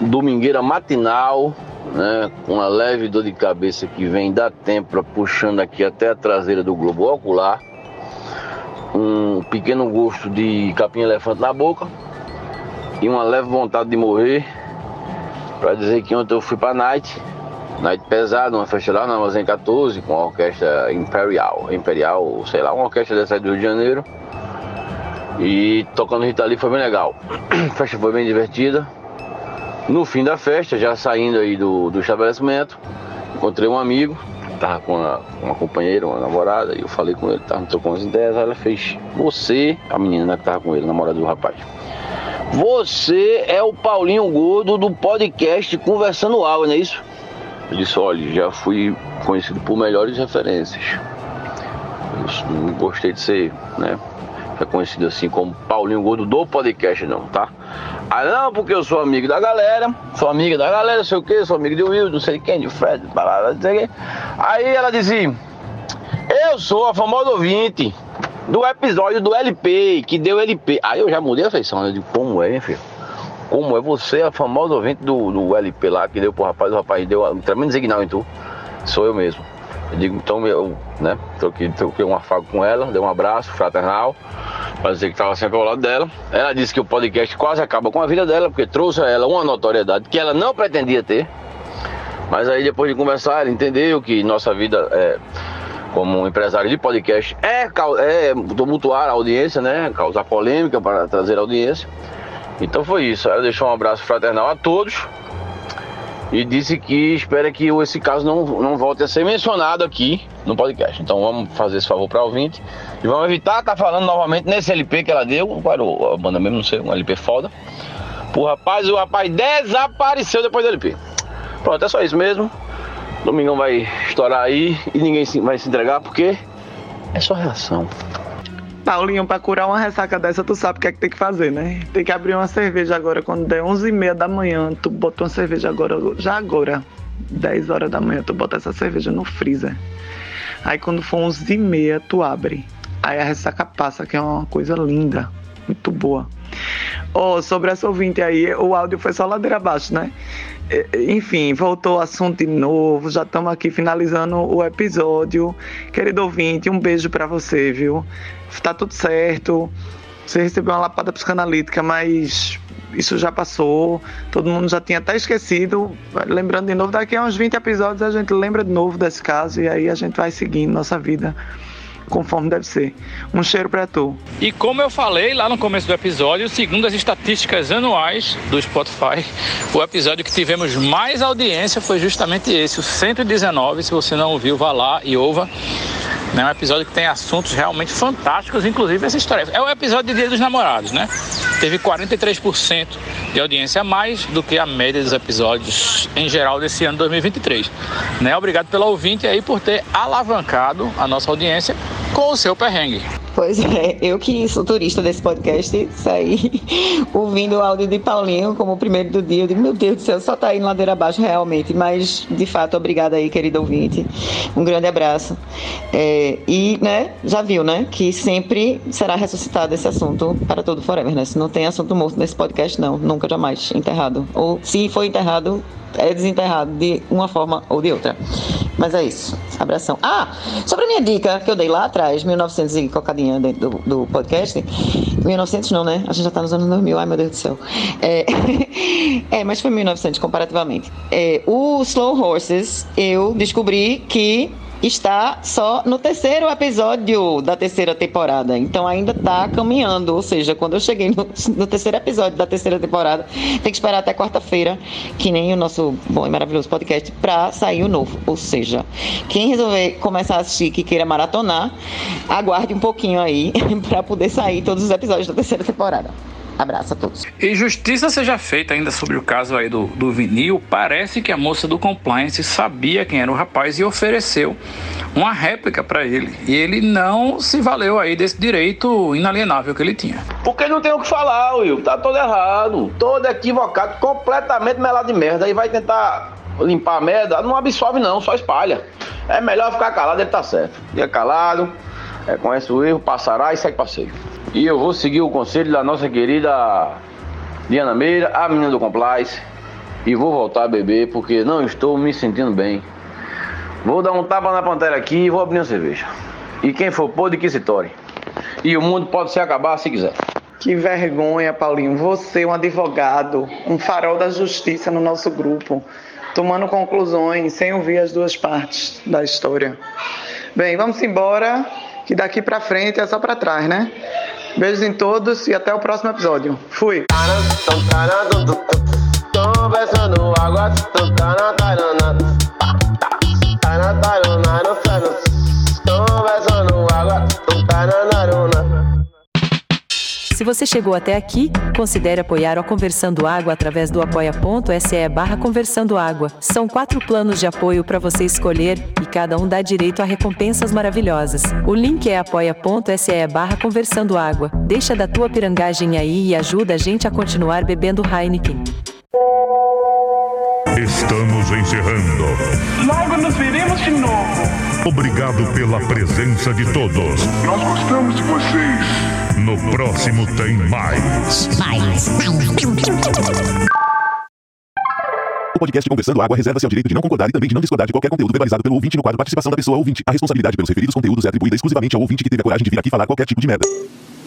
domingueira matinal, né, com uma leve dor de cabeça que vem da têmpora puxando aqui até a traseira do globo ocular. Um pequeno gosto de capim elefante na boca e uma leve vontade de morrer Pra dizer que ontem eu fui pra Night, Night pesado, uma festa lá na Amazon 14, com a orquestra Imperial, Imperial, sei lá, uma orquestra dessa do Rio de Janeiro. E tocando Rita Lee foi bem legal. A festa foi bem divertida. No fim da festa, já saindo aí do, do estabelecimento, encontrei um amigo, tava com uma, uma companheira, uma namorada, e eu falei com ele, tava trocando umas ideias, ela fez, você, a menina né, que tava com ele, namorada do rapaz. Você é o Paulinho Gordo do podcast Conversando Água, não é isso? Eu disse, olha, já fui conhecido por melhores referências. Eu não gostei de ser, né? Reconhecido assim como Paulinho Gordo do podcast, não, tá? Ah, não, porque eu sou amigo da galera, sou amiga da galera, sei o que, sou amigo de Will, não sei quem, de Fred, parada, não sei o que. Aí ela dizia, eu sou a famosa ouvinte do episódio do LP, que deu LP. Aí eu já mudei a feição, né? De como é, hein, filho? Como é você, a famosa ouvinte do, do LP lá, que deu pro rapaz, o rapaz deu um tremendo signal em tu. Sou eu mesmo. Eu digo, então eu, né, troquei, troquei um afago com ela, dei um abraço fraternal, pra dizer que estava sempre ao lado dela. Ela disse que o podcast quase acaba com a vida dela, porque trouxe a ela uma notoriedade que ela não pretendia ter. Mas aí depois de conversar, ela entendeu que nossa vida é como empresário de podcast, é, é tumultuar a audiência, né? Causar polêmica para trazer audiência. Então foi isso. Ela deixou um abraço fraternal a todos e disse que espera que esse caso não, não volte a ser mencionado aqui no podcast. Então vamos fazer esse favor para o ouvinte e vamos evitar estar tá falando novamente nesse LP que ela deu, qual a banda mesmo, não sei, um LP foda. O rapaz, o rapaz desapareceu depois do LP. Pronto, é só isso mesmo. Domingão vai estourar aí e ninguém vai se entregar porque é só reação. Paulinho, pra curar uma ressaca dessa, tu sabe o que é que tem que fazer, né? Tem que abrir uma cerveja agora, quando der 11h30 da manhã, tu bota uma cerveja agora, já agora, 10 horas da manhã, tu bota essa cerveja no freezer. Aí quando for 11h30, tu abre. Aí a ressaca passa, que é uma coisa linda, muito boa. Oh, sobre essa ouvinte aí, o áudio foi só ladeira abaixo, né? Enfim, voltou o assunto de novo. Já estamos aqui finalizando o episódio. Querido ouvinte, um beijo para você, viu? Tá tudo certo. Você recebeu uma lapada psicanalítica, mas isso já passou. Todo mundo já tinha até esquecido. Lembrando de novo, daqui a uns 20 episódios a gente lembra de novo desse caso e aí a gente vai seguindo nossa vida conforme deve ser. Um cheiro para tu. E como eu falei lá no começo do episódio, segundo as estatísticas anuais do Spotify, o episódio que tivemos mais audiência foi justamente esse, o 119. Se você não ouviu, vá lá e ouva. É um episódio que tem assuntos realmente fantásticos, inclusive essa história. É o episódio de Dia dos Namorados, né? Teve 43% de audiência a mais do que a média dos episódios em geral desse ano 2023. Né? Obrigado pelo ouvinte aí por ter alavancado a nossa audiência com o seu perrengue. Pois é, eu que sou turista desse podcast, saí ouvindo o áudio de Paulinho como o primeiro do dia. Eu digo, meu Deus do céu, só tá indo ladeira abaixo realmente. Mas, de fato, obrigada aí, querido ouvinte. Um grande abraço. É, e, né, já viu, né, que sempre será ressuscitado esse assunto para todo forever, né? Se não tem assunto morto nesse podcast, não, nunca jamais enterrado. Ou se foi enterrado, é desenterrado de uma forma ou de outra. Mas é isso. Abração. Ah, sobre a minha dica que eu dei lá atrás, 1900 e cocadinha dentro do, do podcast. 1900 não, né? A gente já tá nos anos 2000. Ai, meu Deus do céu. É, é mas foi 1900 comparativamente. É, o Slow Horses, eu descobri que está só no terceiro episódio da terceira temporada. Então ainda está caminhando. Ou seja, quando eu cheguei no, no, terceiro episódio da terceira temporada, tem que esperar até quarta-feira, que nem o nosso bom e maravilhoso podcast, para sair o novo. Ou seja, quem resolver começar a assistir que queira maratonar, aguarde um pouquinho aí para poder sair todos os episódios da terceira temporada. Abraço a todos. E justiça seja feita ainda sobre o caso aí do, do vinil. Parece que a moça do compliance sabia quem era o rapaz e ofereceu uma réplica para ele. E ele não se valeu aí desse direito inalienável que ele tinha. Porque não tem o que falar, Will. Tá todo errado. Todo equivocado, completamente melado de merda. Aí vai tentar limpar a merda. Não absorve, não, só espalha. É melhor ficar calado, ele tá certo. Fica calado, reconhece o erro, passará e segue passeio. E eu vou seguir o conselho da nossa querida Diana Meira, a menina do Complice, e vou voltar a beber porque não estou me sentindo bem. Vou dar um tapa na pantera aqui e vou abrir uma cerveja. E quem for pôde que se tore. E o mundo pode se acabar se quiser. Que vergonha, Paulinho. Você, um advogado, um farol da justiça no nosso grupo, tomando conclusões sem ouvir as duas partes da história. Bem, vamos embora, que daqui para frente é só para trás, né? Beijos em todos e até o próximo episódio. Fui! Conversando água, Se você chegou até aqui, considere apoiar a Conversando Água através do apoia.se barra Conversando Água. São quatro planos de apoio para você escolher e cada um dá direito a recompensas maravilhosas. O link é apoia.se barra Conversando Água. Deixa da tua pirangagem aí e ajuda a gente a continuar bebendo Heineken. Estamos encerrando. Logo nos veremos de novo. Obrigado pela presença de todos. Nós gostamos de vocês. No próximo tem mais. Mais. O podcast Conversando Água reserva-se ao direito de não concordar e também de não discordar de qualquer conteúdo verbalizado pelo ouvinte no quadro Participação da pessoa ouvinte. A responsabilidade pelos referidos conteúdos é atribuída exclusivamente ao ouvinte que teve a coragem de vir aqui falar qualquer tipo de merda.